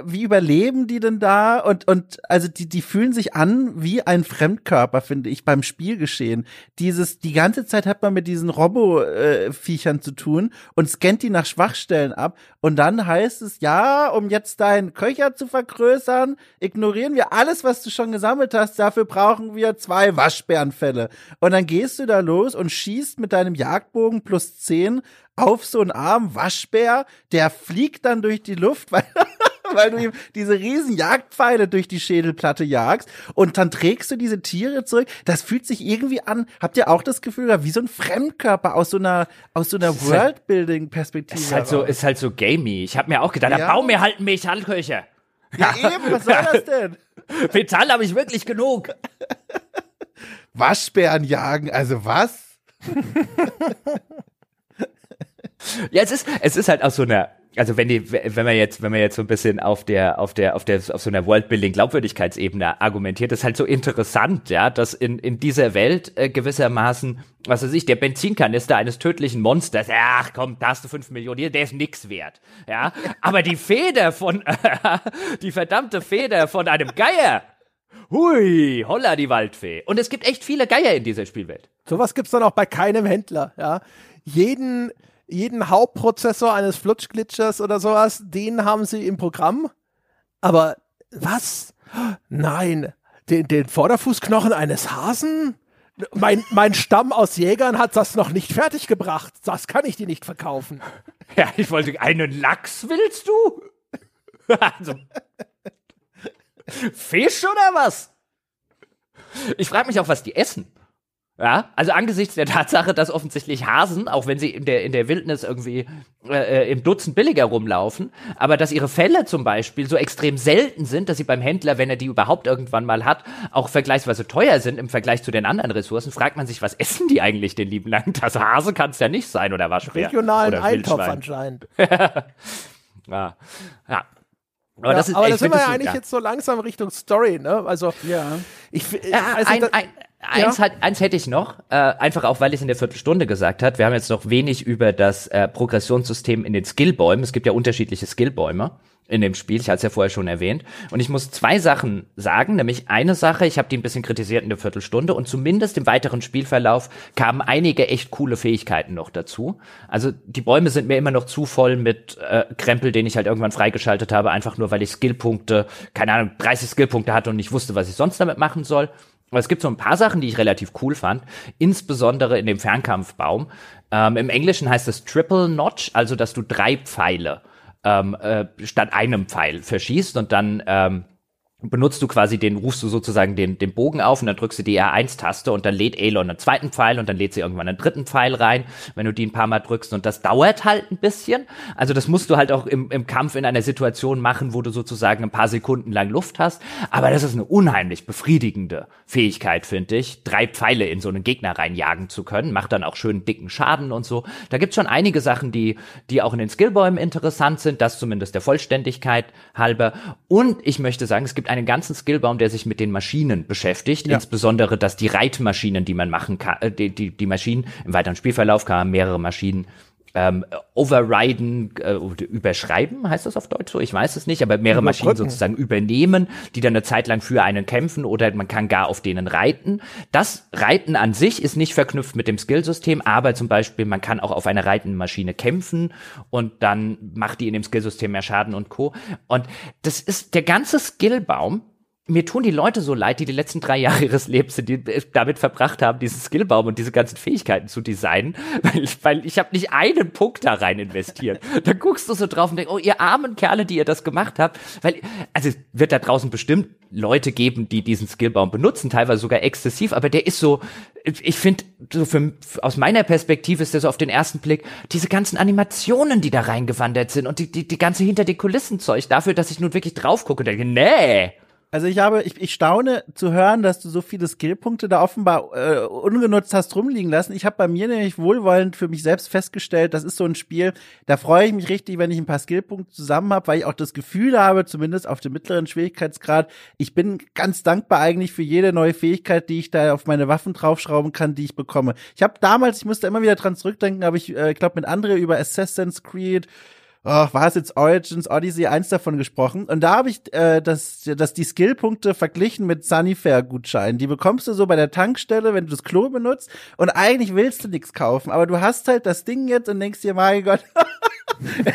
wie überleben die denn da? Und, und also die, die fühlen sich an wie ein Fremdkörper, finde ich, beim Spielgeschehen. Dieses, die ganze Zeit hat man mit diesen Robo-Viechern zu tun und scannt die nach Schwachstellen ab. Und dann heißt es, ja, um jetzt deinen Köcher zu vergrößern, ignorieren wir alles, was du schon gesammelt hast. Dafür brauchen wir zwei Waschbärenfälle. Und dann gehst du da los und schießt mit deinem Jagdbogen plus 10 auf so einen armen Waschbär, der fliegt dann durch die Luft, [laughs] weil [laughs] weil du ihm diese riesen Jagdpfeile durch die Schädelplatte jagst und dann trägst du diese Tiere zurück. Das fühlt sich irgendwie an. Habt ihr auch das Gefühl, wie so ein Fremdkörper aus so einer aus so einer halt- Worldbuilding-Perspektive? Ist halt so, ist halt so gamey. Ich habe mir auch gedacht, Ja. ja. bau mir halt einen Metallköcher. ja, eben, was soll das denn? [laughs] Metall habe ich wirklich genug. [laughs] Waschbären jagen, also was? Ja, es ist, es ist halt aus so einer, also wenn die, wenn man jetzt, wenn man jetzt so ein bisschen auf der, auf der, auf der, auf so einer Worldbuilding Glaubwürdigkeitsebene argumentiert, ist halt so interessant, ja, dass in, in dieser Welt äh, gewissermaßen, was weiß ich, der Benzinkanister eines tödlichen Monsters, ach komm, da hast du fünf Millionen, hier, der ist nix wert, ja, aber die Feder von, [laughs] die verdammte Feder von einem Geier, hui, holla die Waldfee. Und es gibt echt viele Geier in dieser Spielwelt. Sowas gibt's dann auch bei keinem Händler, ja. Jeden, jeden Hauptprozessor eines Flutschglitchers oder sowas, den haben sie im Programm. Aber was? Nein, den, den Vorderfußknochen eines Hasen? Mein, mein Stamm aus Jägern hat das noch nicht fertiggebracht. Das kann ich dir nicht verkaufen. [laughs] Ja, ich wollte, einen Lachs willst du? [laughs] also, Fisch oder was? Ich frage mich auch, was die essen. Ja, also angesichts der Tatsache, dass offensichtlich Hasen, auch wenn sie in der, in der Wildnis irgendwie äh, äh, im Dutzend billiger rumlaufen, aber dass ihre Felle zum Beispiel so extrem selten sind, dass sie beim Händler, wenn er die überhaupt irgendwann mal hat, auch vergleichsweise teuer sind im Vergleich zu den anderen Ressourcen, fragt man sich, was essen die eigentlich den lieben langen? Das Hase kann es ja nicht sein oder Waschbär. Regionalen oder Eintopf Wildschwein. anscheinend. [laughs] Ja. ja. Aber Ja, das ist aber echt da sind wir ja eigentlich jetzt so langsam Richtung Story, ne? Also, Ja. ich, Ja, also ein, ein, eins, Ja. hat, eins hätte ich noch, äh, einfach auch, weil ich es in der Viertelstunde gesagt hat. Wir haben jetzt noch wenig über das äh, Progressionssystem in den Skillbäumen. Es gibt ja unterschiedliche Skillbäume in dem Spiel. Ich hatte es ja vorher schon erwähnt. Und ich muss zwei Sachen sagen, nämlich eine Sache, ich habe die ein bisschen kritisiert in der Viertelstunde und zumindest im weiteren Spielverlauf kamen einige echt coole Fähigkeiten noch dazu. Also die Bäume sind mir immer noch zu voll mit äh, Krempel, den ich halt irgendwann freigeschaltet habe, einfach nur weil ich Skillpunkte, keine Ahnung, 30 Skillpunkte hatte und nicht wusste, was ich sonst damit machen soll. Es gibt so ein paar Sachen, die ich relativ cool fand, insbesondere in dem Fernkampfbaum. Ähm, Im Englischen heißt es Triple Notch, also dass du drei Pfeile ähm, äh, statt einem Pfeil verschießt und dann ähm, benutzt du quasi den, rufst du sozusagen den, den Bogen auf und dann drückst du die R1-Taste und dann lädt Elon einen zweiten Pfeil und dann lädt sie irgendwann einen dritten Pfeil rein, wenn du die ein paar Mal drückst und das dauert halt ein bisschen. Also das musst du halt auch im, im Kampf in einer Situation machen, wo du sozusagen ein paar Sekunden lang Luft hast. Aber das ist eine unheimlich befriedigende Fähigkeit, finde ich, drei Pfeile in so einen Gegner reinjagen zu können. Macht dann auch schön dicken Schaden und so. Da gibt's schon einige Sachen, die, die auch in den Skillbäumen interessant sind, das zumindest der Vollständigkeit halber. Und ich möchte sagen, es gibt einen ganzen Skillbaum, der sich mit den Maschinen beschäftigt, insbesondere, dass die Reitmaschinen, die man machen kann, äh, die, die, die Maschinen im weiteren Spielverlauf kann man mehrere Maschinen ähm, overriden, äh, oder überschreiben, heißt das auf Deutsch so? Ich weiß es nicht, aber mehrere Maschinen sozusagen übernehmen, die dann eine Zeit lang für einen kämpfen oder man kann gar auf denen reiten. Das Reiten an sich ist nicht verknüpft mit dem Skillsystem, aber zum Beispiel man kann auch auf einer reitenden Maschine kämpfen und dann macht die in dem Skillsystem mehr Schaden und Co. Und das ist der ganze Skillbaum mir tun die Leute so leid, die die letzten drei Jahre ihres Lebens die, damit verbracht haben, diesen Skillbaum und diese ganzen Fähigkeiten zu designen, [laughs] weil, weil ich habe nicht einen Punkt da rein investiert. [laughs] Da guckst du so drauf und denkst, oh, ihr armen Kerle, die ihr das gemacht habt, weil, also es wird da draußen bestimmt Leute geben, die diesen Skillbaum benutzen, teilweise sogar exzessiv, aber der ist so, ich finde, so für, aus meiner Perspektive ist der so auf den ersten Blick, diese ganzen Animationen, die da reingewandert sind und die, die, die ganze hinter die Kulissen Zeug dafür, dass ich nun wirklich drauf gucke und denke, nee, Also ich habe, ich, ich staune zu hören, dass du so viele Skillpunkte da offenbar äh, ungenutzt hast rumliegen lassen. Ich habe bei mir nämlich wohlwollend für mich selbst festgestellt, das ist so ein Spiel, da freue ich mich richtig, wenn ich ein paar Skillpunkte zusammen habe, weil ich auch das Gefühl habe, zumindest auf dem mittleren Schwierigkeitsgrad, ich bin ganz dankbar eigentlich für jede neue Fähigkeit, die ich da auf meine Waffen draufschrauben kann, die ich bekomme. Ich habe damals, ich musste immer wieder dran zurückdenken, habe ich, äh, glaube mit andere über Assassin's Creed oh, war es jetzt Origins, Odyssey, eins davon gesprochen. Und da habe ich äh, das, das die Skillpunkte verglichen mit Sunnyfair-Gutscheinen. Die bekommst du so bei der Tankstelle, wenn du das Klo benutzt. Und eigentlich willst du nichts kaufen, aber du hast halt das Ding jetzt und denkst dir, mein Gott, [laughs]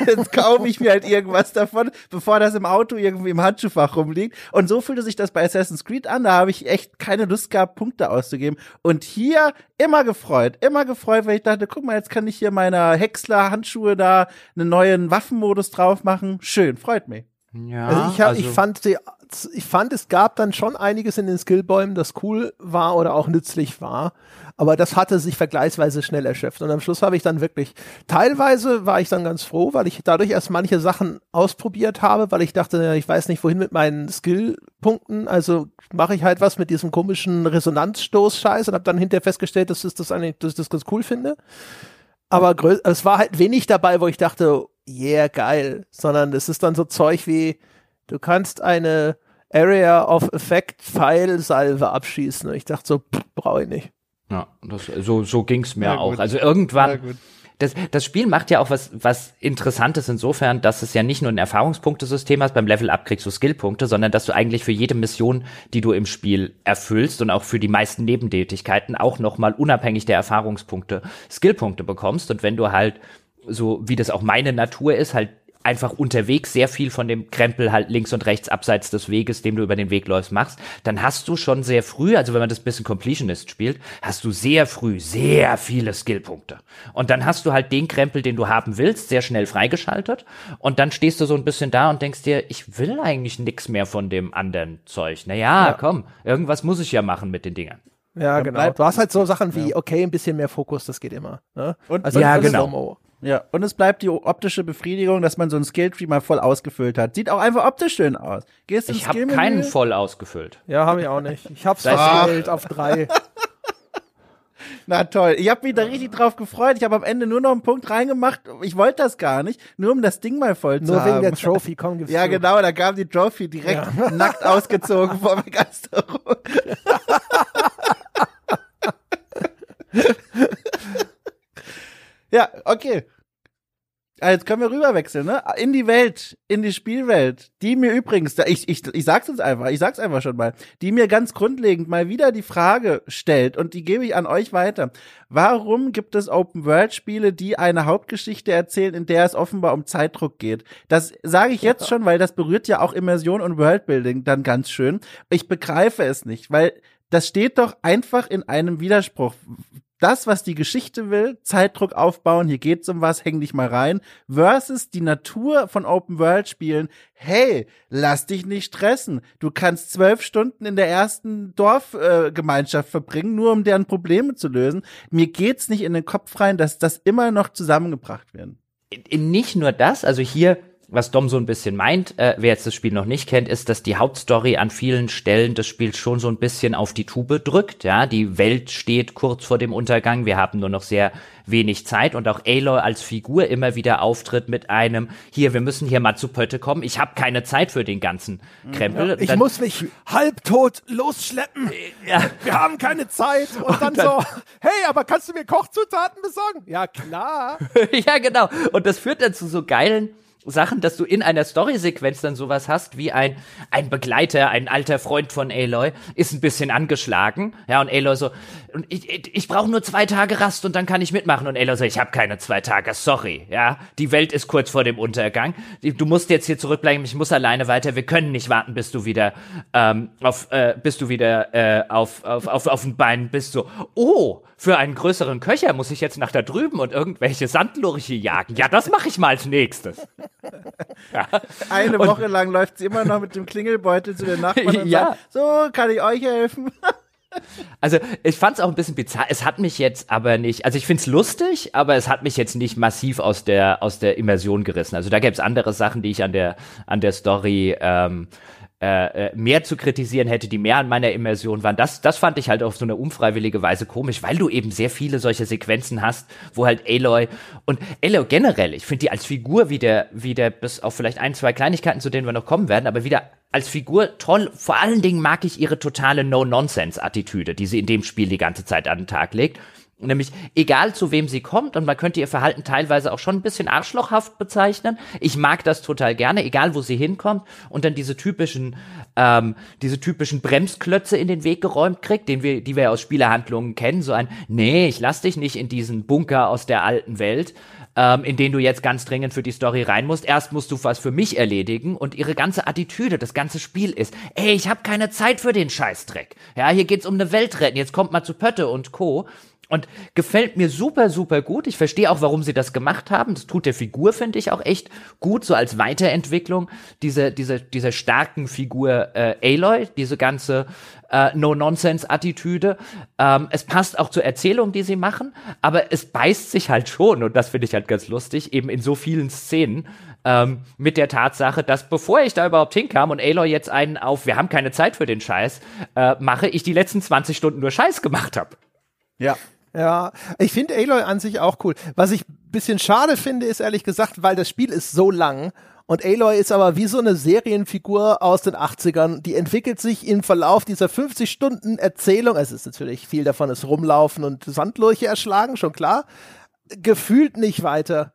jetzt kaufe ich mir halt irgendwas davon, bevor das im Auto irgendwie im Handschuhfach rumliegt. Und so fühlte sich das bei Assassin's Creed an. Da habe ich echt keine Lust gehabt, Punkte auszugeben. Und hier immer gefreut, immer gefreut, weil ich dachte, guck mal, jetzt kann ich hier meiner Häcksler Handschuhe da einen neuen Waffenmodus drauf machen. Schön, freut mich. Ja, Also ich, hab, also- ich, fand, die, ich fand, es gab dann schon einiges in den Skillbäumen, das cool war oder auch nützlich war. Aber das hatte sich vergleichsweise schnell erschöpft. Und am Schluss habe ich dann wirklich, teilweise war ich dann ganz froh, weil ich dadurch erst manche Sachen ausprobiert habe, weil ich dachte, ich weiß nicht, wohin mit meinen Skillpunkten. Also mache ich halt was mit diesem komischen Resonanzstoß-Scheiß und habe dann hinterher festgestellt, dass ich das eigentlich, dass ich das ganz cool finde. Aber es war halt wenig dabei, wo ich dachte, yeah, geil, sondern es ist dann so Zeug wie, du kannst eine Area of Effect Pfeilsalve abschießen. Und ich dachte so, brauche ich nicht. Ja, das, so, so ging's mir Na auch. gut. Also irgendwann, gut. das, das Spiel macht ja auch was, was Interessantes insofern, dass es ja nicht nur ein Erfahrungspunktesystem hast, beim Level Up kriegst du Skillpunkte, sondern dass du eigentlich für jede Mission, die du im Spiel erfüllst und auch für die meisten Nebentätigkeiten auch nochmal unabhängig der Erfahrungspunkte Skillpunkte bekommst. Und wenn du halt, so wie das auch meine Natur ist, halt einfach unterwegs sehr viel von dem Krempel halt links und rechts abseits des Weges, dem du über den Weg läufst, machst, dann hast du schon sehr früh, also wenn man das bisschen Completionist spielt, hast du sehr früh sehr viele Skillpunkte. Und dann hast du halt den Krempel, den du haben willst, sehr schnell freigeschaltet. Und dann stehst du so ein bisschen da und denkst dir, ich will eigentlich nix mehr von dem anderen Zeug. Naja, Ja. komm, irgendwas muss ich ja machen mit den Dingern. Ja, genau. du hast halt so [laughs] Sachen wie, okay, ein bisschen mehr Fokus, das geht immer. Ne? Und- also, Ja, das ist genau. Ja, und es bleibt die optische Befriedigung, dass man so ein Skilltree mal voll ausgefüllt hat. Sieht auch einfach optisch schön aus. Gehst Ich habe keinen voll ausgefüllt. Ja, habe ich auch nicht. Ich hab's [laughs] verfehlt auf drei. [laughs] Na toll, ich habe mich da richtig drauf gefreut. Ich habe am Ende nur noch einen Punkt reingemacht. Ich wollte das gar nicht, nur um das Ding mal voll zu Nur haben. wegen der Trophy, komm, gib's [laughs] Ja, zu. genau, da kam die Trophy direkt nackt ausgezogen vor Begeisterung. ja, okay. Ah, Jetzt können wir rüberwechseln, ne? In die Welt, in die Spielwelt, die mir übrigens, ich, ich, ich sag's uns einfach, ich sag's einfach schon mal, die mir ganz grundlegend mal wieder die Frage stellt und die gebe ich an euch weiter. Warum gibt es Open-World-Spiele, die eine Hauptgeschichte erzählen, in der es offenbar um Zeitdruck geht? Das sage ich jetzt schon, weil das berührt ja auch Immersion und Worldbuilding dann ganz schön. Ich begreife es nicht, weil das steht doch einfach in einem Widerspruch. Das, was die Geschichte will, Zeitdruck aufbauen, hier geht's um was, häng dich mal rein, versus die Natur von Open-World-Spielen, hey, lass dich nicht stressen. Du kannst zwölf Stunden in der ersten Dorfgemeinschaft äh, verbringen, nur um deren Probleme zu lösen. Mir geht's nicht in den Kopf rein, dass das immer noch zusammengebracht werden. nicht nur das, also hier, was Dom so ein bisschen meint, äh, wer jetzt das Spiel noch nicht kennt, ist, dass die Hauptstory an vielen Stellen des Spiels schon so ein bisschen auf die Tube drückt. Ja, die Welt steht kurz vor dem Untergang. Wir haben nur noch sehr wenig Zeit und auch Aloy als Figur immer wieder auftritt mit einem, hier, wir müssen hier mal zu Pötte kommen. Ich habe keine Zeit für den ganzen Krempel. Ich Dann- muss mich halbtot losschleppen. ja, Wir haben keine Zeit. [laughs] Und, dann, so, hey, aber kannst du mir Kochzutaten besorgen? Ja, klar. [laughs] ja, genau. Und das führt dann zu so geilen Sachen, dass du in einer Storysequenz dann sowas hast, wie ein, ein Begleiter, ein alter Freund von Aloy, ist ein bisschen angeschlagen. Ja, und Aloy so, und ich, ich, ich brauche nur zwei Tage Rast und dann kann ich mitmachen. Und Aloy so, ich habe keine zwei Tage, sorry. Ja, die Welt ist kurz vor dem Untergang. Du musst jetzt hier zurückbleiben, ich muss alleine weiter. Wir können nicht warten, bis du wieder ähm, auf, äh, bis du wieder äh, auf, auf, auf, auf den Beinen bist. So, oh, für einen größeren Köcher muss ich jetzt nach da drüben und irgendwelche Sandlurche jagen. Ja, das mache ich mal als nächstes. Eine Woche lang läuft sie immer noch mit dem Klingelbeutel zu den Nachbarn [laughs] und Ja. sagt, so, kann ich euch helfen? [laughs] Also ich fand es auch ein bisschen bizarr. Es hat mich jetzt aber nicht, also ich find's lustig, aber es hat mich jetzt nicht massiv aus der aus der Immersion gerissen. Also da gäbe es andere Sachen, die ich an der an der Story ähm, äh, äh, mehr zu kritisieren hätte, die mehr an meiner Immersion waren. Das, das fand ich halt auf so eine unfreiwillige Weise komisch, weil du eben sehr viele solche Sequenzen hast, wo halt Aloy und Aloy generell, ich finde die als Figur wieder, wieder bis auf vielleicht ein, zwei Kleinigkeiten, zu denen wir noch kommen werden, aber wieder als Figur toll. Vor allen Dingen mag ich ihre totale No-Nonsense-Attitüde, die sie in dem Spiel die ganze Zeit an den Tag legt. Nämlich, egal zu wem sie kommt, und man könnte ihr Verhalten teilweise auch schon ein bisschen arschlochhaft bezeichnen. Ich mag das total gerne, egal wo sie hinkommt, und dann diese typischen, ähm, diese typischen Bremsklötze in den Weg geräumt kriegt, den wir, die wir aus Spielerhandlungen kennen. So ein, nee, ich lass dich nicht in diesen Bunker aus der alten Welt, ähm, in den du jetzt ganz dringend für die Story rein musst. Erst musst du was für mich erledigen und ihre ganze Attitüde, das ganze Spiel ist, ey, ich habe keine Zeit für den Scheißdreck. Ja, hier geht's um eine Welt retten, jetzt kommt mal zu Pötte und Co. Und gefällt mir super, super gut. Ich verstehe auch, warum sie das gemacht haben. Das tut der Figur, finde ich, auch echt gut, so als Weiterentwicklung diese, diese, dieser starken Figur äh, Aloy, diese ganze äh, No-Nonsense-Attitüde. Ähm, es passt auch zur Erzählung, die sie machen, aber es beißt sich halt schon, und das finde ich halt ganz lustig, eben in so vielen Szenen, ähm, mit der Tatsache, dass bevor ich da überhaupt hinkam und Aloy jetzt einen auf, wir haben keine Zeit für den Scheiß, äh, mache, ich die letzten 20 Stunden nur Scheiß gemacht habe. Ja. Ja, ich finde Aloy an sich auch cool. Was ich bisschen schade finde, ist ehrlich gesagt, weil das Spiel ist so lang und Aloy ist aber wie so eine Serienfigur aus den 80ern. Die entwickelt sich im Verlauf dieser 50 Stunden Erzählung. Es ist natürlich viel davon ist rumlaufen und Sandlurche erschlagen, schon klar. Gefühlt nicht weiter.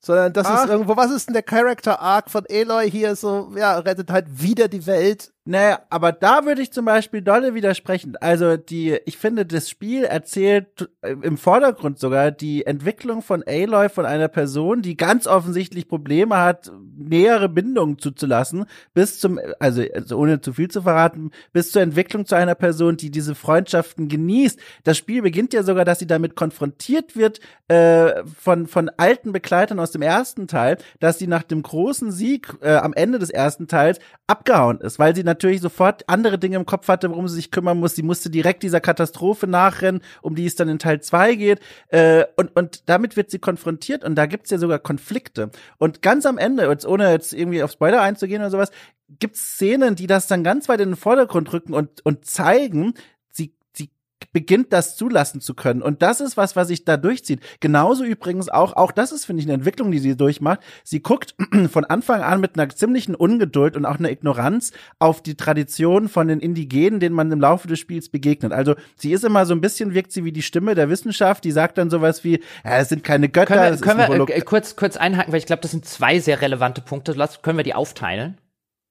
Sondern das Ach. ist irgendwo, was ist denn der Character Arc von Aloy hier so, ja, rettet halt wieder die Welt naja, aber da würde ich zum Beispiel dolle widersprechen. Also die, ich finde, das Spiel erzählt äh, im Vordergrund sogar die Entwicklung von Aloy von einer Person, die ganz offensichtlich Probleme hat, nähere Bindungen zuzulassen, bis zum, also, also ohne zu viel zu verraten, bis zur Entwicklung zu einer Person, die diese Freundschaften genießt. Das Spiel beginnt ja sogar, dass sie damit konfrontiert wird äh, von von alten Begleitern aus dem ersten Teil, dass sie nach dem großen Sieg äh, am Ende des ersten Teils abgehauen ist, weil sie natürlich sofort andere Dinge im Kopf hatte, worum sie sich kümmern muss. Sie musste direkt dieser Katastrophe nachrennen, um die es dann in Teil 2 geht. Äh, und, und damit wird sie konfrontiert und da gibt's ja sogar Konflikte. Und ganz am Ende, jetzt ohne jetzt irgendwie auf Spoiler einzugehen oder sowas, gibt's Szenen, die das dann ganz weit in den Vordergrund rücken und, und zeigen, beginnt, das zulassen zu können. Und das ist was, was sich da durchzieht. Genauso übrigens auch, auch das ist, finde ich, eine Entwicklung, die sie durchmacht. Sie guckt [clears throat] von Anfang an mit einer ziemlichen Ungeduld und auch einer Ignoranz auf die Tradition von den Indigenen, denen man im Laufe des Spiels begegnet. Also sie ist immer so ein bisschen, wirkt sie wie die Stimme der Wissenschaft, die sagt dann sowas wie, ja, es sind keine Götter. Können wir, können wir äh, kurz, kurz einhaken, weil ich glaube, das sind zwei sehr relevante Punkte. Lass, können wir die aufteilen?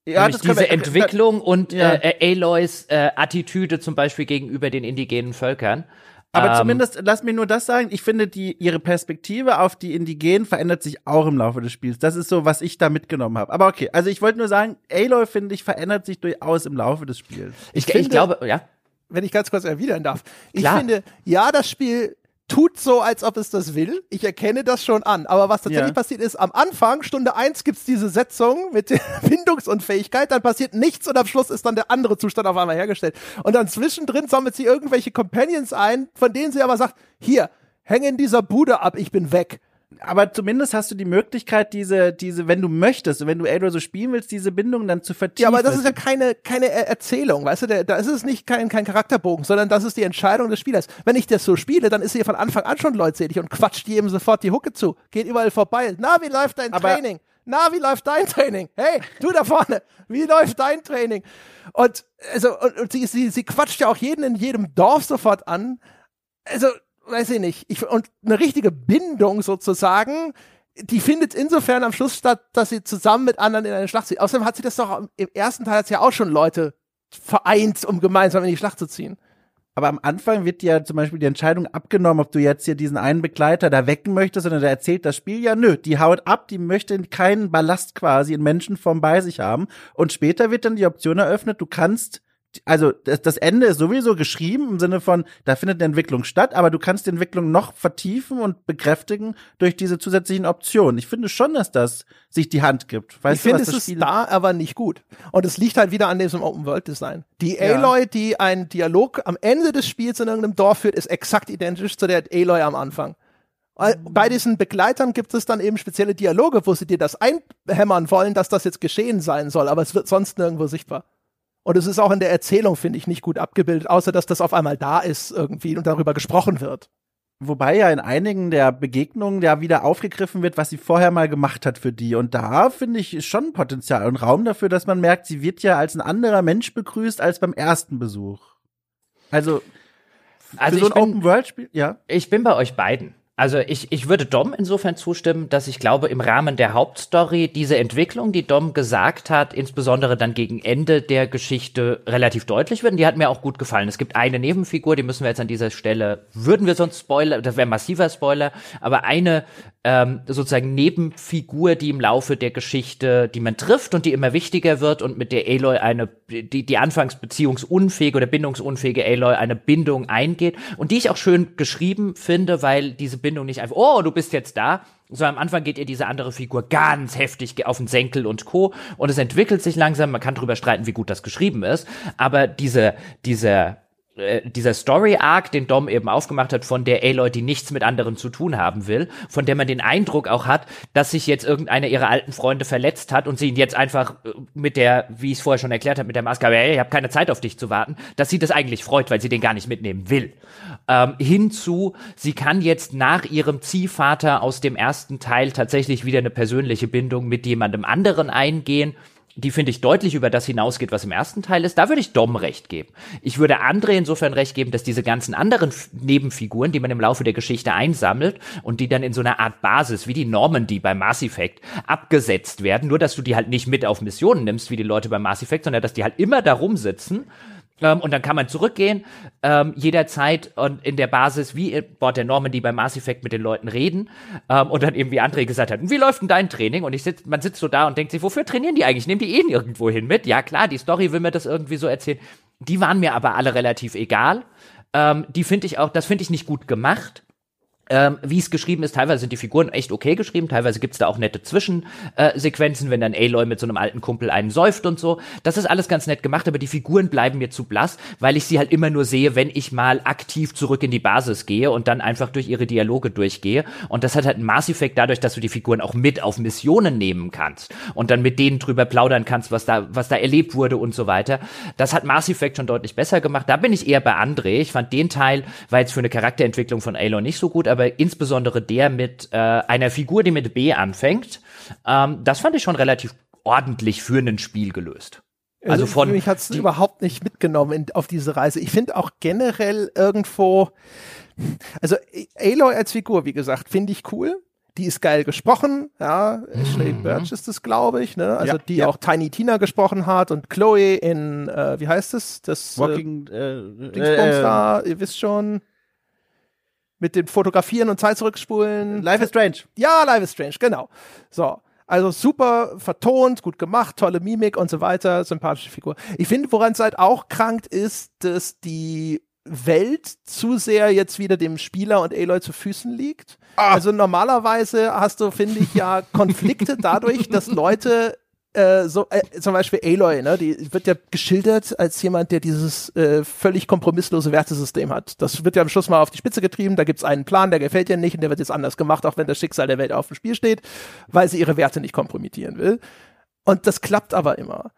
Ja, das diese wir, Entwicklung und ja. äh, Aloys äh, Attitüde zum Beispiel gegenüber den indigenen Völkern. Aber ähm, zumindest, lass mir nur das sagen, ich finde, die, ihre Perspektive auf die Indigenen verändert sich auch im Laufe des Spiels. Das ist so, was ich da mitgenommen habe. Aber okay, also ich wollte nur sagen, Aloy, finde ich, verändert sich durchaus im Laufe des Spiels. Ich, ich, finde, ich glaube, ja. Wenn ich ganz kurz erwidern darf. Ich Klar. finde, ja, das Spiel tut so, als ob es das will. Ich erkenne das schon an. Aber was tatsächlich ja. passiert ist, am Anfang, Stunde eins gibt's diese Setzung mit der [laughs] Bindungsunfähigkeit, dann passiert nichts und am Schluss ist dann der andere Zustand auf einmal hergestellt. Und dann zwischendrin sammelt sie irgendwelche Companions ein, von denen sie aber sagt, hier, häng in dieser Bude ab, ich bin weg aber zumindest hast du die Möglichkeit, diese, diese, wenn du möchtest, wenn du Eldor so spielen willst, diese Bindung dann zu vertiefen. Ja, aber das ist ja keine, keine Erzählung, weißt du, da ist es nicht kein, kein Charakterbogen, sondern das ist die Entscheidung des Spielers. Wenn ich das so spiele, dann ist sie von Anfang an schon leutselig und quatscht jedem sofort die Hucke zu, geht überall vorbei. Na, wie läuft dein aber Training? Na, wie läuft dein Training? Hey, du da vorne, wie läuft dein Training? Und, also, und, und sie, sie, sie quatscht ja auch jeden in jedem Dorf sofort an. Also, weiß ich nicht, ich, und eine richtige Bindung sozusagen, die findet insofern am Schluss statt, dass sie zusammen mit anderen in eine Schlacht zieht. Außerdem hat sie das doch im ersten Teil hat sie ja auch schon Leute vereint, um gemeinsam in die Schlacht zu ziehen. Aber am Anfang wird ja zum Beispiel die Entscheidung abgenommen, ob du jetzt hier diesen einen Begleiter da wecken möchtest, sondern der erzählt das Spiel ja, nö, die haut ab, die möchte keinen Ballast quasi in Menschenform bei sich haben. Und später wird dann die Option eröffnet, du kannst also das, das Ende ist sowieso geschrieben im Sinne von, da findet eine Entwicklung statt, aber du kannst die Entwicklung noch vertiefen und bekräftigen durch diese zusätzlichen Optionen. Ich finde schon, dass das sich die Hand gibt. Weißt ich finde, es ist da aber nicht gut. Und es liegt halt wieder an diesem Open-World-Design. Die ja. Aloy, die einen Dialog am Ende des Spiels in irgendeinem Dorf führt, ist exakt identisch zu der Aloy am Anfang. Bei diesen Begleitern gibt es dann eben spezielle Dialoge, wo sie dir das einhämmern wollen, dass das jetzt geschehen sein soll, aber es wird sonst nirgendwo sichtbar. Und es ist auch in der Erzählung, finde ich, nicht gut abgebildet, außer dass das auf einmal da ist irgendwie und darüber gesprochen wird. Wobei ja in einigen der Begegnungen ja wieder aufgegriffen wird, was sie vorher mal gemacht hat für die. Und da finde ich schon Potenzial und Raum dafür, dass man merkt, sie wird ja als ein anderer Mensch begrüßt als beim ersten Besuch. Also, also so ein Open-World-Spiel, ja. Ich bin bei euch beiden. Also ich, ich würde Dom insofern zustimmen, dass ich glaube, im Rahmen der Hauptstory diese Entwicklung, die Dom gesagt hat, insbesondere dann gegen Ende der Geschichte relativ deutlich wird. Und die hat mir auch gut gefallen. Es gibt eine Nebenfigur, die müssen wir jetzt an dieser Stelle, würden wir sonst Spoiler, das wäre massiver Spoiler, aber eine ähm, sozusagen Nebenfigur, die im Laufe der Geschichte, die man trifft und die immer wichtiger wird und mit der Aloy eine, die, die anfangs beziehungsunfähige oder bindungsunfähige Aloy eine Bindung eingeht und die ich auch schön geschrieben finde, weil diese Bindung nicht einfach, oh, du bist jetzt da, sondern am Anfang geht ihr diese andere Figur ganz heftig auf den Senkel und Co. Und es entwickelt sich langsam, man kann drüber streiten, wie gut das geschrieben ist, aber diese, diese äh, dieser Story-Arc, den Dom eben aufgemacht hat, von der Aloy, die nichts mit anderen zu tun haben will, von der man den Eindruck auch hat, dass sich jetzt irgendeiner ihrer alten Freunde verletzt hat und sie ihn jetzt einfach äh, mit der, wie ich es vorher schon erklärt habe, mit der Maske, hey, ich habe keine Zeit auf dich zu warten, dass sie das eigentlich freut, weil sie den gar nicht mitnehmen will. Ähm, hinzu, sie kann jetzt nach ihrem Ziehvater aus dem ersten Teil tatsächlich wieder eine persönliche Bindung mit jemandem anderen eingehen die finde ich deutlich über das hinausgeht, was im ersten Teil ist. Da würde ich Dom recht geben. Ich würde André insofern recht geben, dass diese ganzen anderen Nebenfiguren, die man im Laufe der Geschichte einsammelt und die dann in so einer Art Basis, wie die Normandy bei Mass Effect, abgesetzt werden. Nur, dass du die halt nicht mit auf Missionen nimmst, wie die Leute bei Mass Effect, sondern dass die halt immer da rumsitzen ähm, und dann kann man zurückgehen, ähm, jederzeit und in der Basis, wie Bord der Normandy bei Mass Effect mit den Leuten reden. Ähm, und dann eben, wie André gesagt hat, wie läuft denn dein Training? Und ich sitz, man sitzt so da und denkt sich, wofür trainieren die eigentlich? Nehmen die eh nirgendwo hin mit? Ja, klar, die Story will mir das irgendwie so erzählen. Die waren mir aber alle relativ egal. Ähm, die finde ich auch, das finde ich nicht gut gemacht ähm, wie es geschrieben ist, teilweise sind die Figuren echt okay geschrieben, teilweise gibt's da auch nette Zwischensequenzen, äh, wenn dann Aloy mit so einem alten Kumpel einen säuft und so. Das ist alles ganz nett gemacht, aber die Figuren bleiben mir zu blass, weil ich sie halt immer nur sehe, wenn ich mal aktiv zurück in die Basis gehe und dann einfach durch ihre Dialoge durchgehe. Und das hat halt einen Mass Effect dadurch, dass du die Figuren auch mit auf Missionen nehmen kannst und dann mit denen drüber plaudern kannst, was da, was da erlebt wurde und so weiter. Das hat Mass Effect schon deutlich besser gemacht. Da bin ich eher bei André. Ich fand den Teil, war jetzt für eine Charakterentwicklung von Aloy nicht so gut, aber insbesondere der mit äh, einer Figur, die mit B anfängt, ähm, das fand ich schon relativ ordentlich für ein Spiel gelöst. Also, also von mich hat es überhaupt nicht mitgenommen in, auf diese Reise. Ich finde auch generell irgendwo, also Aloy als Figur, wie gesagt, finde ich cool. Die ist geil gesprochen, ja. Ashley mhm. Birch ist es, glaube ich, ne? Also ja, die ja. auch Tiny Tina gesprochen hat und Chloe in, äh, wie heißt es? Das Walking, äh, äh, da, ihr wisst schon mit dem Fotografieren und Zeit zurückspulen. Life is Strange. Ja, Life is Strange, genau. So. Also super vertont, gut gemacht, tolle Mimik und so weiter, sympathische Figur. Ich finde, woran es halt auch krankt, ist, dass die Welt zu sehr jetzt wieder dem Spieler und Aloy zu Füßen liegt. Ah. Also normalerweise hast du, finde ich, ja Konflikte dadurch, dass Leute äh, so äh, zum Beispiel Aloy, ne, die wird ja geschildert als jemand, der dieses äh, völlig kompromisslose Wertesystem hat. Das wird ja am Schluss mal auf die Spitze getrieben. Da gibt's einen Plan, der gefällt ihr nicht und der wird jetzt anders gemacht, auch wenn das Schicksal der Welt auf dem Spiel steht, weil sie ihre Werte nicht kompromittieren will. Und das klappt aber immer.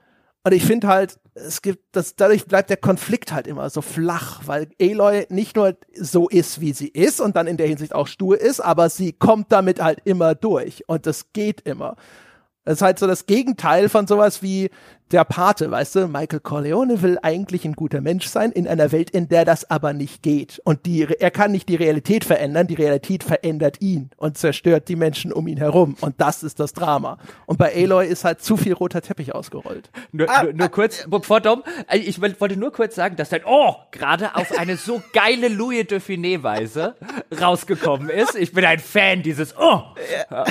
Und ich finde halt, es gibt, das, dadurch bleibt der Konflikt halt immer so flach, weil Aloy nicht nur so ist, wie sie ist und dann in der Hinsicht auch stur ist, aber sie kommt damit halt immer durch und das geht immer. Das ist halt so das Gegenteil von sowas wie der Pate, weißt du? Michael Corleone will eigentlich ein guter Mensch sein in einer Welt, in der das aber nicht geht. Und die, er kann nicht die Realität verändern, die Realität verändert ihn und zerstört die Menschen um ihn herum. Und das ist das Drama. Und bei Aloy ist halt zu viel roter Teppich ausgerollt. Nur, ah, nur, nur kurz, ah, bevor Dom, äh, ich wollte nur kurz sagen, dass dann, oh, gerade auf eine so geile Louis de Finet-Weise rausgekommen ist. Ich bin ein Fan dieses, oh. Ja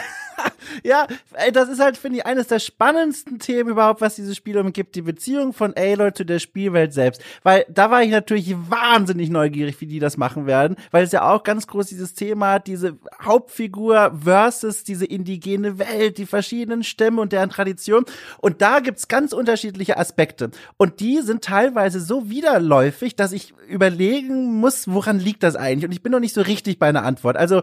[laughs] ja, ey, das ist halt, finde ich, eines der spannendsten Themen überhaupt, was dieses Spiel umgibt, die Beziehung von Aloy zu der Spielwelt selbst. Weil da war ich natürlich wahnsinnig neugierig, wie die das machen werden, weil es ja auch ganz groß dieses Thema hat, diese Hauptfigur versus diese indigene Welt, die verschiedenen Stämme und deren Tradition. Und da gibt's ganz unterschiedliche Aspekte. Und die sind teilweise so widerläufig, dass ich überlegen muss, woran liegt das eigentlich? Und ich bin noch nicht so richtig bei einer Antwort. Also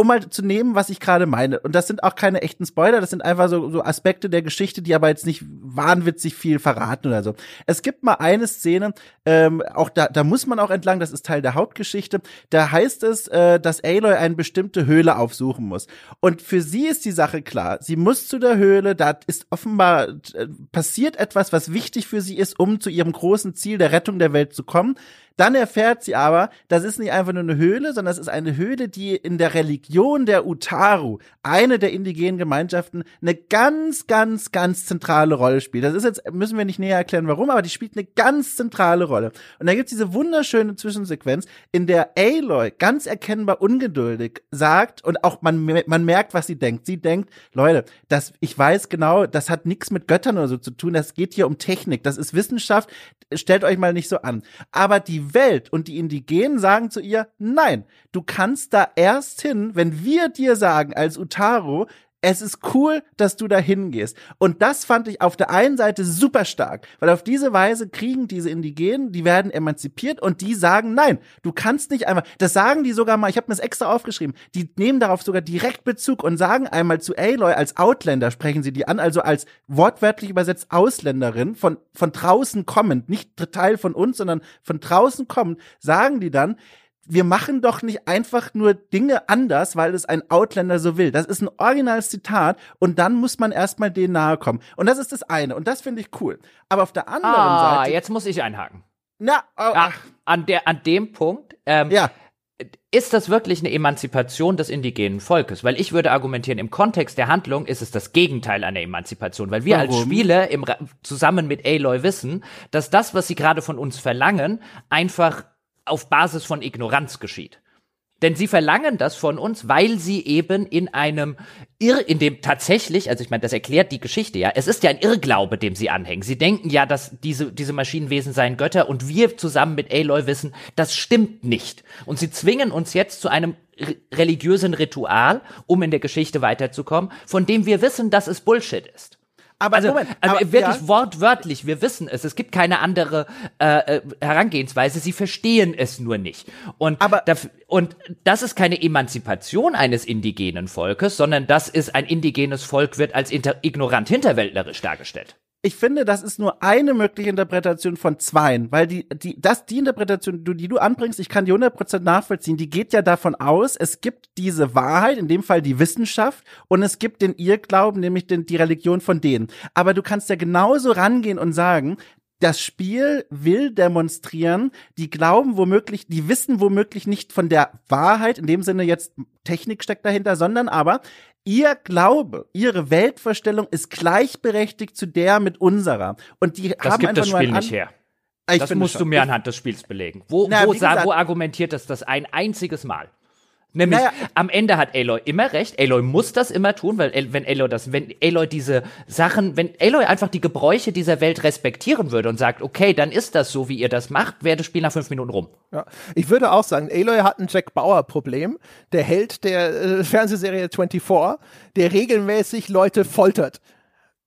um mal zu nehmen, was ich gerade meine. Und das sind auch keine echten Spoiler, das sind einfach so, so Aspekte der Geschichte, die aber jetzt nicht wahnwitzig viel verraten oder so. Es gibt mal eine Szene, ähm, auch da, da muss man auch entlang, das ist Teil der Hauptgeschichte, da heißt es, äh, dass Aloy eine bestimmte Höhle aufsuchen muss. Und für sie ist die Sache klar. Sie muss zu der Höhle, da ist offenbar äh, passiert etwas, was wichtig für sie ist, um zu ihrem großen Ziel der Rettung der Welt zu kommen. Dann erfährt sie aber, das ist nicht einfach nur eine Höhle, sondern es ist eine Höhle, die in der Religion der Utaru, eine der indigenen Gemeinschaften, eine ganz, ganz, ganz zentrale Rolle spielt. Das ist jetzt, müssen wir nicht näher erklären, warum, aber die spielt eine ganz zentrale Rolle. Und da gibt's diese wunderschöne Zwischensequenz, in der Aloy ganz erkennbar ungeduldig sagt und auch man, man merkt, was sie denkt. Sie denkt, Leute, das, ich weiß genau, das hat nichts mit Göttern oder so zu tun, das geht hier um Technik, das ist Wissenschaft, stellt euch mal nicht so an. Aber die Welt und die Indigenen sagen zu ihr, nein, du kannst da erst hin, wenn wir dir sagen als Utaro, es ist cool, dass du da hingehst. Und das fand ich auf der einen Seite super stark, weil auf diese Weise kriegen diese Indigenen, die werden emanzipiert und die sagen, nein, du kannst nicht einmal, das sagen die sogar mal, ich habe mir das extra aufgeschrieben, die nehmen darauf sogar direkt Bezug und sagen einmal zu Aloy als Outlander, sprechen sie die an, also als wortwörtlich übersetzt Ausländerin, von, von draußen kommend, nicht Teil von uns, sondern von draußen kommend, sagen die dann, wir machen doch nicht einfach nur Dinge anders, weil es ein Outlander so will. Das ist ein originales Zitat und dann muss man erstmal denen nahe kommen. Und das ist das eine und das finde ich cool. Aber auf der anderen ah, Seite. jetzt muss ich einhaken. Na, oh, ja, an, der, an dem Punkt. Ähm, ja. Ist das wirklich eine Emanzipation des indigenen Volkes? Weil ich würde argumentieren, im Kontext der Handlung ist es das Gegenteil einer Emanzipation, weil wir Warum? als Spieler im, zusammen mit Aloy wissen, dass das, was sie gerade von uns verlangen, einfach auf Basis von Ignoranz geschieht. Denn sie verlangen das von uns, weil sie eben in einem Irr, in dem tatsächlich, also ich meine, das erklärt die Geschichte, ja. Es ist ja ein Irrglaube, dem sie anhängen. Sie denken ja, dass diese, diese Maschinenwesen seien Götter und wir zusammen mit Aloy wissen, das stimmt nicht. Und sie zwingen uns jetzt zu einem religiösen Ritual, um in der Geschichte weiterzukommen, von dem wir wissen, dass es Bullshit ist. Aber also, Moment, also aber, wirklich ja. wortwörtlich, wir wissen es. Es gibt keine andere äh, äh Herangehensweise. Sie verstehen es nur nicht. Und, aber, und das ist keine Emanzipation eines indigenen Volkes, sondern das ist ein indigenes Volk wird als ignorant hinterwäldlerisch dargestellt ich finde, das ist nur eine mögliche Interpretation von zweien, weil die, die, das, die Interpretation, die du anbringst, ich kann die 100% nachvollziehen, die geht ja davon aus, es gibt diese Wahrheit, in dem Fall die Wissenschaft, und es gibt den Irrglauben, nämlich den, die Religion von denen. Aber du kannst ja genauso rangehen und sagen, das Spiel will demonstrieren, die glauben womöglich, die wissen womöglich nicht von der Wahrheit, in dem Sinne jetzt Technik steckt dahinter, sondern aber ihr Glaube, ihre Weltvorstellung ist gleichberechtigt zu der mit unserer. Und die das haben gibt einfach das Spiel nicht her. Ich das musst schon. du mir anhand des Spiels belegen. Wo, Na, wo, gesagt, wo argumentiert das das ein einziges Mal? Nämlich naja, am Ende hat Aloy immer recht. Aloy muss das immer tun, weil wenn Aloy das, wenn Aloy diese Sachen, wenn Aloy einfach die Gebräuche dieser Welt respektieren würde und sagt, okay, dann ist das so, wie ihr das macht, wäre das Spiel nach fünf Minuten rum. Ja, ich würde auch sagen, Aloy hat ein Jack Bauer Problem, der Held der äh, Fernsehserie 24, der regelmäßig Leute foltert.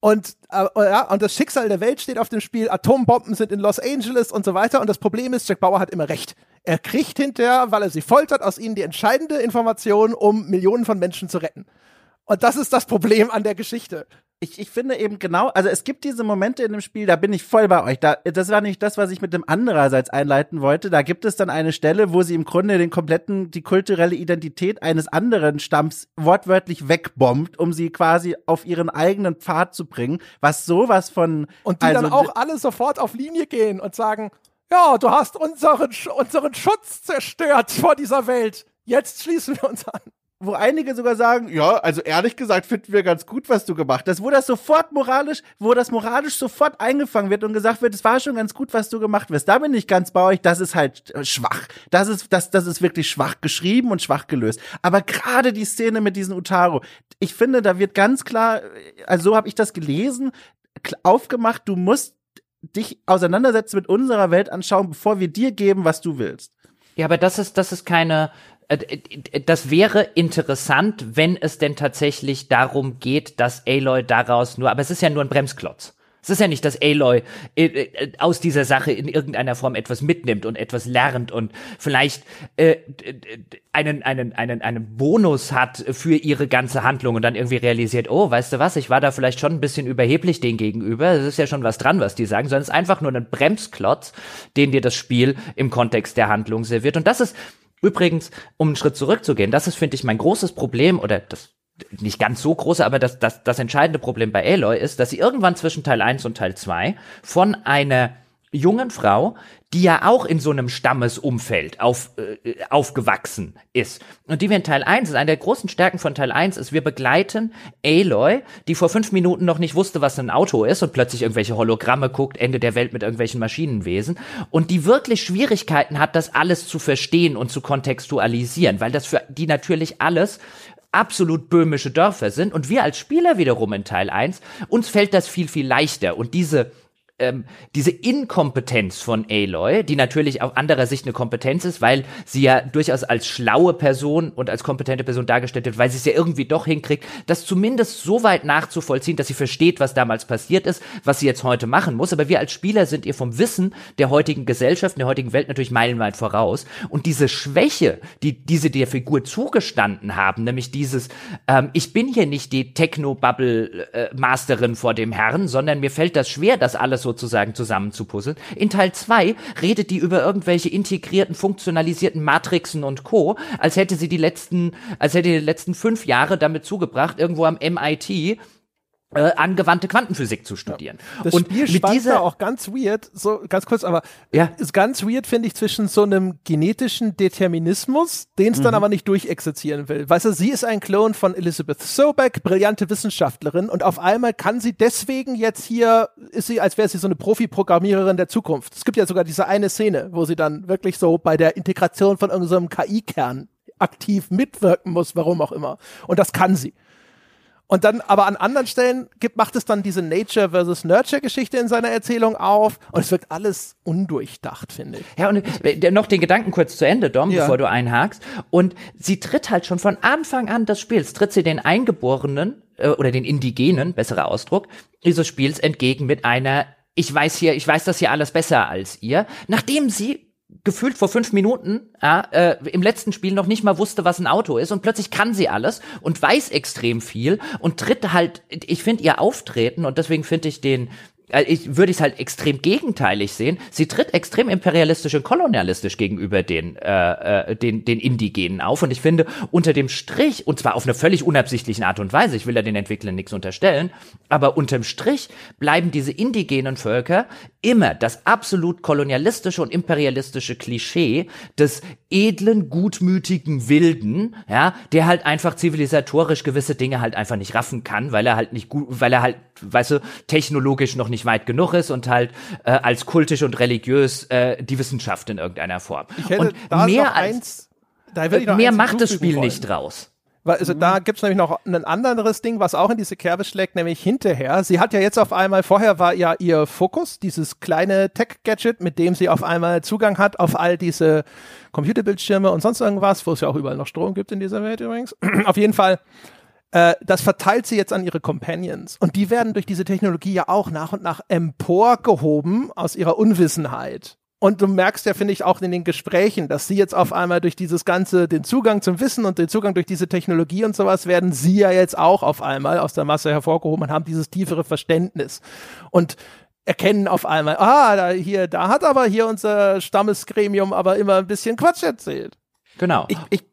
Und, äh, ja, und das Schicksal der Welt steht auf dem Spiel. Atombomben sind in Los Angeles und so weiter. Und das Problem ist, Jack Bauer hat immer recht. Er kriegt hinterher, weil er sie foltert, aus ihnen die entscheidende Information, um Millionen von Menschen zu retten. Und das ist das Problem an der Geschichte ich, ich finde eben genau, also es gibt diese Momente in dem Spiel, da bin ich voll bei euch. Da, das war nicht das, was ich mit dem andererseits einleiten wollte. Da gibt es dann eine Stelle, wo sie im Grunde den kompletten, die kulturelle Identität eines anderen Stamms wortwörtlich wegbombt, um sie quasi auf ihren eigenen Pfad zu bringen, was sowas von. Und die also, dann auch alle sofort auf Linie gehen und sagen, ja, du hast unseren, unseren Schutz zerstört vor dieser Welt. Jetzt schließen wir uns an wo einige sogar sagen, ja, also ehrlich gesagt finden wir ganz gut, was du gemacht hast, wo das sofort moralisch, wo das moralisch sofort eingefangen wird und gesagt wird, es war schon ganz gut, was du gemacht hast. Da bin ich ganz bei euch, das ist halt äh, schwach. Das ist, das, das ist wirklich schwach geschrieben und schwach gelöst. Aber gerade die Szene mit diesem Utaro, ich finde, da wird ganz klar, also so habe ich das gelesen, aufgemacht, du musst dich auseinandersetzen mit unserer Welt anschauen, bevor wir dir geben, was du willst. Ja, aber das ist, das ist keine, äh, äh, das wäre interessant, wenn es denn tatsächlich darum geht, dass Aloy daraus nur, aber es ist ja nur ein Bremsklotz. Es ist ja nicht, dass Aloy äh, aus dieser Sache in irgendeiner Form etwas mitnimmt und etwas lernt und vielleicht äh, einen, einen, einen, einen Bonus hat für ihre ganze Handlung und dann irgendwie realisiert, oh, weißt du was, ich war da vielleicht schon ein bisschen überheblich denen gegenüber. Es ist ja schon was dran, was die sagen, sondern es ist einfach nur ein Bremsklotz, den dir das Spiel im Kontext der Handlung serviert. Und das ist Übrigens, um einen Schritt zurückzugehen, das ist, finde ich, mein großes Problem, oder das nicht ganz so große, aber das, das, das entscheidende Problem bei Aloy ist, dass sie irgendwann zwischen Teil 1 und Teil 2 von einer jungen Frau, die ja auch in so einem Stammesumfeld auf, äh, aufgewachsen ist. Und die wir in Teil 1, ist eine der großen Stärken von Teil 1 ist, wir begleiten Aloy, die vor fünf Minuten noch nicht wusste, was ein Auto ist und plötzlich irgendwelche Hologramme guckt, Ende der Welt mit irgendwelchen Maschinenwesen. Und die wirklich Schwierigkeiten hat, das alles zu verstehen und zu kontextualisieren, weil das für die natürlich alles absolut böhmische Dörfer sind. Und wir als Spieler wiederum in Teil 1, uns fällt das viel, viel leichter. Und diese ähm, diese Inkompetenz von Aloy, die natürlich auf anderer Sicht eine Kompetenz ist, weil sie ja durchaus als schlaue Person und als kompetente Person dargestellt wird, weil sie es ja irgendwie doch hinkriegt, das zumindest so weit nachzuvollziehen, dass sie versteht, was damals passiert ist, was sie jetzt heute machen muss. Aber wir als Spieler sind ihr vom Wissen der heutigen Gesellschaft, der heutigen Welt natürlich meilenweit voraus. Und diese Schwäche, die diese der Figur zugestanden haben, nämlich dieses, ähm, ich bin hier nicht die Techno-Bubble-Masterin äh, vor dem Herrn, sondern mir fällt das schwer, das alles sozusagen zusammenzupuzzeln. In Teil 2 redet die über irgendwelche integrierten, funktionalisierten Matrixen und Co., als hätte sie die letzten, als hätte die letzten fünf Jahre damit zugebracht, irgendwo am MIT äh, angewandte Quantenphysik zu studieren. Ja. Das und Spiel mit dieser auch ganz weird, so ganz kurz, aber ja. ist ganz weird, finde ich, zwischen so einem genetischen Determinismus, den es mhm. dann aber nicht durchexerzieren will. Weißt du, sie ist ein Klon von Elizabeth Sobeck, brillante Wissenschaftlerin und auf einmal kann sie deswegen jetzt hier, ist sie, als wäre sie so eine Profi-Programmiererin der Zukunft. Es gibt ja sogar diese eine Szene, wo sie dann wirklich so bei der Integration von irgendeinem KI-Kern aktiv mitwirken muss, warum auch immer. Und das kann sie. Und dann, aber an anderen Stellen gibt, macht es dann diese Nature versus Nurture Geschichte in seiner Erzählung auf und es wirkt alles undurchdacht, finde ich. Ja, und äh, noch den Gedanken kurz zu Ende, Dom, ja. bevor du einhakst. Und sie tritt halt schon von Anfang an des Spiels, tritt sie den Eingeborenen äh, oder den Indigenen, besserer Ausdruck, dieses Spiels entgegen mit einer ich weiß hier, ich weiß das hier alles besser als ihr, nachdem sie gefühlt vor fünf Minuten ja, äh, im letzten Spiel noch nicht mal wusste, was ein Auto ist und plötzlich kann sie alles und weiß extrem viel und tritt halt, ich finde ihr Auftreten und deswegen finde ich den äh, ich würde es halt extrem gegenteilig sehen. Sie tritt extrem imperialistisch und kolonialistisch gegenüber den, äh, äh, den, den Indigenen auf. Und ich finde, unter dem Strich, und zwar auf eine völlig unabsichtlichen Art und Weise, ich will ja den Entwicklern nichts unterstellen, aber unterm Strich bleiben diese indigenen Völker immer das absolut kolonialistische und imperialistische Klischee des edlen, gutmütigen Wilden, ja, der halt einfach zivilisatorisch gewisse Dinge halt einfach nicht raffen kann, weil er halt nicht gut, weil er halt, weißt du, technologisch noch nicht weit genug ist und halt äh, als kultisch und religiös äh, die Wissenschaft in irgendeiner Form. Ich hätte und mehr als eins, mehr macht das Spiel wollen. nicht draus. Weil, also da gibt's nämlich noch ein anderes Ding, was auch in diese Kerbe schlägt, nämlich hinterher. Sie hat ja jetzt auf einmal, vorher war ja ihr Fokus, dieses kleine Tech-Gadget, mit dem sie auf einmal Zugang hat auf all diese Computerbildschirme und sonst irgendwas, wo es ja auch überall noch Strom gibt in dieser Welt übrigens. [clears throat] auf jeden Fall äh, das verteilt sie jetzt an ihre Companions. Und die werden durch diese Technologie ja auch nach und nach emporgehoben aus ihrer Unwissenheit. Und du merkst ja, finde ich, auch in den Gesprächen, dass sie jetzt auf einmal durch dieses Ganze, den Zugang zum Wissen und den Zugang durch diese Technologie und sowas, werden sie ja jetzt auch auf einmal aus der Masse hervorgehoben und haben dieses tiefere Verständnis. Und erkennen auf einmal, ah, da, hier, da hat aber hier unser Stammesgremium aber immer ein bisschen Quatsch erzählt. Genau. Ich, ich,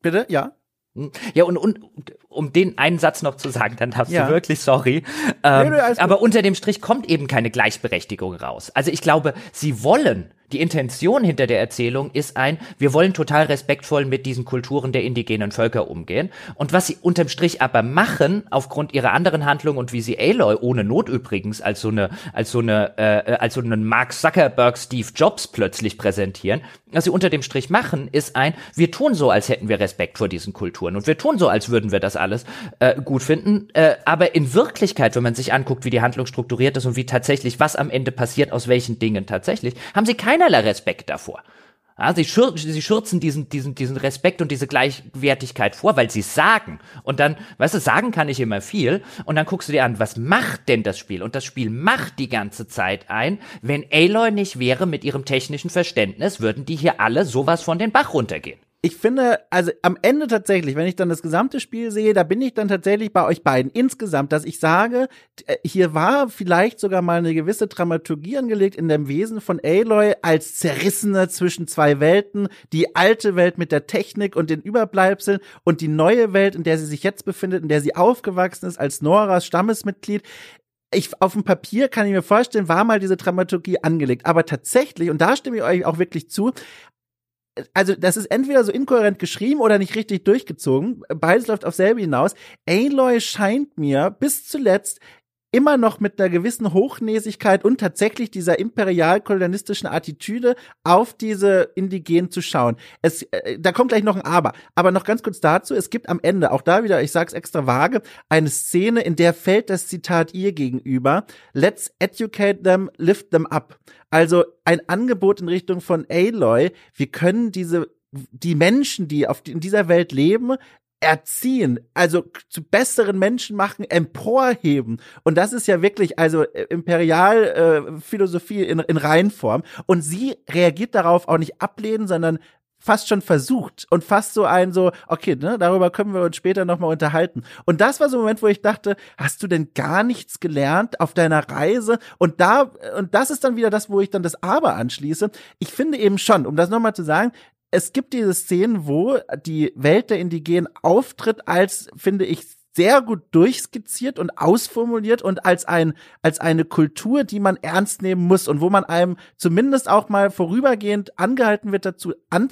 bitte, ja. Ja, und, und um den einen Satz noch zu sagen, dann darfst Ja. du wirklich, sorry. Ähm, Nee, aber unter dem Strich kommt eben keine Gleichberechtigung raus. Also ich glaube, sie wollen, die Intention hinter der Erzählung ist ein, wir wollen total respektvoll mit diesen Kulturen der indigenen Völker umgehen. Und was sie unterm Strich aber machen, aufgrund ihrer anderen Handlungen und wie sie Aloy, ohne Not übrigens, als so eine, als so eine, äh, als so einen Mark Zuckerberg, Steve Jobs plötzlich präsentieren, was sie unter dem Strich machen, ist ein, wir tun so, als hätten wir Respekt vor diesen Kulturen und wir tun so, als würden wir das alles äh, gut finden. Äh, aber in Wirklichkeit, wenn man sich anguckt, wie die Handlung strukturiert ist und wie tatsächlich, was am Ende passiert, aus welchen Dingen tatsächlich, haben sie keinerlei Respekt davor. Ja, sie, schür sie schürzen diesen, diesen, diesen Respekt und diese Gleichwertigkeit vor, weil sie sagen. Und dann, weißt du, sagen kann ich immer viel. Und dann guckst du dir an, was macht denn das Spiel? Und das Spiel macht die ganze Zeit ein, wenn Aloy nicht wäre mit ihrem technischen Verständnis, würden die hier alle sowas von den Bach runtergehen. Ich finde, also am Ende tatsächlich, wenn ich dann das gesamte Spiel sehe, da bin ich dann tatsächlich bei euch beiden insgesamt, dass ich sage, äh, hier war vielleicht sogar mal eine gewisse Dramaturgie angelegt in dem Wesen von Aloy als Zerrissene zwischen zwei Welten, die alte Welt mit der Technik und den Überbleibseln und die neue Welt, in der sie sich jetzt befindet, in der sie aufgewachsen ist als Noras Stammesmitglied ich, auf dem Papier kann ich mir vorstellen, war mal diese Dramaturgie angelegt. Aber tatsächlich, und da stimme ich euch auch wirklich zu, also das ist entweder so inkohärent geschrieben oder nicht richtig durchgezogen. Beides läuft auf selbe hinaus. Aloy scheint mir bis zuletzt immer noch mit einer gewissen Hochnäsigkeit und tatsächlich dieser imperial-kolonialistischen Attitüde auf diese Indigenen zu schauen. Es, äh, da kommt gleich noch ein Aber. Aber noch ganz kurz dazu, es gibt am Ende, auch da wieder, ich sag's extra vage, eine Szene, in der fällt das Zitat ihr gegenüber, let's educate them, lift them up. Also ein Angebot in Richtung von Aloy, wir können diese die Menschen, die auf die, in dieser Welt leben, erziehen, also zu besseren Menschen machen, emporheben. Und das ist ja wirklich also äh, Imperialphilosophie äh, in, in Reihenform. Und sie reagiert darauf auch nicht ablehnen, sondern fast schon versucht und fast so ein so, okay, ne, darüber können wir uns später nochmal unterhalten. Und das war so ein Moment, wo ich dachte, hast du denn gar nichts gelernt auf deiner Reise? Und da, und das ist dann wieder das, wo ich dann das Aber anschließe. Ich finde eben schon, um das nochmal zu sagen, es gibt diese Szenen, wo die Welt der Indigenen auftritt als, finde ich, sehr gut durchskizziert und ausformuliert und als ein als eine Kultur, die man ernst nehmen muss und wo man einem zumindest auch mal vorübergehend angehalten wird dazu an,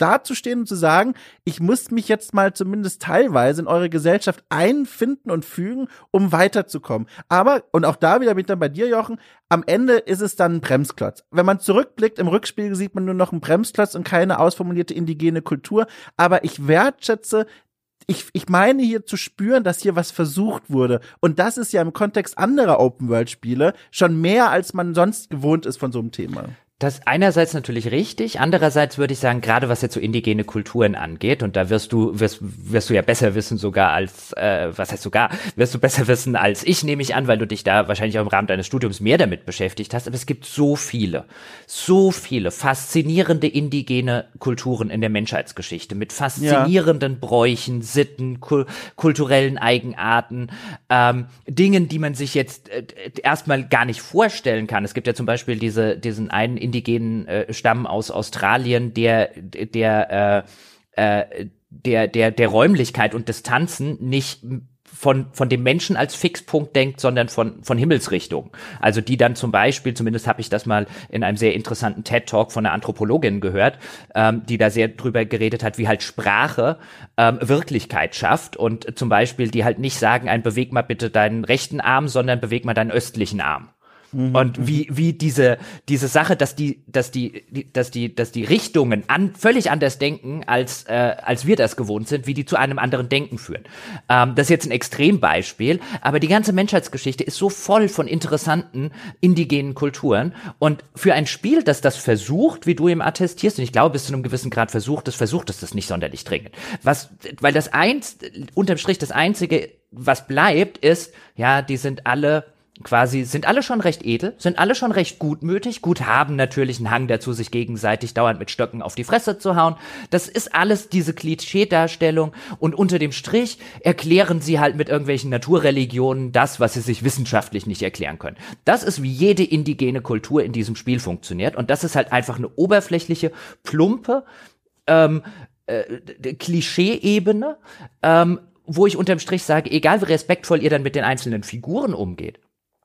dazustehen und zu sagen, ich muss mich jetzt mal zumindest teilweise in eure Gesellschaft einfinden und fügen, um weiterzukommen. Aber, und auch da wieder bin ich dann bei dir, Jochen, am Ende ist es dann ein Bremsklotz. Wenn man zurückblickt, im Rückspiegel sieht man nur noch einen Bremsklotz und keine ausformulierte indigene Kultur. Aber ich wertschätze ich, ich meine hier zu spüren, dass hier was versucht wurde. Und das ist ja im Kontext anderer Open-World-Spiele schon mehr, als man sonst gewohnt ist von so einem Thema. Das einerseits natürlich richtig, andererseits würde ich sagen, gerade was jetzt so indigene Kulturen angeht, und da wirst du wirst, wirst du ja besser wissen sogar als äh, was heißt sogar, wirst du besser wissen als ich, nehme ich an, weil du dich da wahrscheinlich auch im Rahmen deines Studiums mehr damit beschäftigt hast. Aber es gibt so viele, so viele faszinierende indigene Kulturen in der Menschheitsgeschichte mit faszinierenden ja. Bräuchen, Sitten, kul kulturellen Eigenarten, ähm, Dingen, die man sich jetzt äh, erstmal gar nicht vorstellen kann. Es gibt ja zum Beispiel diese diesen einen indigenen äh, Stamm aus Australien, der, der, äh, äh, der, der, der Räumlichkeit und Distanzen nicht von, von dem Menschen als Fixpunkt denkt, sondern von, von Himmelsrichtung. Also die dann zum Beispiel, zumindest habe ich das mal in einem sehr interessanten TED-Talk von einer Anthropologin gehört, ähm, die da sehr drüber geredet hat, wie halt Sprache ähm, Wirklichkeit schafft und zum Beispiel die halt nicht sagen, ein beweg mal bitte deinen rechten Arm, sondern beweg mal deinen östlichen Arm. Mhm. Und wie, wie diese, diese Sache, dass die, dass die, die, dass die, dass die Richtungen an, völlig anders denken, als, äh, als wir das gewohnt sind, wie die zu einem anderen Denken führen. Ähm, das ist jetzt ein Extrembeispiel, aber die ganze Menschheitsgeschichte ist so voll von interessanten indigenen Kulturen. Und für ein Spiel, das das versucht, wie du ihm attestierst, und ich glaube, bis zu einem gewissen Grad versucht es, versucht es das nicht sonderlich dringend. Was, weil das eins, unterm Strich das einzige, was bleibt, ist, ja, die sind alle quasi sind alle schon recht edel, sind alle schon recht gutmütig, gut haben natürlich einen Hang dazu, sich gegenseitig dauernd mit Stöcken auf die Fresse zu hauen. Das ist alles diese Klischeedarstellung und unter dem Strich erklären sie halt mit irgendwelchen Naturreligionen das, was sie sich wissenschaftlich nicht erklären können. Das ist wie jede indigene Kultur in diesem Spiel funktioniert und das ist halt einfach eine oberflächliche, plumpe ähm, äh, Klischee-Ebene, ähm, wo ich unterm Strich sage, egal wie respektvoll ihr dann mit den einzelnen Figuren umgeht,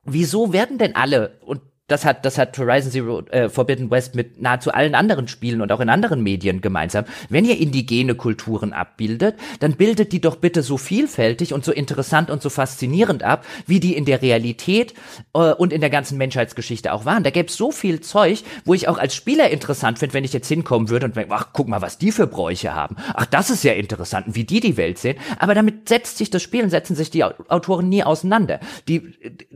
wieso werden denn alle, und das hat, das hat Horizon Zero äh, Forbidden West mit nahezu allen anderen Spielen und auch in anderen Medien gemeinsam. Wenn ihr indigene Kulturen abbildet, dann bildet die doch bitte so vielfältig und so interessant und so faszinierend ab, wie die in der Realität äh, und in der ganzen Menschheitsgeschichte auch waren. Da gäbe es so viel Zeug, wo ich auch als Spieler interessant finde, wenn ich jetzt hinkommen würde und denke, ach, guck mal, was die für Bräuche haben. Ach, das ist ja interessant, wie die die Welt sehen. Aber damit setzt sich das Spiel und setzen sich die Autoren nie auseinander. Die, die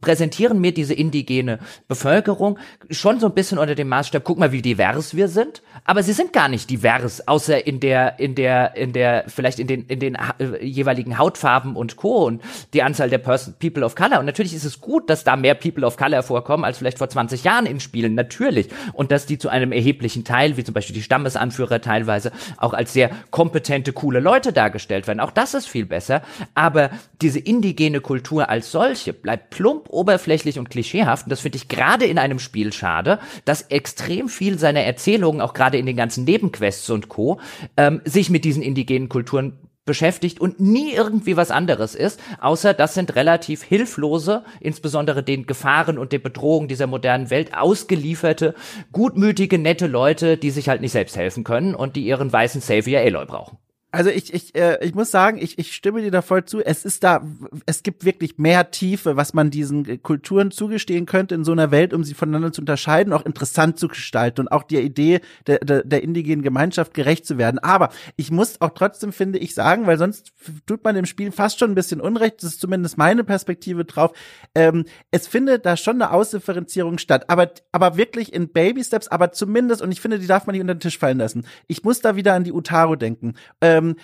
präsentieren mir diese indigene Bevölkerung schon so ein bisschen unter dem Maßstab, guck mal, wie divers wir sind, aber sie sind gar nicht divers, außer in der, in der, in der, vielleicht in den, in den äh, jeweiligen Hautfarben und Co. und die Anzahl der Person, People of Color. Und natürlich ist es gut, dass da mehr People of Color vorkommen als vielleicht vor 20 Jahren in Spielen, natürlich. Und dass die zu einem erheblichen Teil, wie zum Beispiel die Stammesanführer teilweise, auch als sehr kompetente, coole Leute dargestellt werden. Auch das ist viel besser. Aber diese indigene Kultur als solche bleibt plump, oberflächlich und klischeehaft. Und das finde ich gerade in einem Spiel schade, dass extrem viel seiner Erzählungen, auch gerade in den ganzen Nebenquests und Co., ähm, sich mit diesen indigenen Kulturen beschäftigt und nie irgendwie was anderes ist, außer das sind relativ hilflose, insbesondere den Gefahren und den Bedrohungen dieser modernen Welt ausgelieferte, gutmütige, nette Leute, die sich halt nicht selbst helfen können und die ihren weißen Savior Aloy brauchen. Also ich, ich, äh, ich muss sagen, ich, ich stimme dir da voll zu. Es ist da, es gibt wirklich mehr Tiefe, was man diesen äh, Kulturen zugestehen könnte in so einer Welt, um sie voneinander zu unterscheiden, auch interessant zu gestalten und auch der Idee der, der, der indigenen Gemeinschaft gerecht zu werden. Aber ich muss auch trotzdem, finde ich, sagen, weil sonst tut man dem Spiel fast schon ein bisschen Unrecht, das ist zumindest meine Perspektive drauf. Ähm, es findet da schon eine Ausdifferenzierung statt, aber, aber wirklich in Baby Steps, aber zumindest, und ich finde, die darf man nicht unter den Tisch fallen lassen. Ich muss da wieder an die Utaro denken. Ähm, ähm,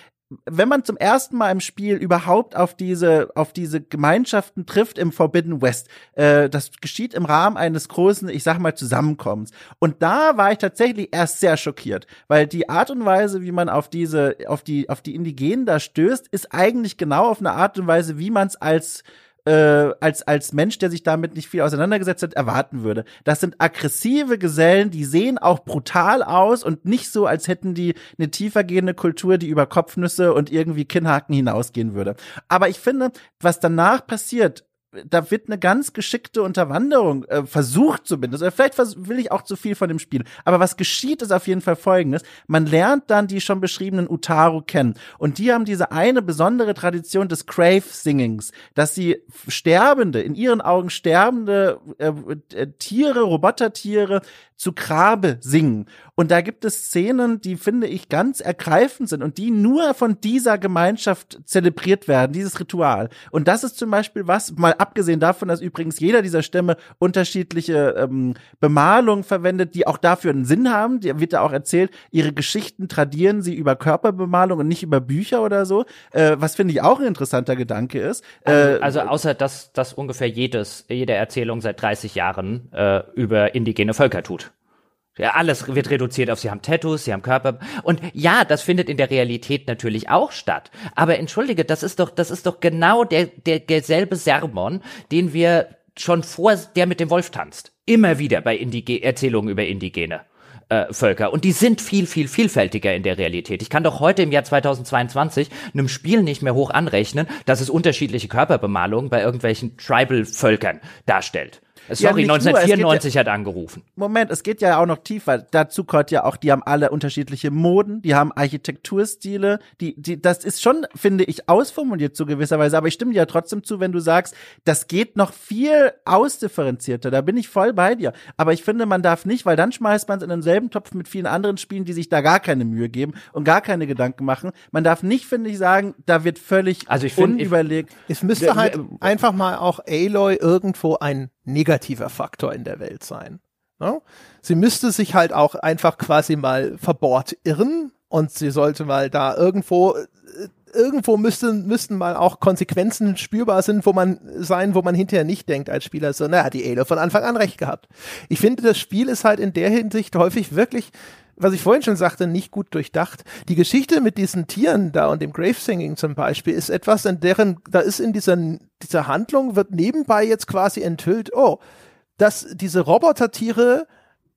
wenn man zum ersten Mal im Spiel überhaupt auf diese auf diese Gemeinschaften trifft im Forbidden West, äh, das geschieht im Rahmen eines großen, ich sag mal Zusammenkommens. Und da war ich tatsächlich erst sehr schockiert, weil die Art und Weise, wie man auf diese auf die auf die Indigenen da stößt, ist eigentlich genau auf eine Art und Weise, wie man es als äh, als, als Mensch, der sich damit nicht viel auseinandergesetzt hat, erwarten würde. Das sind aggressive Gesellen, die sehen auch brutal aus und nicht so, als hätten die eine tiefergehende Kultur, die über Kopfnüsse und irgendwie Kinnhaken hinausgehen würde. Aber ich finde, was danach passiert, da wird eine ganz geschickte Unterwanderung äh, versucht zumindest. Oder vielleicht will ich auch zu viel von dem Spiel. Aber was geschieht, ist auf jeden Fall folgendes. Man lernt dann die schon beschriebenen Utaru kennen. Und die haben diese eine besondere Tradition des Crave-Singings, dass sie Sterbende, in ihren Augen sterbende äh, äh, Tiere, Robotertiere zu Grabe singen. Und da gibt es Szenen, die finde ich ganz ergreifend sind und die nur von dieser Gemeinschaft zelebriert werden, dieses Ritual. Und das ist zum Beispiel was, mal abgesehen davon, dass übrigens jeder dieser Stämme unterschiedliche ähm, Bemalungen verwendet, die auch dafür einen Sinn haben. Die wird ja auch erzählt, ihre Geschichten tradieren sie über Körperbemalung und nicht über Bücher oder so. Äh, was finde ich auch ein interessanter Gedanke ist. Also, äh, also außer dass das ungefähr jedes, jede Erzählung seit 30 Jahren äh, über indigene Völker tut. Ja, alles wird reduziert auf, sie haben Tattoos, sie haben Körper. Und ja, das findet in der Realität natürlich auch statt. Aber entschuldige, das ist doch, das ist doch genau der, der, derselbe Sermon, den wir schon vor der mit dem Wolf tanzt. Immer wieder bei Indige Erzählungen über Indigene. Äh, Völker. Und die sind viel, viel vielfältiger in der Realität. Ich kann doch heute im Jahr 2022 einem Spiel nicht mehr hoch anrechnen, dass es unterschiedliche Körperbemalungen bei irgendwelchen Tribal-Völkern darstellt. Sorry, ja, 1994 ja, hat angerufen. Moment, es geht ja auch noch tiefer. Dazu kommt ja auch, die haben alle unterschiedliche Moden, die haben Architekturstile, die, die, das ist schon, finde ich, ausformuliert zu gewisser Weise. Aber ich stimme dir ja trotzdem zu, wenn du sagst, das geht noch viel ausdifferenzierter. Da bin ich voll bei dir. Aber ich finde, man darf nicht, weil dann schmeißt man es in denselben Topf mit vielen anderen Spielen, die sich da gar keine Mühe geben und gar keine Gedanken machen. Man darf nicht, finde ich, sagen, da wird völlig also ich find, unüberlegt. Es müsste halt einfach mal auch Aloy irgendwo ein negativer Faktor in der Welt sein. Ne? Sie müsste sich halt auch einfach quasi mal verbohrt irren und sie sollte mal da irgendwo äh, irgendwo müssten, müssten mal auch Konsequenzen spürbar sind, wo man sein, wo man hinterher nicht denkt als Spieler, so, naja, die Elo von Anfang an recht gehabt. Ich finde, das Spiel ist halt in der Hinsicht häufig wirklich, was ich vorhin schon sagte, nicht gut durchdacht. Die Geschichte mit diesen Tieren da und dem Grave Singing zum Beispiel ist etwas, in deren, da ist in dieser, dieser Handlung wird nebenbei jetzt quasi enthüllt, oh, dass diese Robotertiere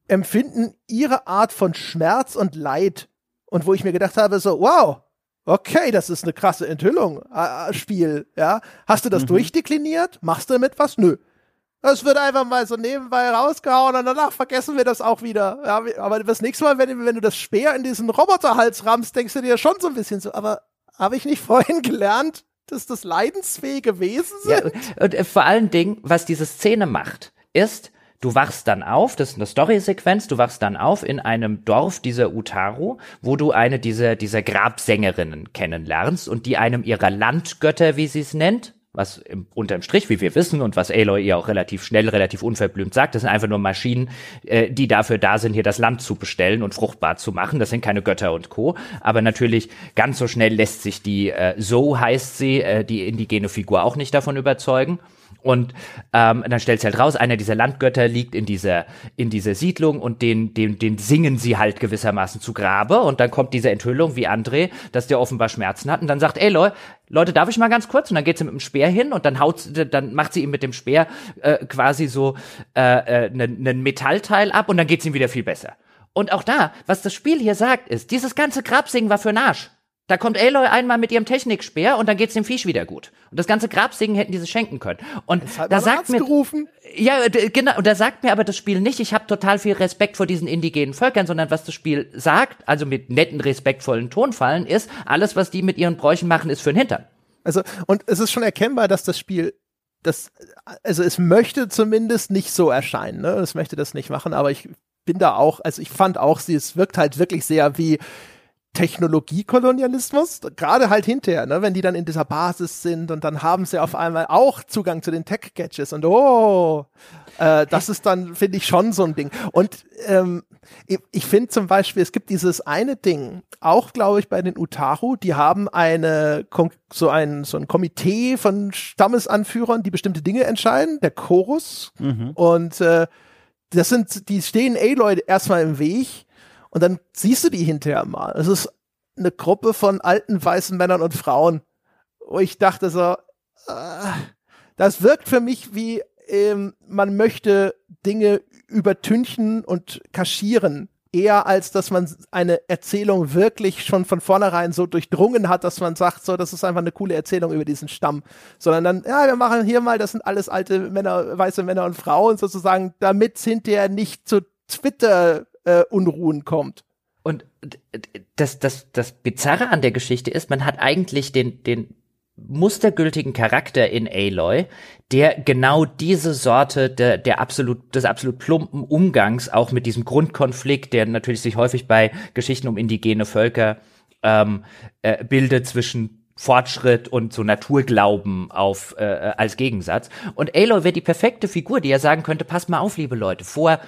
empfinden ihre Art von Schmerz und Leid. Und wo ich mir gedacht habe, so, wow, okay, das ist eine krasse Enthüllung, äh, Spiel, ja. Hast du das mhm. durchdekliniert? Machst du damit was? Nö. Das wird einfach mal so nebenbei rausgehauen und danach vergessen wir das auch wieder. Ja, aber das nächste Mal, wenn, wenn du das Speer in diesen Roboterhals rammst, denkst du dir schon so ein bisschen so, aber habe ich nicht [laughs] vorhin gelernt, dass das leidensfähige Wesen sind? Ja, und, vor allen Dingen, was diese Szene macht, ist, Du wachst dann auf, das ist eine Story-Sequenz, du wachst dann auf in einem Dorf dieser Utaru, wo du eine dieser, dieser Grabsängerinnen kennenlernst und die einem ihrer Landgötter, wie sie es nennt, was im, unterm Strich, wie wir wissen und was Aloy ihr auch relativ schnell, relativ unverblümt sagt, das sind einfach nur Maschinen, äh, die dafür da sind, hier das Land zu bestellen und fruchtbar zu machen. Das sind keine Götter und Co. Aber natürlich ganz so schnell lässt sich die, äh, so heißt sie, äh, die indigene Figur auch nicht davon überzeugen. Und ähm, dann stellt sie halt raus, einer dieser Landgötter liegt in dieser, in dieser Siedlung und den, den, den singen sie halt gewissermaßen zu Grabe. Und dann kommt diese Enthüllung, wie André, dass der offenbar Schmerzen hat. Und dann sagt, ey Leute, Leute, darf ich mal ganz kurz? Und dann geht sie mit dem Speer hin und dann haut, dann macht sie ihm mit dem Speer äh, quasi so äh, äh, einen Metallteil ab und dann geht's ihm wieder viel besser. Und auch da, was das Spiel hier sagt, ist, dieses ganze Grabsingen war für Arsch. Da kommt Aloy einmal mit ihrem Technikspeer und dann geht's dem Viech wieder gut. Und das ganze Grabsingen hätten diese schenken können. Und da sagt Arzt mir gerufen. ja, genau, und da sagt mir aber das Spiel nicht, ich habe total viel Respekt vor diesen indigenen Völkern, sondern was das Spiel sagt, also mit netten, respektvollen Tonfallen, ist, alles, was die mit ihren Bräuchen machen, ist für den Hintern. Also, und es ist schon erkennbar, dass das Spiel, das, also es möchte zumindest nicht so erscheinen, ne? Es möchte das nicht machen, aber ich bin da auch, also ich fand auch, sie, es wirkt halt wirklich sehr wie Technologiekolonialismus, gerade halt hinterher, ne, wenn die dann in dieser Basis sind und dann haben sie auf einmal auch Zugang zu den Tech-Gadgets und oh, äh, das ist dann, finde ich, schon so ein Ding. Und ähm, ich, ich finde zum Beispiel, es gibt dieses eine Ding, auch glaube ich bei den Utaru, die haben eine so ein so ein Komitee von Stammesanführern, die bestimmte Dinge entscheiden, der Chorus und äh, das sind, die stehen Aloy erstmal im Weg und dann siehst du die hinterher mal. Es ist eine Gruppe von alten weißen Männern und Frauen, wo ich dachte so, äh, das wirkt für mich wie, ähm, man möchte Dinge übertünchen und kaschieren, eher als dass man eine Erzählung wirklich schon von vornherein so durchdrungen hat, dass man sagt, so, das ist einfach eine coole Erzählung über diesen Stamm, sondern dann, ja, wir machen hier mal, das sind alles alte Männer, weiße Männer und Frauen sozusagen, damit hinterher nicht zu Twitter-Unruhen kommt. Und das, das, das Bizarre an der Geschichte ist, man hat eigentlich den, den mustergültigen Charakter in Aloy, der genau diese Sorte der, der absolut, des absolut plumpen Umgangs auch mit diesem Grundkonflikt, der natürlich sich häufig bei Geschichten um indigene Völker ähm, äh, bildet zwischen Fortschritt und so Naturglauben auf äh, als Gegensatz. Und Aloy wäre die perfekte Figur, die ja sagen könnte, passt mal auf, liebe Leute, vor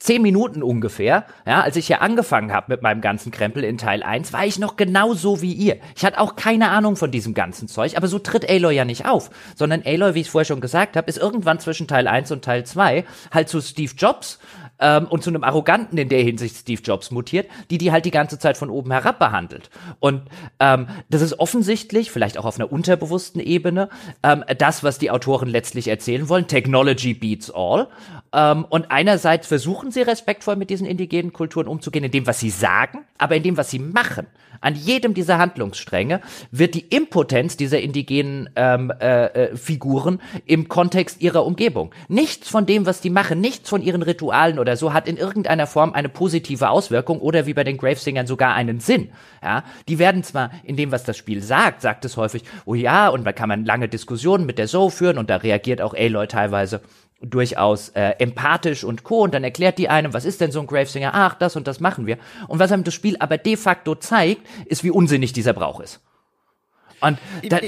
zehn Minuten ungefähr, ja, als ich hier angefangen habe mit meinem ganzen Krempel in Teil 1, war ich noch genauso wie ihr. Ich hatte auch keine Ahnung von diesem ganzen Zeug, aber so tritt Aloy ja nicht auf, sondern Aloy, wie ich vorher schon gesagt habe, ist irgendwann zwischen Teil 1 und Teil 2 halt zu Steve Jobs ähm, und zu einem Arroganten in der Hinsicht Steve Jobs mutiert, die die halt die ganze Zeit von oben herab behandelt. Und ähm, das ist offensichtlich, vielleicht auch auf einer unterbewussten Ebene, ähm, das, was die Autoren letztlich erzählen wollen. Technology beats all. Ähm, und einerseits versuchen sie respektvoll mit diesen indigenen Kulturen umzugehen, in dem, was sie sagen, aber in dem, was sie machen. An jedem dieser Handlungsstränge wird die Impotenz dieser indigenen ähm, äh, äh, Figuren im Kontext ihrer Umgebung. Nichts von dem, was die machen, nichts von ihren Ritualen oder so hat in irgendeiner Form eine positive Auswirkung oder wie bei den Gravesingern sogar einen Sinn. Ja, die werden zwar in dem, was das Spiel sagt, sagt es häufig, oh ja, und da kann man lange Diskussionen mit der Zoe führen und da reagiert auch Aloy teilweise durchaus äh, empathisch und co. Und dann erklärt die einem, was ist denn so ein Gravesinger? Ach, das und das machen wir. Und was einem das Spiel aber de facto zeigt, ist, wie unsinnig dieser Brauch ist. Und da,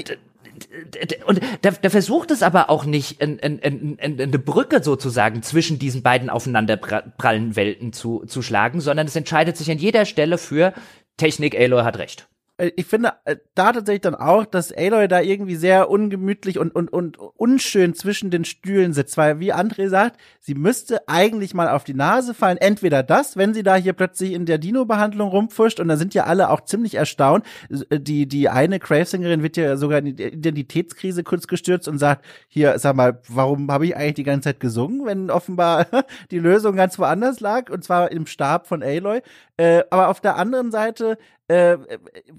und da, da versucht es aber auch nicht, in, in, in, in, eine Brücke sozusagen zwischen diesen beiden aufeinanderprallen Welten zu, zu schlagen, sondern es entscheidet sich an jeder Stelle für Technik, Aloy hat recht. Äh, ich finde äh, da tatsächlich dann auch, dass Aloy da irgendwie sehr ungemütlich und, und, und unschön zwischen den Stühlen sitzt, weil wie André sagt, sie müsste eigentlich mal auf die Nase fallen. Entweder das, wenn sie da hier plötzlich in der Dino-Behandlung rumpfuscht und da sind ja alle auch ziemlich erstaunt. Äh, Die, die eine Gravesingerin wird ja sogar in die Identitätskrise kurz gestürzt und sagt, hier, sag mal, warum habe ich eigentlich die ganze Zeit gesungen, wenn offenbar [laughs] die Lösung ganz woanders lag und zwar im Stab von Aloy. Äh, aber auf der anderen Seite äh,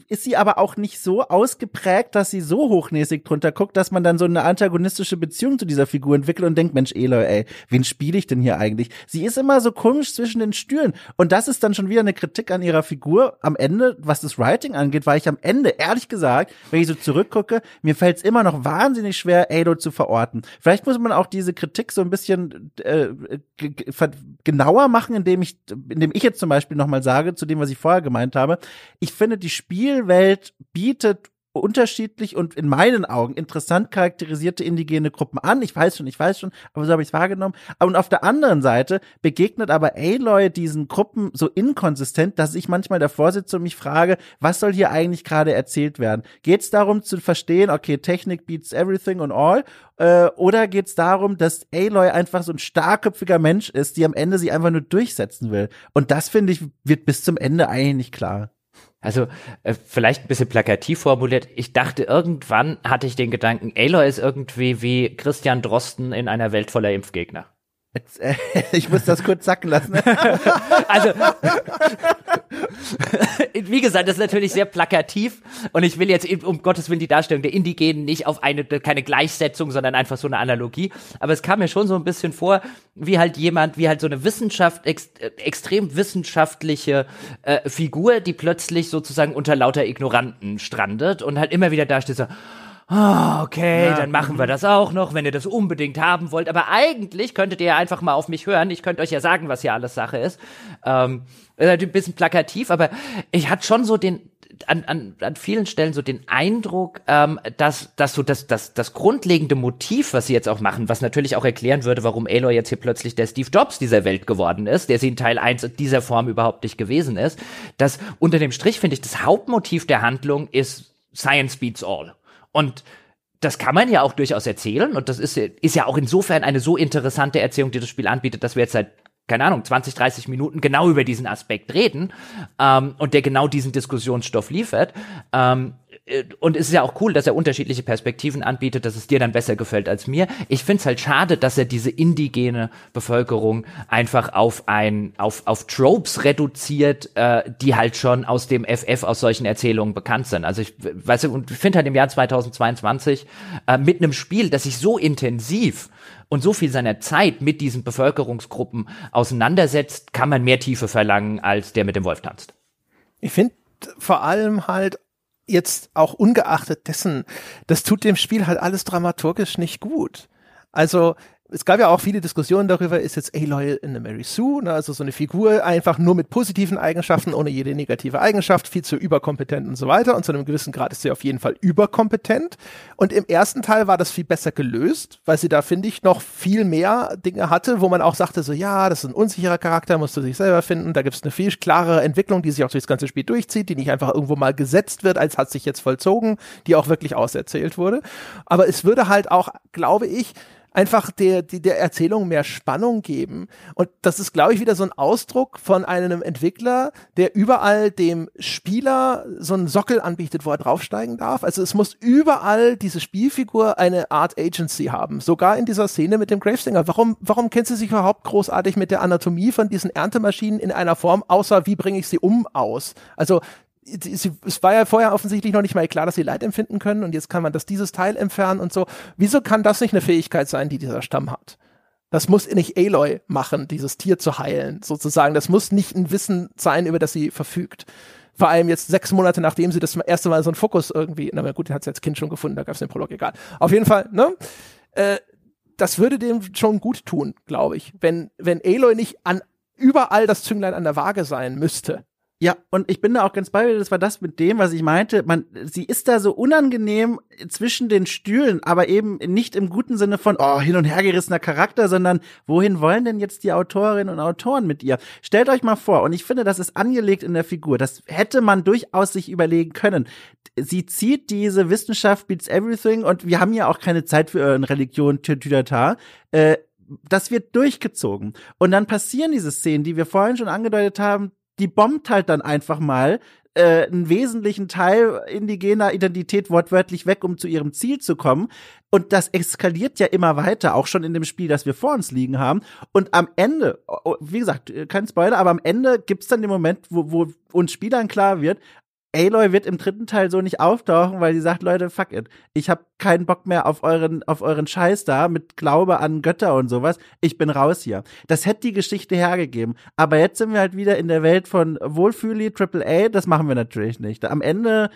ist sie aber auch nicht so ausgeprägt, dass sie so hochnäsig drunter guckt, dass man dann so eine antagonistische Beziehung zu dieser Figur entwickelt und denkt, Mensch, Eloy, ey, wen spiele ich denn hier eigentlich? Sie ist immer so komisch zwischen den Stühlen. Und das ist dann schon wieder eine Kritik an ihrer Figur am Ende, was das Writing angeht, weil ich am Ende, ehrlich gesagt, wenn ich so zurückgucke, mir fällt es immer noch wahnsinnig schwer, Ado zu verorten. Vielleicht muss man auch diese Kritik so ein bisschen äh, genauer machen, indem ich, indem ich jetzt zum Beispiel nochmal sage, zu dem, was ich vorher gemeint habe. Ich finde, die Spielwelt bietet unterschiedlich und in meinen Augen interessant charakterisierte indigene Gruppen an. Ich weiß schon, ich weiß schon, aber so habe ich es wahrgenommen. Und auf der anderen Seite begegnet aber Aloy diesen Gruppen so inkonsistent, dass ich manchmal davor sitze und mich frage, was soll hier eigentlich gerade erzählt werden? Geht es darum zu verstehen, okay, Technik beats everything and all? Äh, oder geht es darum, dass Aloy einfach so ein starkköpfiger Mensch ist, die am Ende sie einfach nur durchsetzen will? Und das, finde ich, wird bis zum Ende eigentlich nicht klar. Also äh, vielleicht ein bisschen plakativ formuliert. Ich dachte, irgendwann hatte ich den Gedanken, Aloy ist irgendwie wie Christian Drosten in einer Welt voller Impfgegner. Jetzt, äh, [laughs] ich muss das kurz sacken lassen. [laughs] Also, [laughs] wie gesagt, das ist natürlich sehr plakativ und ich will jetzt um Gottes Willen die Darstellung der Indigenen nicht auf eine, keine Gleichsetzung, sondern einfach so eine Analogie. Aber es kam mir schon so ein bisschen vor, wie halt jemand, wie halt so eine Wissenschaft, ex, äh, extrem wissenschaftliche äh, Figur, die plötzlich sozusagen unter lauter Ignoranten strandet und halt immer wieder da steht so, oh, okay, ja. dann machen wir das auch noch, wenn ihr das unbedingt haben wollt. Aber eigentlich könntet ihr ja einfach mal auf mich hören. Ich könnte euch ja sagen, was hier alles Sache ist. Ähm, ist ein bisschen plakativ, aber ich hatte schon so den, an, an, an vielen Stellen so den Eindruck, ähm, dass, dass so das, das, das grundlegende Motiv, was sie jetzt auch machen, was natürlich auch erklären würde, warum Aloy jetzt hier plötzlich der Steve Jobs dieser Welt geworden ist, der sie in Teil 1 dieser Form überhaupt nicht gewesen ist, dass unter dem Strich, finde ich, das Hauptmotiv der Handlung ist Science beats all. Und das kann man ja auch durchaus erzählen und das ist, ist ja auch insofern eine so interessante Erzählung, die das Spiel anbietet, dass wir jetzt seit keine Ahnung, 20, 30 Minuten genau über diesen Aspekt reden ähm, und der genau diesen Diskussionsstoff liefert. Ähm, äh, und es ist ja auch cool, dass er unterschiedliche Perspektiven anbietet, dass es dir dann besser gefällt als mir. Ich find's halt schade, dass er diese indigene Bevölkerung einfach auf ein auf auf Tropes reduziert, äh, die halt schon aus dem FF aus solchen Erzählungen bekannt sind. Also ich weiß und finde halt im Jahr 2022 äh, mit einem Spiel, das sich so intensiv und so viel seiner Zeit mit diesen Bevölkerungsgruppen auseinandersetzt, kann man mehr Tiefe verlangen, als der mit dem Wolf tanzt. Ich finde vor allem halt jetzt auch ungeachtet dessen, das tut dem Spiel halt alles dramaturgisch nicht gut. Also es gab ja auch viele Diskussionen darüber, ist jetzt Aloy in Mary Sue, ne, also so eine Figur einfach nur mit positiven Eigenschaften, ohne jede negative Eigenschaft, viel zu überkompetent und so weiter. Und zu einem gewissen Grad ist sie auf jeden Fall überkompetent. Und im ersten Teil war das viel besser gelöst, weil sie da, finde ich, noch viel mehr Dinge hatte, wo man auch sagte, so ja, das ist ein unsicherer Charakter, musst du sich selber finden. Da gibt es eine viel klarere Entwicklung, die sich auch durchs ganze Spiel durchzieht, die nicht einfach irgendwo mal gesetzt wird, als hat sich jetzt vollzogen, die auch wirklich auserzählt wurde. Aber es würde halt auch, glaube ich, einfach der, die, der Erzählung mehr Spannung geben. Und das ist, glaube ich, wieder so ein Ausdruck von einem Entwickler, der überall dem Spieler so einen Sockel anbietet, wo er draufsteigen darf. Also es muss überall diese Spielfigur eine Art Agency haben. Sogar in dieser Szene mit dem Gravesinger. Warum, warum kennt sie sich überhaupt großartig mit der Anatomie von diesen Erntemaschinen in einer Form, außer wie bringe ich sie um aus? Also es war ja vorher offensichtlich noch nicht mal klar, dass sie Leid empfinden können und jetzt kann man das dieses Teil entfernen und so. Wieso kann das nicht eine Fähigkeit sein, die dieser Stamm hat? Das muss nicht Aloy machen, dieses Tier zu heilen, sozusagen. Das muss nicht ein Wissen sein, über das sie verfügt. Vor allem jetzt sechs Monate nachdem sie das erste Mal so einen Fokus irgendwie, na gut, den hat sie als Kind schon gefunden, da gab es den Prolog, egal. Auf jeden Fall, ne? Äh, das würde dem schon gut tun, glaube ich. Wenn, wenn Aloy nicht an überall das Zünglein an der Waage sein müsste, ja, und ich bin da auch ganz bei dir, das war das mit dem, was ich meinte. Man, sie ist da so unangenehm zwischen den Stühlen, aber eben nicht im guten Sinne von, oh, hin und her gerissener Charakter, sondern wohin wollen denn jetzt die Autorinnen und Autoren mit ihr? Stellt euch mal vor, und ich finde, das ist angelegt in der Figur. Das hätte man durchaus sich überlegen können. Sie zieht diese Wissenschaft beats everything und wir haben ja auch keine Zeit für ihren Religion, Tütüdata. Äh, das wird durchgezogen. Und dann passieren diese Szenen, die wir vorhin schon angedeutet haben, die bombt halt dann einfach mal äh, einen wesentlichen Teil indigener Identität wortwörtlich weg, um zu ihrem Ziel zu kommen. Und das eskaliert ja immer weiter, auch schon in dem Spiel, das wir vor uns liegen haben. Und am Ende, oh, oh, wie gesagt, kein Spoiler, aber am Ende gibt's dann den Moment, wo, wo uns Spielern klar wird, Aloy wird im dritten Teil so nicht auftauchen, weil sie sagt, Leute, fuck it. Ich habe keinen Bock mehr auf euren, auf euren Scheiß da mit Glaube an Götter und sowas. Ich bin raus hier. Das hätte die Geschichte hergegeben. Aber jetzt sind wir halt wieder in der Welt von Wohlfühli, Triple A. Das machen wir natürlich nicht. Am Ende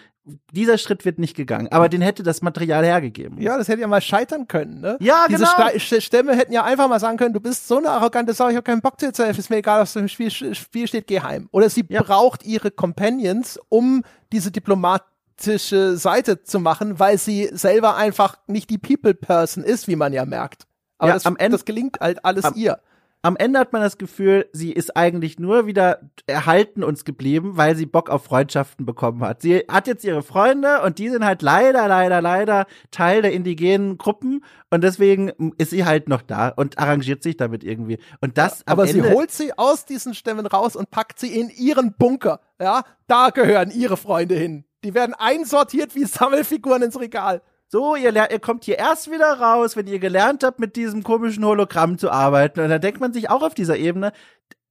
dieser Schritt wird nicht gegangen, aber den hätte das Material hergegeben. Ja, das hätte ja mal scheitern können, ne? Ja, Diese genau. Diese Stämme hätten ja einfach mal sagen können, du bist so eine arrogante Sau, ich habe keinen Bock dir zu helfen, ist mir egal, was im Spiel, Spiel steht, geh heim. Oder sie ja. braucht ihre Companions, um diese diplomatische Seite zu machen, weil sie selber einfach nicht die People-Person ist, wie man ja merkt. Aber ja, das, am Ende, das gelingt halt alles am, ihr am Ende hat man das Gefühl, sie ist eigentlich nur wieder erhalten uns geblieben, weil sie Bock auf Freundschaften bekommen hat. Sie hat jetzt ihre Freunde und die sind halt leider, leider, leider Teil der indigenen Gruppen und deswegen ist sie halt noch da und arrangiert sich damit irgendwie. Und das aber sie holt sie aus diesen Stämmen raus und packt sie in ihren Bunker. Ja, da gehören ihre Freunde hin. Die werden einsortiert wie Sammelfiguren ins Regal. So, ihr, ihr kommt hier erst wieder raus, wenn ihr gelernt habt, mit diesem komischen Hologramm zu arbeiten. Und da denkt man sich auch auf dieser Ebene,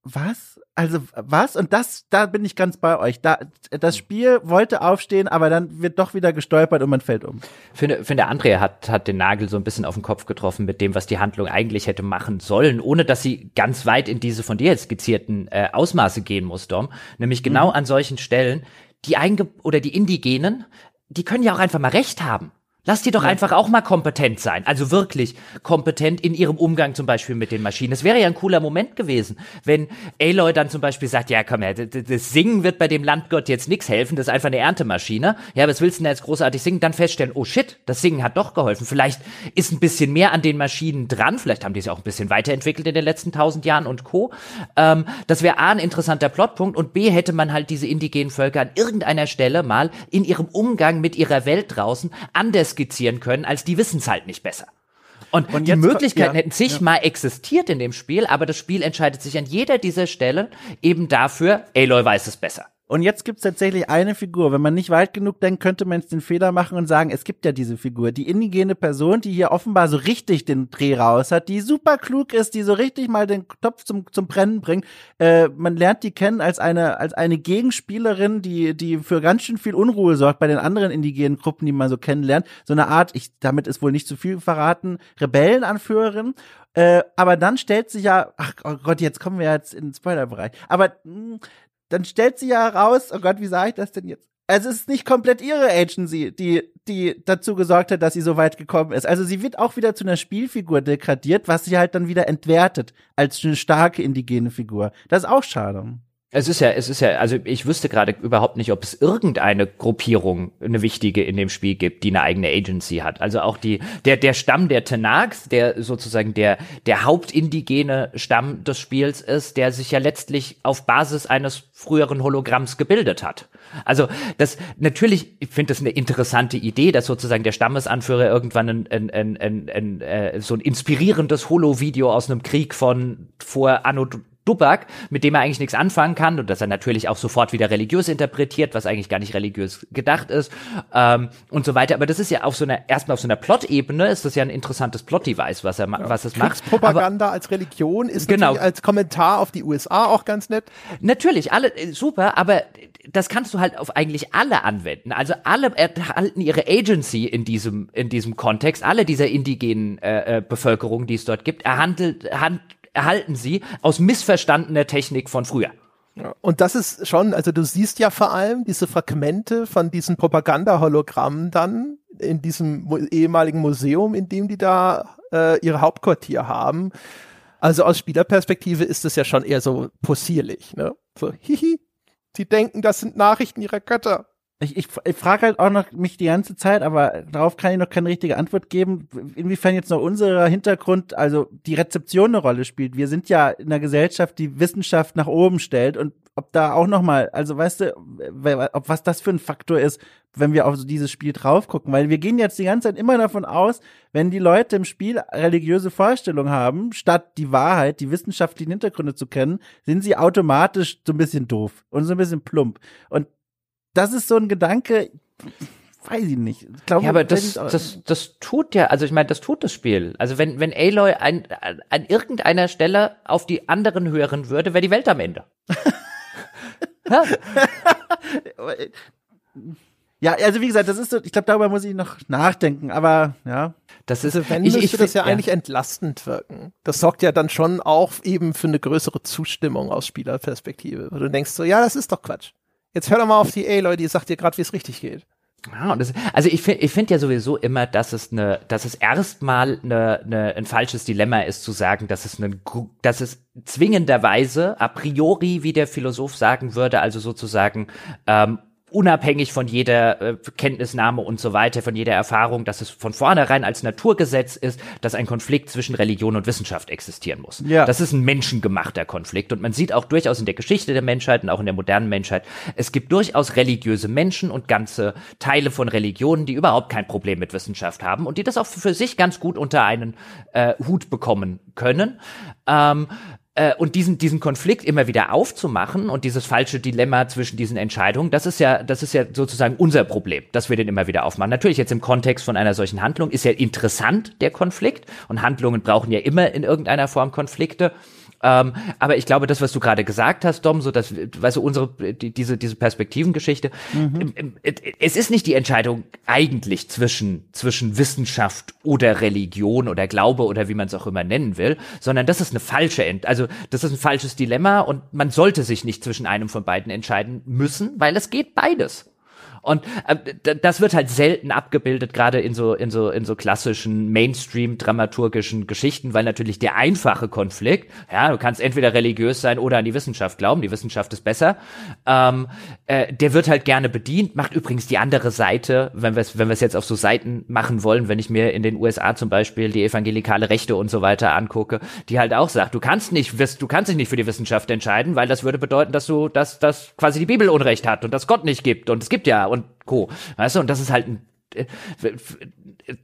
was? Also was? Und das, da bin ich ganz bei euch. Da, das Spiel wollte aufstehen, aber dann wird doch wieder gestolpert und man fällt um. Ich finde, finde Andrea hat, hat den Nagel so ein bisschen auf den Kopf getroffen mit dem, was die Handlung eigentlich hätte machen sollen, ohne dass sie ganz weit in diese von dir jetzt skizzierten äh, Ausmaße gehen muss, Dom. Nämlich genau mhm. an solchen Stellen, die Einge oder die Indigenen, die können ja auch einfach mal recht haben. Lass die doch ja. einfach auch mal kompetent sein. Also wirklich kompetent in ihrem Umgang zum Beispiel mit den Maschinen. Es wäre ja ein cooler Moment gewesen, wenn Aloy dann zum Beispiel sagt, ja komm her, das Singen wird bei dem Landgott jetzt nichts helfen, das ist einfach eine Erntemaschine. Ja, was willst du denn jetzt großartig singen? Dann feststellen, oh shit, das Singen hat doch geholfen. Vielleicht ist ein bisschen mehr an den Maschinen dran. Vielleicht haben die sich auch ein bisschen weiterentwickelt in den letzten tausend Jahren und Co. Ähm, das wäre A, ein interessanter Plotpunkt und B, hätte man halt diese indigenen Völker an irgendeiner Stelle mal in ihrem Umgang mit ihrer Welt draußen anders skizzieren können, als die wissen es halt nicht besser. Und, und die Möglichkeiten ja, hätten sich ja. mal existiert in dem Spiel, aber das Spiel entscheidet sich an jeder dieser Stellen eben dafür, Aloy weiß es besser. Und jetzt gibt's tatsächlich eine Figur. Wenn man nicht weit genug denkt, könnte man jetzt den Fehler machen und sagen, es gibt ja diese Figur. Die indigene Person, die hier offenbar so richtig den Dreh raus hat, die super klug ist, die so richtig mal den Topf zum, zum Brennen bringt. Äh, man lernt die kennen als eine, als eine Gegenspielerin, die, die für ganz schön viel Unruhe sorgt bei den anderen indigenen Gruppen, die man so kennenlernt. So eine Art, ich, damit ist wohl nicht zu viel verraten, Rebellenanführerin. Äh, aber dann stellt sich ja, ach oh Gott, jetzt kommen wir jetzt in den Spoilerbereich. Aber mh, hm, dann stellt sie ja heraus, oh Gott, wie sage ich das denn jetzt? Also es ist nicht komplett ihre Agency, die, die dazu gesorgt hat, dass sie so weit gekommen ist. Also sie wird auch wieder zu einer Spielfigur degradiert, was sie halt dann wieder entwertet als eine starke indigene Figur. Das ist auch schade. Es ist ja, es ist ja, also ich wüsste gerade überhaupt nicht, ob es irgendeine Gruppierung, eine wichtige in dem Spiel gibt, die eine eigene Agency hat. Also auch die, der, der Stamm der Tenags, der sozusagen der, der hauptindigene Stamm des Spiels ist, der sich ja letztlich auf Basis eines früheren Hologramms gebildet hat. Also das natürlich, ich finde das eine interessante Idee, dass sozusagen der Stammesanführer irgendwann ein, ein, ein, ein, ein äh, so ein inspirierendes Holo-Video aus einem Krieg von vor Anno Dubak, mit dem er eigentlich nichts anfangen kann und dass er natürlich auch sofort wieder religiös interpretiert, was eigentlich gar nicht religiös gedacht ist ähm, und so weiter. Aber das ist ja auf so einer erstmal auf so einer Plot-Ebene ist das ja ein interessantes Plot-Device, was er ja. was es macht. Propaganda als Religion ist genau. als Kommentar auf die USA auch ganz nett. Natürlich, alle äh, super, aber das kannst du halt auf eigentlich alle anwenden. Also alle erhalten ihre Agency in diesem in diesem Kontext. Alle dieser indigenen äh, äh Bevölkerung, die es dort gibt, erhandelt, hand, erhalten sie aus missverstandener Technik von früher. Und das ist schon, also du siehst ja vor allem diese Fragmente von diesen Propaganda-Hologrammen dann in diesem ehemaligen Museum, in dem die da äh, ihre Hauptquartier haben. Also aus Spielerperspektive ist das ja schon eher so possierlich, ne? So, hihi, die denken, das sind Nachrichten ihrer Götter. Ich, ich, ich frage halt auch noch mich die ganze Zeit, aber darauf kann ich noch keine richtige Antwort geben, inwiefern jetzt noch unser Hintergrund, also die Rezeption eine Rolle spielt. Wir sind ja in einer Gesellschaft, die Wissenschaft nach oben stellt und ob da auch noch mal, also weißt du, ob was das für ein Faktor ist, wenn wir auf so dieses Spiel drauf gucken, weil wir gehen jetzt die ganze Zeit immer davon aus, wenn die Leute im Spiel religiöse Vorstellungen haben, statt die Wahrheit, die wissenschaftlichen Hintergründe zu kennen, sind sie automatisch so ein bisschen doof und so ein bisschen plump. Und das ist so ein Gedanke, weiß ich nicht. Ich glaube, ja, aber das, das, das tut ja, also ich meine, das tut das Spiel. Also wenn, wenn Aloy ein, an irgendeiner Stelle auf die anderen hören würde, wäre die Welt am Ende. [laughs] ja, also wie gesagt, das ist so, ich glaube, darüber muss ich noch nachdenken, aber ja. Das ist, also wenn ich, ich das ja, ja eigentlich entlastend wirken. Das sorgt ja dann schon auch eben für eine größere Zustimmung aus Spielerperspektive. Wo du denkst so, ja, das ist doch Quatsch. Jetzt hör doch mal auf die A-Leute, die sagt dir gerade, wie es richtig geht. Ja, das, also ich finde ich finde ja sowieso immer, dass es eine, dass es erstmal eine, eine, ein falsches Dilemma ist zu sagen, dass es ein, dass es zwingenderweise a priori, wie der Philosoph sagen würde, also sozusagen ähm, unabhängig von jeder äh, Kenntnisnahme und so weiter, von jeder Erfahrung, dass es von vornherein als Naturgesetz ist, dass ein Konflikt zwischen Religion und Wissenschaft existieren muss. Ja. Das ist ein menschengemachter Konflikt und man sieht auch durchaus in der Geschichte der Menschheit und auch in der modernen Menschheit, es gibt durchaus religiöse Menschen und ganze Teile von Religionen, die überhaupt kein Problem mit Wissenschaft haben und die das auch für sich ganz gut unter einen äh, Hut bekommen können. Ähm, äh, und diesen, diesen Konflikt immer wieder aufzumachen und dieses falsche Dilemma zwischen diesen Entscheidungen, das ist ja, das ist ja sozusagen unser Problem, dass wir den immer wieder aufmachen. Natürlich jetzt im Kontext von einer solchen Handlung ist ja interessant der Konflikt und Handlungen brauchen ja immer in irgendeiner Form Konflikte. Ähm, aber ich glaube, das, was du gerade gesagt hast, Dom, so dass, weißt du, unsere, die, diese, diese Perspektivengeschichte, mhm. es ist nicht die Entscheidung eigentlich zwischen, zwischen Wissenschaft oder Religion oder Glaube oder wie man es auch immer nennen will, sondern das ist eine falsche, Ent also das ist ein falsches Dilemma und man sollte sich nicht zwischen einem von beiden entscheiden müssen, weil es geht beides. Und äh, das wird halt selten abgebildet, gerade in so, in so, in so klassischen Mainstream-dramaturgischen Geschichten, weil natürlich der einfache Konflikt, ja, du kannst entweder religiös sein oder an die Wissenschaft glauben, die Wissenschaft ist besser, ähm, äh, der wird halt gerne bedient, macht übrigens die andere Seite, wenn wir es wenn wir es jetzt auf so Seiten machen wollen, wenn ich mir in den USA zum Beispiel die evangelikale Rechte und so weiter angucke, die halt auch sagt, du kannst nicht, du kannst dich nicht für die Wissenschaft entscheiden, weil das würde bedeuten, dass du, dass, dass quasi die Bibel Unrecht hat und dass Gott nicht gibt. Und es gibt ja und Co. Weißt du, und das ist halt ein äh,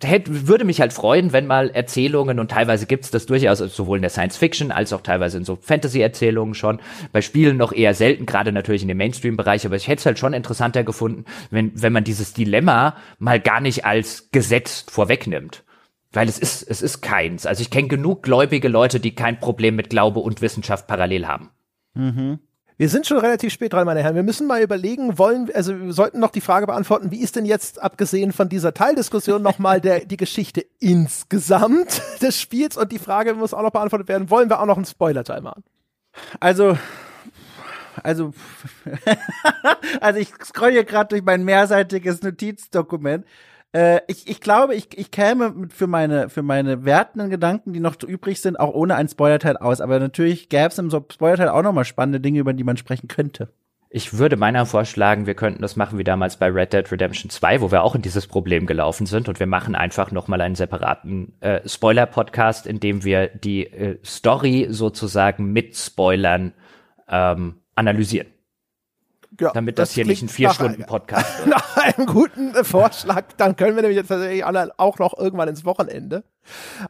hätte, würde mich halt freuen, wenn mal Erzählungen, und teilweise gibt's das durchaus sowohl in der Science Fiction als auch teilweise in so Fantasy-Erzählungen schon, bei Spielen noch eher selten, gerade natürlich in dem Mainstream-Bereich, aber ich hätte es halt schon interessanter gefunden, wenn, wenn man dieses Dilemma mal gar nicht als gesetzt vorwegnimmt. Weil es ist, es ist keins. Also ich kenne genug gläubige Leute, die kein Problem mit Glaube und Wissenschaft parallel haben. Mhm. Wir sind schon relativ spät dran, meine Herren. Wir müssen mal überlegen, wollen, also wir sollten noch die Frage beantworten, wie ist denn jetzt, abgesehen von dieser Teildiskussion, nochmal der, die Geschichte insgesamt [laughs] des Spiels? Und die Frage muss auch noch beantwortet werden, wollen wir auch noch einen Spoiler-Teil machen? Also, also, [laughs] also ich scroll hier gerade durch mein mehrseitiges Notizdokument äh, ich, ich glaube, ich, ich käme für meine, für meine wertenden Gedanken, die noch übrig sind, auch ohne ein Spoilerteil aus. Aber natürlich gäbe es im Spoilerteil auch noch mal spannende Dinge, über die man sprechen könnte. Ich würde meiner vorschlagen, wir könnten das machen wie damals bei Red Dead Redemption 2, wo wir auch in dieses Problem gelaufen sind und wir machen einfach nochmal einen separaten äh, Spoiler-Podcast, in dem wir die äh, Story sozusagen mit Spoilern ähm, analysieren. Ja, damit das, das hier nicht ein vier Stunden Podcast [laughs] wird. Nach einem guten äh, Vorschlag, dann können wir nämlich jetzt tatsächlich alle auch noch irgendwann ins Wochenende.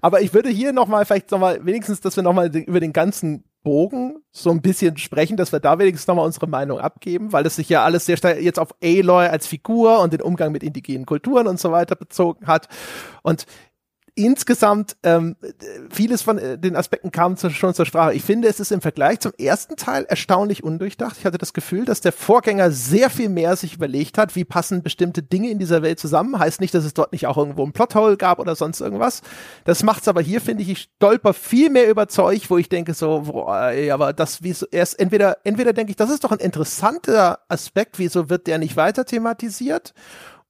Aber ich würde hier nochmal vielleicht nochmal wenigstens, dass wir nochmal über den ganzen Bogen so ein bisschen sprechen, dass wir da wenigstens nochmal unsere Meinung abgeben, weil es sich ja alles sehr stark jetzt auf Aloy als Figur und den Umgang mit indigenen Kulturen und so weiter bezogen hat. Und insgesamt ähm, vieles von äh, den Aspekten kam zu, schon zur Sprache. Ich finde, es ist im Vergleich zum ersten Teil erstaunlich undurchdacht. Ich hatte das Gefühl, dass der Vorgänger sehr viel mehr sich überlegt hat, wie passen bestimmte Dinge in dieser Welt zusammen. Heißt nicht, dass es dort nicht auch irgendwo ein Plothole gab oder sonst irgendwas. Das macht's aber hier, finde ich, ich stolper viel mehr über Zeug, wo ich denke so, boah, ey, aber das, wie so, erst entweder, entweder denke ich, das ist doch ein interessanter Aspekt, wieso wird der nicht weiter thematisiert?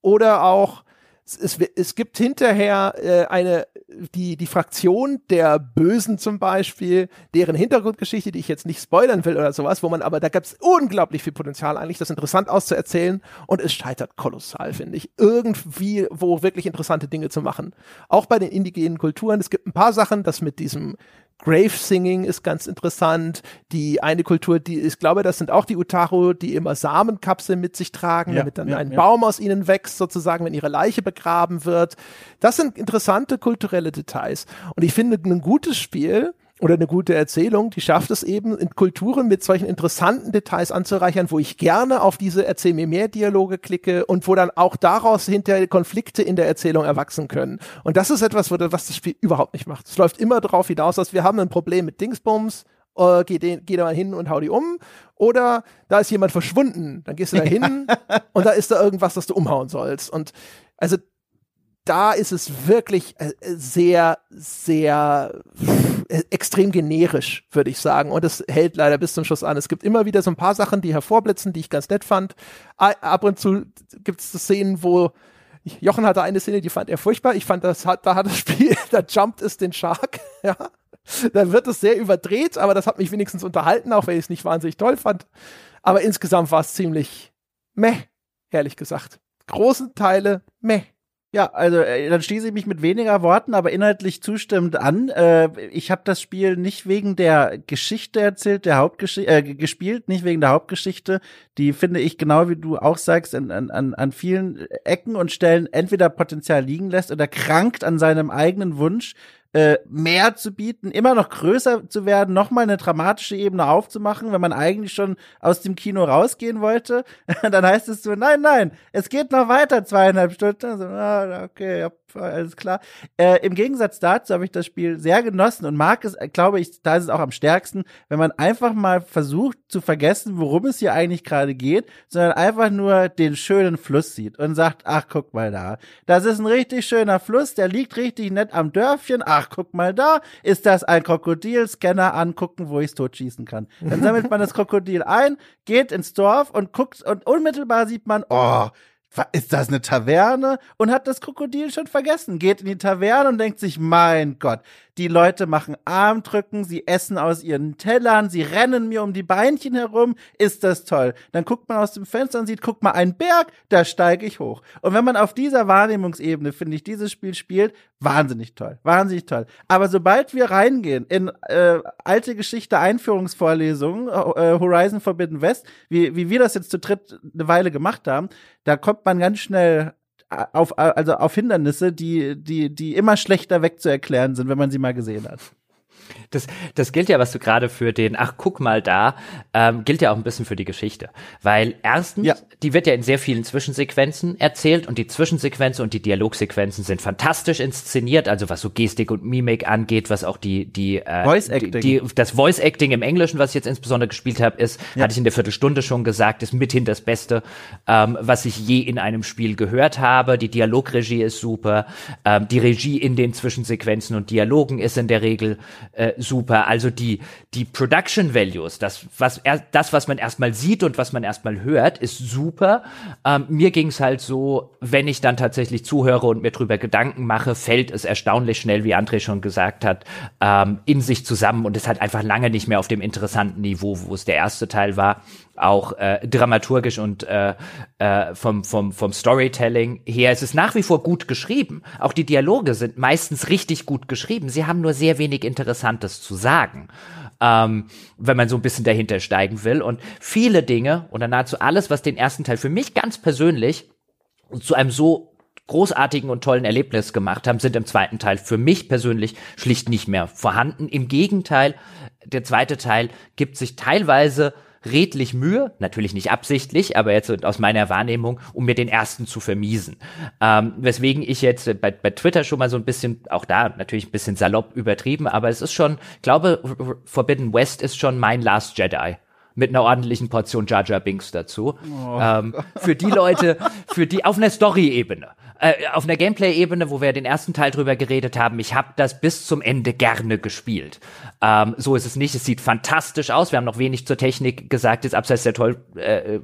Oder auch, es, es gibt hinterher äh, eine, die, die Fraktion der Bösen zum Beispiel, deren Hintergrundgeschichte, die ich jetzt nicht spoilern will oder sowas, wo man aber, da gab es unglaublich viel Potenzial eigentlich, das interessant auszuerzählen und es scheitert kolossal, finde ich. Irgendwie, wo wirklich interessante Dinge zu machen. Auch bei den indigenen Kulturen, es gibt ein paar Sachen, das mit diesem Grave Singing ist ganz interessant. Die eine Kultur, die ich glaube, das sind auch die Utaru, die immer Samenkapseln mit sich tragen, ja, damit dann ja, ein ja. Baum aus ihnen wächst, sozusagen, wenn ihre Leiche begraben wird. Das sind interessante kulturelle Details. Und ich finde, ein gutes Spiel oder eine gute Erzählung, die schafft es eben, in Kulturen mit solchen interessanten Details anzureichern, wo ich gerne auf diese Erzähl mir mehr Dialoge klicke und wo dann auch daraus hinter Konflikte in der Erzählung erwachsen können. Und das ist etwas, was das Spiel überhaupt nicht macht. Es läuft immer darauf hinaus, dass wir haben ein Problem mit Dingsbums, äh, geh, den, geh da mal hin und hau die um. Oder da ist jemand verschwunden, dann gehst du da hin und da ist da irgendwas, das du umhauen sollst. Und also da ist es wirklich äh, sehr, sehr äh, extrem generisch, würde ich sagen. Und es hält leider bis zum Schluss an. Es gibt immer wieder so ein paar Sachen, die hervorblitzen, die ich ganz nett fand. Ab und zu gibt es Szenen, wo Jochen hatte eine Szene, die fand er furchtbar. Ich fand, das hat, da hat das Spiel, [laughs] da jumpt es den Shark, [laughs] ja. Da wird es sehr überdreht, aber das hat mich wenigstens unterhalten, auch wenn ich es nicht wahnsinnig toll fand. Aber insgesamt war es ziemlich meh, ehrlich gesagt. Großen Teile meh. Ja, also äh, dann schließe ich mich mit weniger Worten, aber inhaltlich zustimmend an. Äh, ich habe das Spiel nicht wegen der Geschichte erzählt, der Hauptgeschichte äh, gespielt, nicht wegen der Hauptgeschichte. Die finde ich genau wie du auch sagst an, an, an vielen Ecken und Stellen entweder Potenzial liegen lässt oder krankt an seinem eigenen Wunsch äh, mehr zu bieten, immer noch größer zu werden, nochmal eine dramatische Ebene aufzumachen, wenn man eigentlich schon aus dem Kino rausgehen wollte. [laughs] Dann heißt es so, nein, nein, es geht noch weiter, zweieinhalb Stunden. Also, ah, okay, ja, alles klar. Äh, Im Gegensatz dazu habe ich das Spiel sehr genossen und mag es, glaube ich, da ist es auch am stärksten, wenn man einfach mal versucht zu vergessen, worum es hier eigentlich gerade geht, sondern einfach nur den schönen Fluss sieht und sagt, ach, guck mal da. Das ist ein richtig schöner Fluss, der liegt richtig nett am Dörfchen. Ach, guck mal da, ist das ein Krokodil? Scanner angucken, wo ich es totschießen kann. Dann sammelt man das Krokodil ein, geht ins Dorf und guckt und unmittelbar sieht man, oh, ist das eine Taverne? Und hat das Krokodil schon vergessen, geht in die Taverne und denkt sich, mein Gott, die Leute machen Armdrücken, sie essen aus ihren Tellern, sie rennen mir um die Beinchen herum. Ist das toll? Dann guckt man aus dem Fenster und sieht, guck mal, ein Berg, da steige ich hoch. Und wenn man auf dieser Wahrnehmungsebene, finde ich, dieses Spiel spielt, wahnsinnig toll. Wahnsinnig toll. Aber sobald wir reingehen in äh, alte Geschichte Einführungsvorlesungen, äh, Horizon Forbidden West, wie, wie wir das jetzt zu dritt eine Weile gemacht haben, da kommt man ganz schnell auf, also auf Hindernisse, die, die, die immer schlechter wegzuerklären sind, wenn man sie mal gesehen hat. Das, das gilt ja, was du gerade für den, ach guck mal da, ähm, gilt ja auch ein bisschen für die Geschichte. Weil erstens, ja. die wird ja in sehr vielen Zwischensequenzen erzählt und die Zwischensequenzen und die Dialogsequenzen sind fantastisch inszeniert, also was so Gestik und Mimik angeht, was auch die, die, äh, Voice -Acting. die, die das Voice Acting im Englischen, was ich jetzt insbesondere gespielt habe, ist, ja. hatte ich in der Viertelstunde schon gesagt, ist mithin das Beste, ähm, was ich je in einem Spiel gehört habe. Die Dialogregie ist super, ähm, die Regie in den Zwischensequenzen und Dialogen ist in der Regel äh, super. Also die, die Production Values, das, was, er, das, was man erstmal sieht und was man erstmal hört, ist super. Ähm, mir ging es halt so, wenn ich dann tatsächlich zuhöre und mir drüber Gedanken mache, fällt es erstaunlich schnell, wie André schon gesagt hat, ähm, in sich zusammen und ist halt einfach lange nicht mehr auf dem interessanten Niveau, wo es der erste Teil war auch äh, dramaturgisch und äh, äh, vom, vom, vom Storytelling her. Es ist nach wie vor gut geschrieben. Auch die Dialoge sind meistens richtig gut geschrieben. Sie haben nur sehr wenig Interessantes zu sagen. Ähm, wenn man so ein bisschen dahinter steigen will. Und viele Dinge oder nahezu alles, was den ersten Teil für mich ganz persönlich zu einem so großartigen und tollen Erlebnis gemacht haben, sind im zweiten Teil für mich persönlich schlicht nicht mehr vorhanden. Im Gegenteil, der zweite Teil gibt sich teilweise redlich Mühe, natürlich nicht absichtlich, aber jetzt aus meiner Wahrnehmung, um mir den ersten zu vermiesen. Ähm, weswegen ich jetzt bei, bei Twitter schon mal so ein bisschen, auch da natürlich ein bisschen salopp übertrieben, aber es ist schon, glaube, Forbidden West ist schon mein Last Jedi mit einer ordentlichen Portion Jar Jar Binks dazu. Oh. Ähm, für die Leute, für die auf einer Story-Ebene, äh, auf einer Gameplay-Ebene, wo wir den ersten Teil drüber geredet haben, ich habe das bis zum Ende gerne gespielt. Ähm, so ist es nicht. Es sieht fantastisch aus. Wir haben noch wenig zur Technik gesagt, jetzt abseits der toll, äh,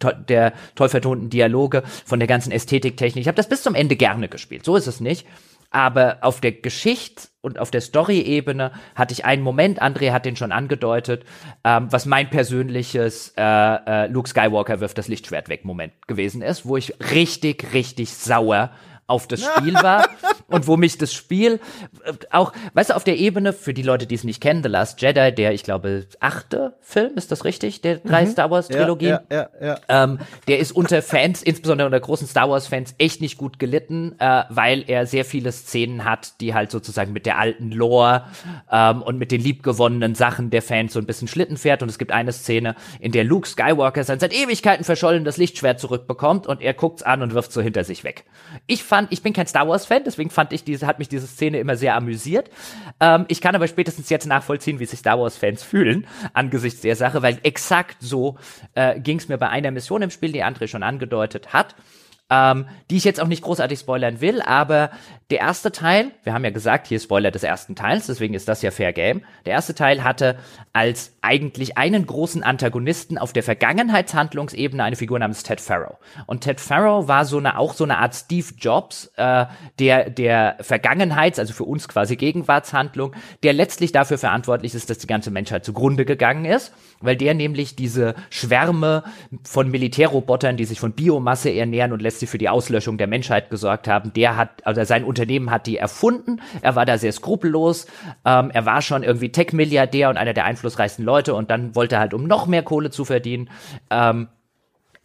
to der toll vertonten Dialoge, von der ganzen Ästhetiktechnik. Ich habe das bis zum Ende gerne gespielt. So ist es nicht. Aber auf der Geschichts- und auf der Story-Ebene hatte ich einen Moment, André hat den schon angedeutet, ähm, was mein persönliches äh, äh, Luke Skywalker wirft das Lichtschwert weg Moment gewesen ist, wo ich richtig, richtig sauer auf das Spiel war und wo mich das Spiel äh, auch, weißt du, auf der Ebene, für die Leute, die es nicht kennen, The Last Jedi, der, ich glaube, achte Film, ist das richtig? Der drei mhm. Star Wars Trilogie. Ja, ja, ja, ja. Ähm, der ist unter Fans, insbesondere unter großen Star Wars Fans, echt nicht gut gelitten, äh, weil er sehr viele Szenen hat, die halt sozusagen mit der alten Lore ähm, und mit den liebgewonnenen Sachen der Fans so ein bisschen Schlitten fährt. Und es gibt eine Szene, in der Luke Skywalker sein seit Ewigkeiten verschollenes Lichtschwert zurückbekommt und er guckt's an und wirft so hinter sich weg. Ich fand fand, ich bin kein Star Wars Fan, deswegen fand ich diese, hat mich diese Szene immer sehr amüsiert. Ähm, ich kann aber spätestens jetzt nachvollziehen, wie sich Star Wars Fans fühlen angesichts der Sache, weil exakt so äh, ging es mir bei einer Mission im Spiel, die André schon angedeutet hat ähm, die ich jetzt auch nicht großartig spoilern will, aber der erste Teil, wir haben ja gesagt, hier Spoiler des ersten Teils, deswegen ist das ja Fair Game. Der erste Teil hatte als eigentlich einen großen Antagonisten auf der Vergangenheitshandlungsebene eine Figur namens Ted Farrow. Und Ted Farrow war so eine, auch so eine Art Steve Jobs, äh, der, der Vergangenheits-, also für uns quasi Gegenwartshandlung, der letztlich dafür verantwortlich ist, dass die ganze Menschheit zugrunde gegangen ist, weil der nämlich diese Schwärme von Militärrobotern, die sich von Biomasse ernähren und letztlich für die Auslöschung der Menschheit gesorgt haben, der hat, also sein Unternehmen hat die erfunden. Er war da sehr skrupellos. Ähm, er war schon irgendwie Tech-Milliardär und einer der einflussreichsten Leute und dann wollte er halt, um noch mehr Kohle zu verdienen, ähm,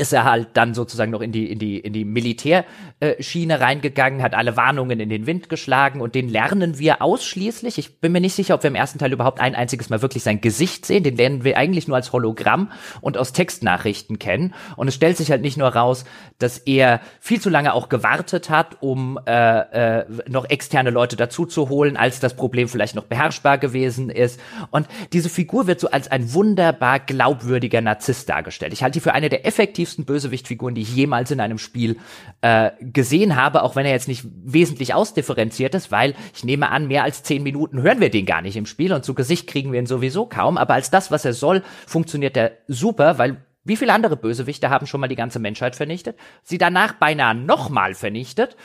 ist er halt dann sozusagen noch in die, in die, in die Militärschiene reingegangen, hat alle Warnungen in den Wind geschlagen und den lernen wir ausschließlich. Ich bin mir nicht sicher, ob wir im ersten Teil überhaupt ein einziges Mal wirklich sein Gesicht sehen. Den lernen wir eigentlich nur als Hologramm und aus Textnachrichten kennen. Und es stellt sich halt nicht nur raus, dass er viel zu lange auch gewartet hat, um äh, äh, noch externe Leute dazu zu holen, als das Problem vielleicht noch beherrschbar gewesen ist. Und diese Figur wird so als ein wunderbar glaubwürdiger Narzisst dargestellt. Ich halte die für eine der effektivsten effektivsten Bösewichtfiguren, die ich jemals in einem Spiel äh, gesehen habe, auch wenn er jetzt nicht wesentlich ausdifferenziert ist, weil ich nehme an, mehr als zehn Minuten hören wir den gar nicht im Spiel und zu Gesicht kriegen wir ihn sowieso kaum, aber als das, was er soll, funktioniert er super, weil wie viele andere Bösewichte haben schon mal die ganze Menschheit vernichtet? Sie danach beinahe nochmal vernichtet.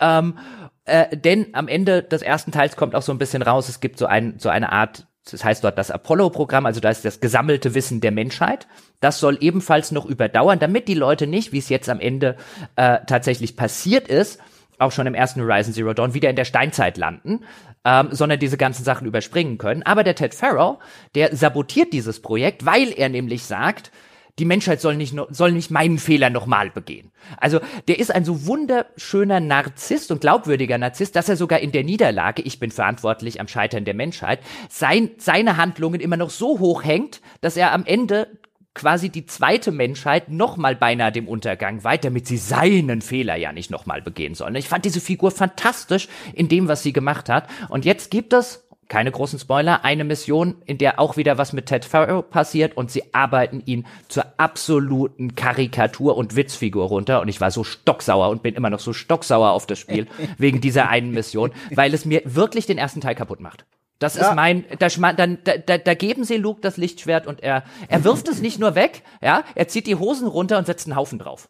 Ähm, äh, denn am Ende des ersten Teils kommt auch so ein bisschen raus, es gibt so, ein, so eine Art das heißt dort das Apollo-Programm, also da ist das gesammelte Wissen der Menschheit. Das soll ebenfalls noch überdauern, damit die Leute nicht, wie es jetzt am Ende äh, tatsächlich passiert ist, auch schon im ersten Horizon Zero Dawn wieder in der Steinzeit landen, ähm, sondern diese ganzen Sachen überspringen können. Aber der Ted Farrow, der sabotiert dieses Projekt, weil er nämlich sagt, die Menschheit soll nicht, soll nicht meinen Fehler nochmal begehen. Also der ist ein so wunderschöner Narzisst und glaubwürdiger Narzisst, dass er sogar in der Niederlage, ich bin verantwortlich am Scheitern der Menschheit, sein, seine Handlungen immer noch so hoch hängt, dass er am Ende quasi die zweite Menschheit nochmal beinahe dem Untergang weit, damit sie seinen Fehler ja nicht nochmal begehen sollen. Ich fand diese Figur fantastisch in dem, was sie gemacht hat. Und jetzt gibt es keine großen Spoiler, eine Mission, in der auch wieder was mit Ted Farrow passiert und sie arbeiten ihn zur absoluten Karikatur und Witzfigur runter und ich war so stocksauer und bin immer noch so stocksauer auf das Spiel [laughs] wegen dieser einen Mission, weil es mir wirklich den ersten Teil kaputt macht. Das ja. ist mein, da, dann, da, da, da geben sie Luke das Lichtschwert und er, er wirft es nicht nur weg, ja, er zieht die Hosen runter und setzt einen Haufen drauf.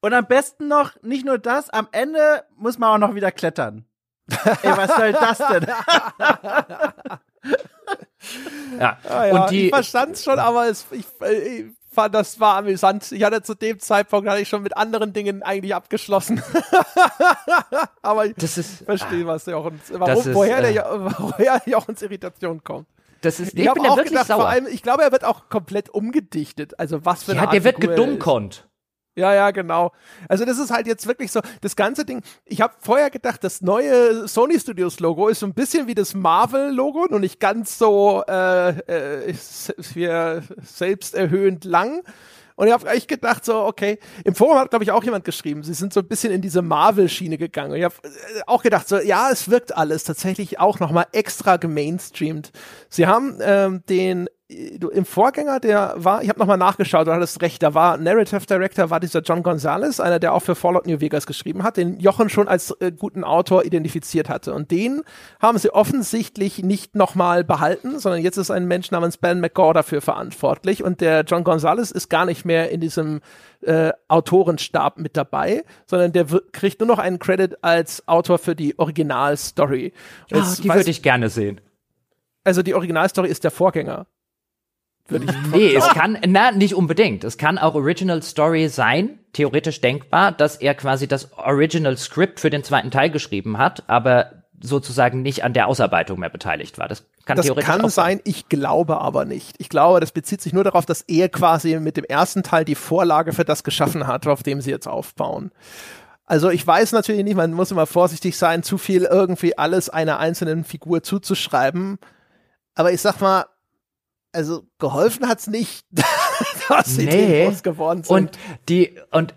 Und am besten noch, nicht nur das, am Ende muss man auch noch wieder klettern. [laughs] Ey, was soll das denn? ja. Ah, ja, und die, ich verstand's schon, aber es, ich, ich fand, das war amüsant. Ich hatte zu dem Zeitpunkt hatte ich schon mit anderen Dingen eigentlich abgeschlossen. [laughs] aber ich das ist, verstehe, was Jochens, warum, ist, woher, der, äh, [laughs] woher Jochens Irritation kommt. Das ist, ich, ich habe auch gedacht, sauer. vor allem, ich glaube, er wird auch komplett umgedichtet. Also was für eine Ja, Art der wird gedummkonnt. Ja, ja, genau. Also das ist halt jetzt wirklich so, das ganze Ding, ich habe vorher gedacht, das neue Sony Studios Logo ist so ein bisschen wie das Marvel Logo, nur nicht ganz so äh, äh, selbsterhöhend lang. Und ich habe echt gedacht, so, okay, im Forum hat, glaube ich, auch jemand geschrieben, sie sind so ein bisschen in diese Marvel-Schiene gegangen. Und ich habe äh, auch gedacht, so, ja, es wirkt alles tatsächlich auch nochmal extra gemainstreamt. Sie haben ähm, den im Vorgänger, der war, ich habe nochmal nachgeschaut, du hattest recht, da war Narrative Director, war dieser John Gonzalez, einer, der auch für Fallout New Vegas geschrieben hat, den Jochen schon als äh, guten Autor identifiziert hatte. Und den haben sie offensichtlich nicht nochmal behalten, sondern jetzt ist ein Mensch namens Ben McGaw dafür verantwortlich. Und der John Gonzalez ist gar nicht mehr in diesem äh, Autorenstab mit dabei, sondern der kriegt nur noch einen Credit als Autor für die Originalstory. Oh, die würde ich gerne sehen. Also die Originalstory ist der Vorgänger würde ich Nee, es kann, na, nicht unbedingt. Es kann auch Original Story sein, theoretisch denkbar, dass er quasi das Original Script für den zweiten Teil geschrieben hat, aber sozusagen nicht an der Ausarbeitung mehr beteiligt war. Das kann das theoretisch kann sein, ich glaube aber nicht. Ich glaube, das bezieht sich nur darauf, dass er quasi mit dem ersten Teil die Vorlage für das geschaffen hat, auf dem sie jetzt aufbauen. Also ich weiß natürlich nicht, man muss immer vorsichtig sein, zu viel irgendwie alles einer einzelnen Figur zuzuschreiben. Aber ich sag mal, also geholfen hat's nicht, [laughs] dass sie nee. groß geworden sind. Und die und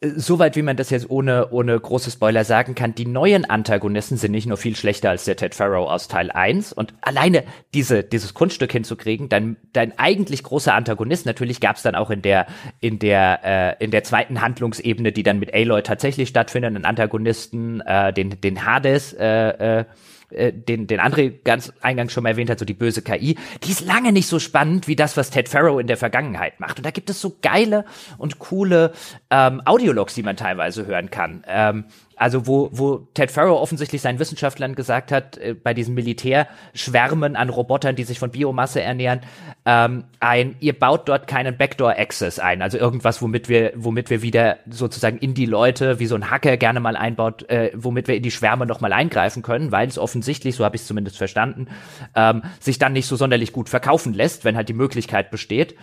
äh, soweit wie man das jetzt ohne ohne große Spoiler sagen kann, die neuen Antagonisten sind nicht nur viel schlechter als der Ted Farrow aus Teil 1 und alleine diese dieses Kunststück hinzukriegen, dein dein eigentlich großer Antagonist, natürlich gab's dann auch in der in der äh, in der zweiten Handlungsebene, die dann mit Aloy tatsächlich stattfindet, einen Antagonisten, äh, den den Hades äh, äh, äh, den, den André ganz eingangs schon mal erwähnt hat, so die böse KI, die ist lange nicht so spannend wie das, was Ted Farrow in der Vergangenheit macht. Und da gibt es so geile und coole ähm, Audiologs, die man teilweise hören kann. Ähm, also wo, wo Ted Farrow offensichtlich seinen Wissenschaftlern gesagt hat, äh, bei diesen Militärschwärmen an Robotern, die sich von Biomasse ernähren, ähm, ein, ihr baut dort keinen Backdoor-Access ein, also irgendwas, womit wir, womit wir wieder sozusagen in die Leute, wie so ein Hacker gerne mal einbaut, äh, womit wir in die Schwärme nochmal eingreifen können, weil es offensichtlich, so habe ich es zumindest verstanden, ähm, sich dann nicht so sonderlich gut verkaufen lässt, wenn halt die Möglichkeit besteht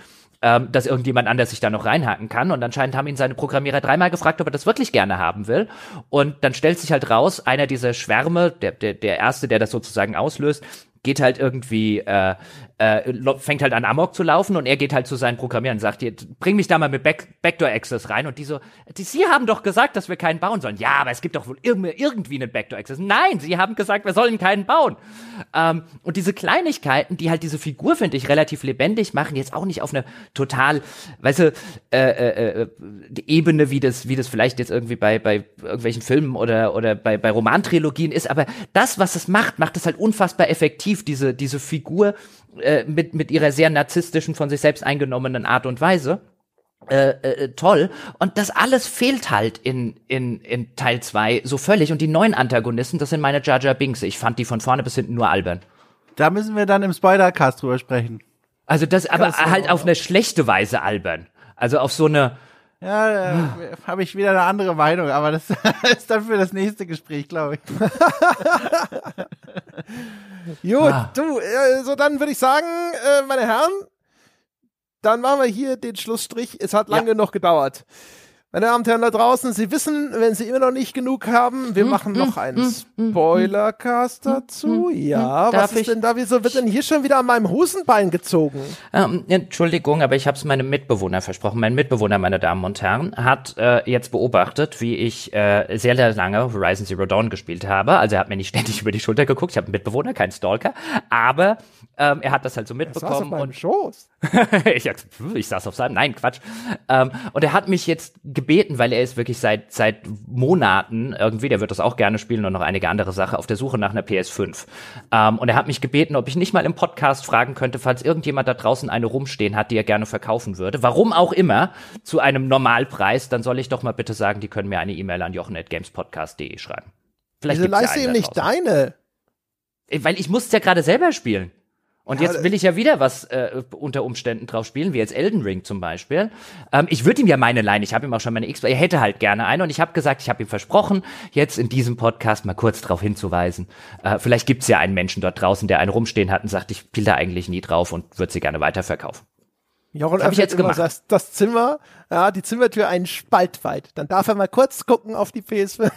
ähm, dass irgendjemand anders sich da noch reinhaken kann. Und anscheinend haben ihn seine Programmierer dreimal gefragt, ob er das wirklich gerne haben will. Und dann stellt sich halt raus, einer dieser Schwärme, der, der, der erste, der das sozusagen auslöst, geht halt irgendwie äh, äh, fängt halt an Amok zu laufen und er geht halt zu seinen Programmierern und sagt, bring mich da mal mit Back Backdoor Access rein und die so, die, sie haben doch gesagt, dass wir keinen bauen sollen. Ja, aber es gibt doch wohl irgendwie einen Backdoor Access. Nein, sie haben gesagt, wir sollen keinen bauen. Ähm, und diese Kleinigkeiten, die halt diese Figur, finde ich, relativ lebendig machen, jetzt auch nicht auf eine total, weißt du, äh, äh, äh, Ebene, wie das, wie das vielleicht jetzt irgendwie bei, bei irgendwelchen Filmen oder, oder bei, bei Romantrilogien ist, aber das, was es macht, macht es halt unfassbar effektiv, diese, diese Figur äh, mit, mit ihrer sehr narzisstischen, von sich selbst eingenommenen Art und Weise. Äh, äh, toll. Und das alles fehlt halt in, in, in Teil 2 so völlig. Und die neuen Antagonisten, das sind meine Jar Jar Binks. Ich fand die von vorne bis hinten nur albern. Da müssen wir dann im Spoilercast drüber sprechen. Also das, aber halt auf eine schlechte Weise albern. Also auf so eine, ja, äh, habe ich wieder eine andere Meinung, aber das [laughs] ist dann für das nächste Gespräch, glaube ich. [laughs] Gut, ah. du, äh, so dann würde ich sagen, äh, meine Herren, dann machen wir hier den Schlussstrich. Es hat lange ja. noch gedauert. Meine Damen und Herren da draußen, Sie wissen, wenn Sie immer noch nicht genug haben, wir hm, machen hm, noch einen hm, hm, Spoilercast hm, dazu. Ja, was ist denn da? Wieso wird denn hier schon wieder an meinem Hosenbein gezogen? Ähm, Entschuldigung, aber ich habe es meinem Mitbewohner versprochen. Mein Mitbewohner, meine Damen und Herren, hat äh, jetzt beobachtet, wie ich äh, sehr, sehr lange Horizon Zero Dawn gespielt habe. Also er hat mir nicht [laughs] ständig über die Schulter geguckt. Ich habe einen Mitbewohner, keinen Stalker. Aber ähm, er hat das halt so mitbekommen. Er saß auf und Schoß. [laughs] ich, ich saß auf seinem, nein, Quatsch. Ähm, und er hat mich jetzt gebeten, weil er ist wirklich seit, seit Monaten irgendwie, der wird das auch gerne spielen und noch einige andere Sachen, auf der Suche nach einer PS5. Ähm, und er hat mich gebeten, ob ich nicht mal im Podcast fragen könnte, falls irgendjemand da draußen eine rumstehen hat, die er gerne verkaufen würde. Warum auch immer, zu einem Normalpreis, dann soll ich doch mal bitte sagen, die können mir eine E-Mail an jochen.gamespodcast.de schreiben. Vielleicht Wieso leiste ihm nicht deine? Weil ich muss es ja gerade selber spielen. Und ja, jetzt will ich ja wieder was äh, unter Umständen drauf spielen, wie jetzt Elden Ring zum Beispiel. Ähm, ich würde ihm ja meine Line, ich habe ihm auch schon meine X, er hätte halt gerne eine und ich habe gesagt, ich habe ihm versprochen, jetzt in diesem Podcast mal kurz darauf hinzuweisen. Äh, vielleicht gibt's ja einen Menschen dort draußen, der einen rumstehen hat und sagt, ich spiele da eigentlich nie drauf und würde sie gerne weiterverkaufen. Jochen habe ich jetzt gemacht. Das, das Zimmer, ja, die Zimmertür einen Spalt weit. Dann darf er mal kurz gucken auf die PS5.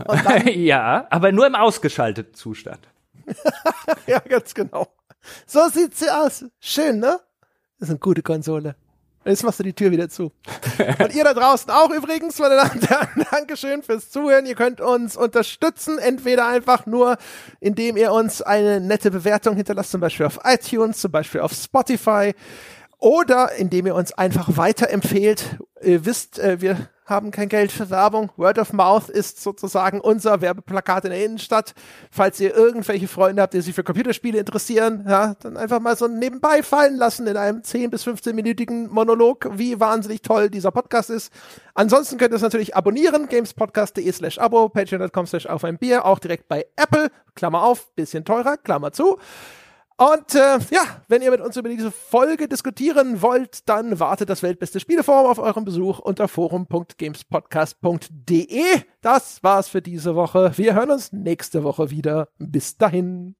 [laughs] ja, aber nur im ausgeschalteten Zustand. [laughs] ja, ganz genau. So sieht sie aus. Schön, ne? Das ist eine gute Konsole. Jetzt machst du die Tür wieder zu. [laughs] Und ihr da draußen auch übrigens, meine Damen und Herren, [laughs] Dankeschön fürs Zuhören. Ihr könnt uns unterstützen, entweder einfach nur, indem ihr uns eine nette Bewertung hinterlasst, zum Beispiel auf iTunes, zum Beispiel auf Spotify, oder indem ihr uns einfach weiterempfehlt. Ihr wisst, äh, wir haben kein Geld für Werbung. Word of Mouth ist sozusagen unser Werbeplakat in der Innenstadt. Falls ihr irgendwelche Freunde habt, die sich für Computerspiele interessieren, ja, dann einfach mal so nebenbei fallen lassen in einem 10 bis 15-minütigen Monolog, wie wahnsinnig toll dieser Podcast ist. Ansonsten könnt ihr es natürlich abonnieren, gamespodcast.de slash abo, patreon.com slash auf ein Bier, auch direkt bei Apple, Klammer auf, bisschen teurer, Klammer zu. Und äh, ja, wenn ihr mit uns über diese Folge diskutieren wollt, dann wartet das weltbeste Spieleforum auf euren Besuch unter forum.gamespodcast.de. Das war's für diese Woche. Wir hören uns nächste Woche wieder. Bis dahin.